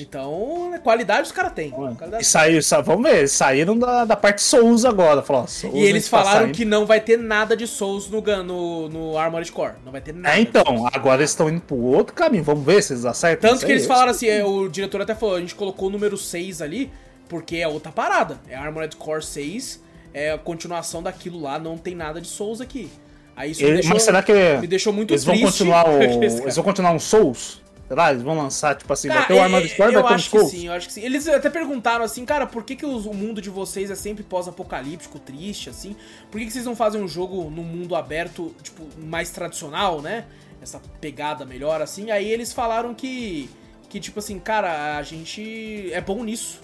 Então, qualidade os caras têm. E saiu, sa- vamos ver, eles saíram da, da parte Souls agora. Falou, Souls E eles tá falaram saindo. que não vai ter nada de Souls no, no, no Armored Core. Não vai ter nada. É, então, agora eles estão indo pro outro caminho. Vamos ver se eles acertam. Tanto que eles falaram assim, é, o diretor até falou, a gente colocou o número 6 ali, porque é outra parada. É Armored Core 6, é a continuação daquilo lá, não tem nada de Souls aqui. Aí isso me Ele- deixou, mas será que me deixou muito eles vão triste. continuar o, eles vão continuar um Souls? Será? Eles vão lançar, tipo assim, vai Cara, ter o Armored é- Core, eu vai ter um acho que sim, eu acho que sim. Eles até perguntaram assim, cara, por que, que o mundo de vocês é sempre pós-apocalíptico, triste, assim? Por que, que vocês não fazem um jogo no mundo aberto, tipo, mais tradicional, né? Essa pegada melhor, assim. Aí eles falaram que, que tipo assim, cara, a gente é bom nisso.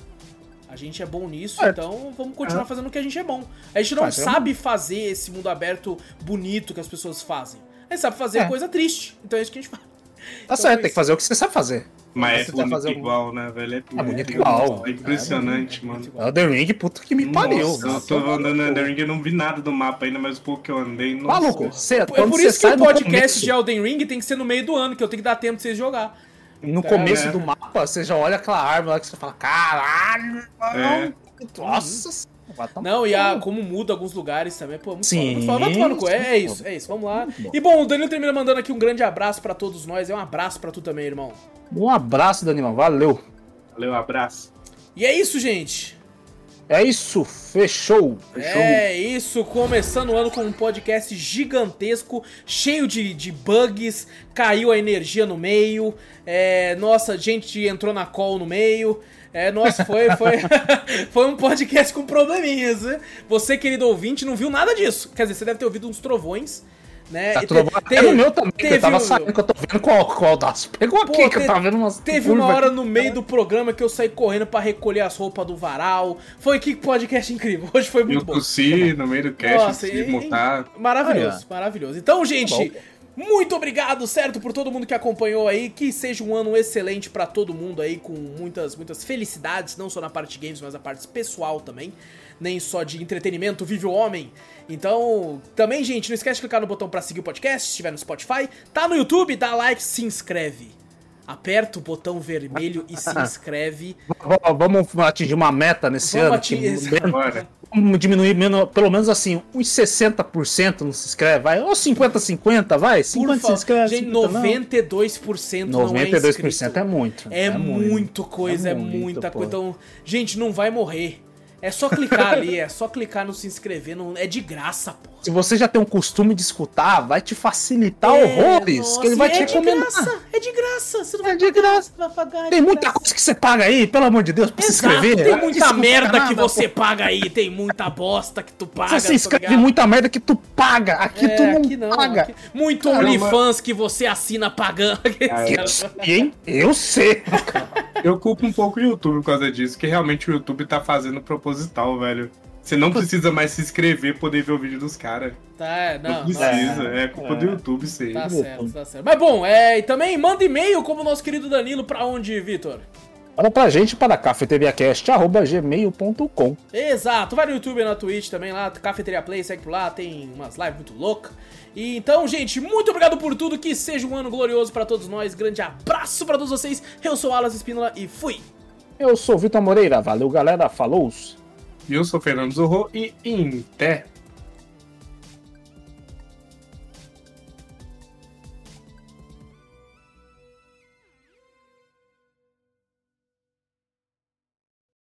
A gente é bom nisso, Certo. então vamos continuar É. fazendo o que a gente é bom. A gente não Mas é sabe fazer esse mundo aberto bonito que as pessoas fazem. A gente sabe fazer É. coisa triste. Então é isso que a gente faz. Tá certo, tem que fazer o que você sabe fazer. Mas Você é vai bonito fazer algum- igual, né, velho? É, É bonito é igual. É impressionante, mano. Elden Ring, puta que me pariu. Nossa, eu tô andando no Elden Ring, eu não vi nada do mapa ainda, mas o pouco que eu andei, nossa. Maluco, você, É por isso que o podcast começo, de Elden Ring tem que ser no meio do ano, que eu tenho que dar tempo pra vocês jogar. no Tá, começo né? do mapa, você já olha aquela árvore lá que você fala, caralho, É. nossa, vai tomar Não, e a, no cu." como muda alguns lugares também, pô, muito Sim, foda. Muito foda. Vai tomar no cu. É, é isso, é isso. Vamos lá. E bom, o Danilo termina mandando aqui um grande abraço pra todos nós. É um abraço pra tu também, irmão. Um abraço, Danilão, valeu. Valeu, abraço. E é isso, gente. É isso, fechou. fechou. É isso, começando o ano com um podcast gigantesco, cheio de, de bugs, caiu a energia no meio, é, nossa, gente entrou na call no meio. É, nossa, foi, foi, foi um podcast com probleminhas, né? Você, querido ouvinte, não viu nada disso. Quer dizer, você deve ter ouvido uns trovões, né? Tá E tudo te- bom. te- É no meu também, teve eu tava saindo, que eu tô vendo qual, qual das. Pegou aqui, Pô, que eu tava vendo umas. Teve uma hora aqui. no meio do programa que eu saí correndo pra recolher as roupas do varal. Foi que podcast incrível. Hoje foi muito eu bom. tossi no meio do cast, Nossa, e- mutar. Maravilhoso, Ah, maravilhoso. Então, gente, bom. Muito obrigado, certo, por todo mundo que acompanhou aí. Que seja um ano excelente pra todo mundo aí, com muitas, muitas felicidades, não só na parte de games, mas na parte pessoal também. Nem só de entretenimento vive o homem. Então, também, gente, não esquece de clicar no botão pra seguir o podcast, se estiver no Spotify. Tá no YouTube, dá like, se inscreve. Aperta o botão vermelho e se inscreve. Vamos atingir uma meta nesse Vamos ano. atingir- Agora. Vamos diminuir menos, pelo menos assim, uns 60% não se inscreve, vai. Ou 50-50, vai. 50 se inscreve. Gente, 50 não. 92% não é 92% inscrito. é muito. É, muito coisa, é, muito, muita pô. coisa. Então, gente, não vai morrer. É só clicar ali, é só clicar no se inscrever, não, é de graça, pô. Se você já tem um costume de escutar, vai te facilitar É, horrores. nossa, que ele vai te é de recomendar. graça, é de graça, você não É vai de pagar, graça. vai pagar, é Tem de muita graça. coisa que você paga aí, pelo amor de Deus, pra se Exato, inscrever. tem muita se merda que nada, você paga aí, tem muita bosta que tu paga. Você se tá inscreve ligado? muita merda que tu paga. Aqui É, tu não, aqui não, paga. aqui- Muito. OnlyFans que você assina pagando. Eu sei, hein? Eu sei. Eu culpo um pouco o YouTube por causa disso, que realmente o YouTube tá fazendo proposital, velho. Você não precisa mais se inscrever pra poder ver o vídeo dos caras. Tá, Não, não, precisa, não, é, culpa é. do YouTube isso aí. Tá certo, tá certo. Mas bom, é, e também manda e-mail como o nosso querido Danilo pra onde, Vitor? Fala pra gente para cafeteriacast.gmail.com. Exato, vai no YouTube e na Twitch também lá, Cafeteria Play, segue por lá, tem umas lives muito loucas. E então, gente, muito obrigado por tudo, que seja um ano glorioso pra todos nós. Grande abraço pra todos vocês. Eu sou o Alas Espínola e fui. Eu sou o Vitor Moreira. Valeu, galera. Falou! Eu sou Fernando Zorro e em té.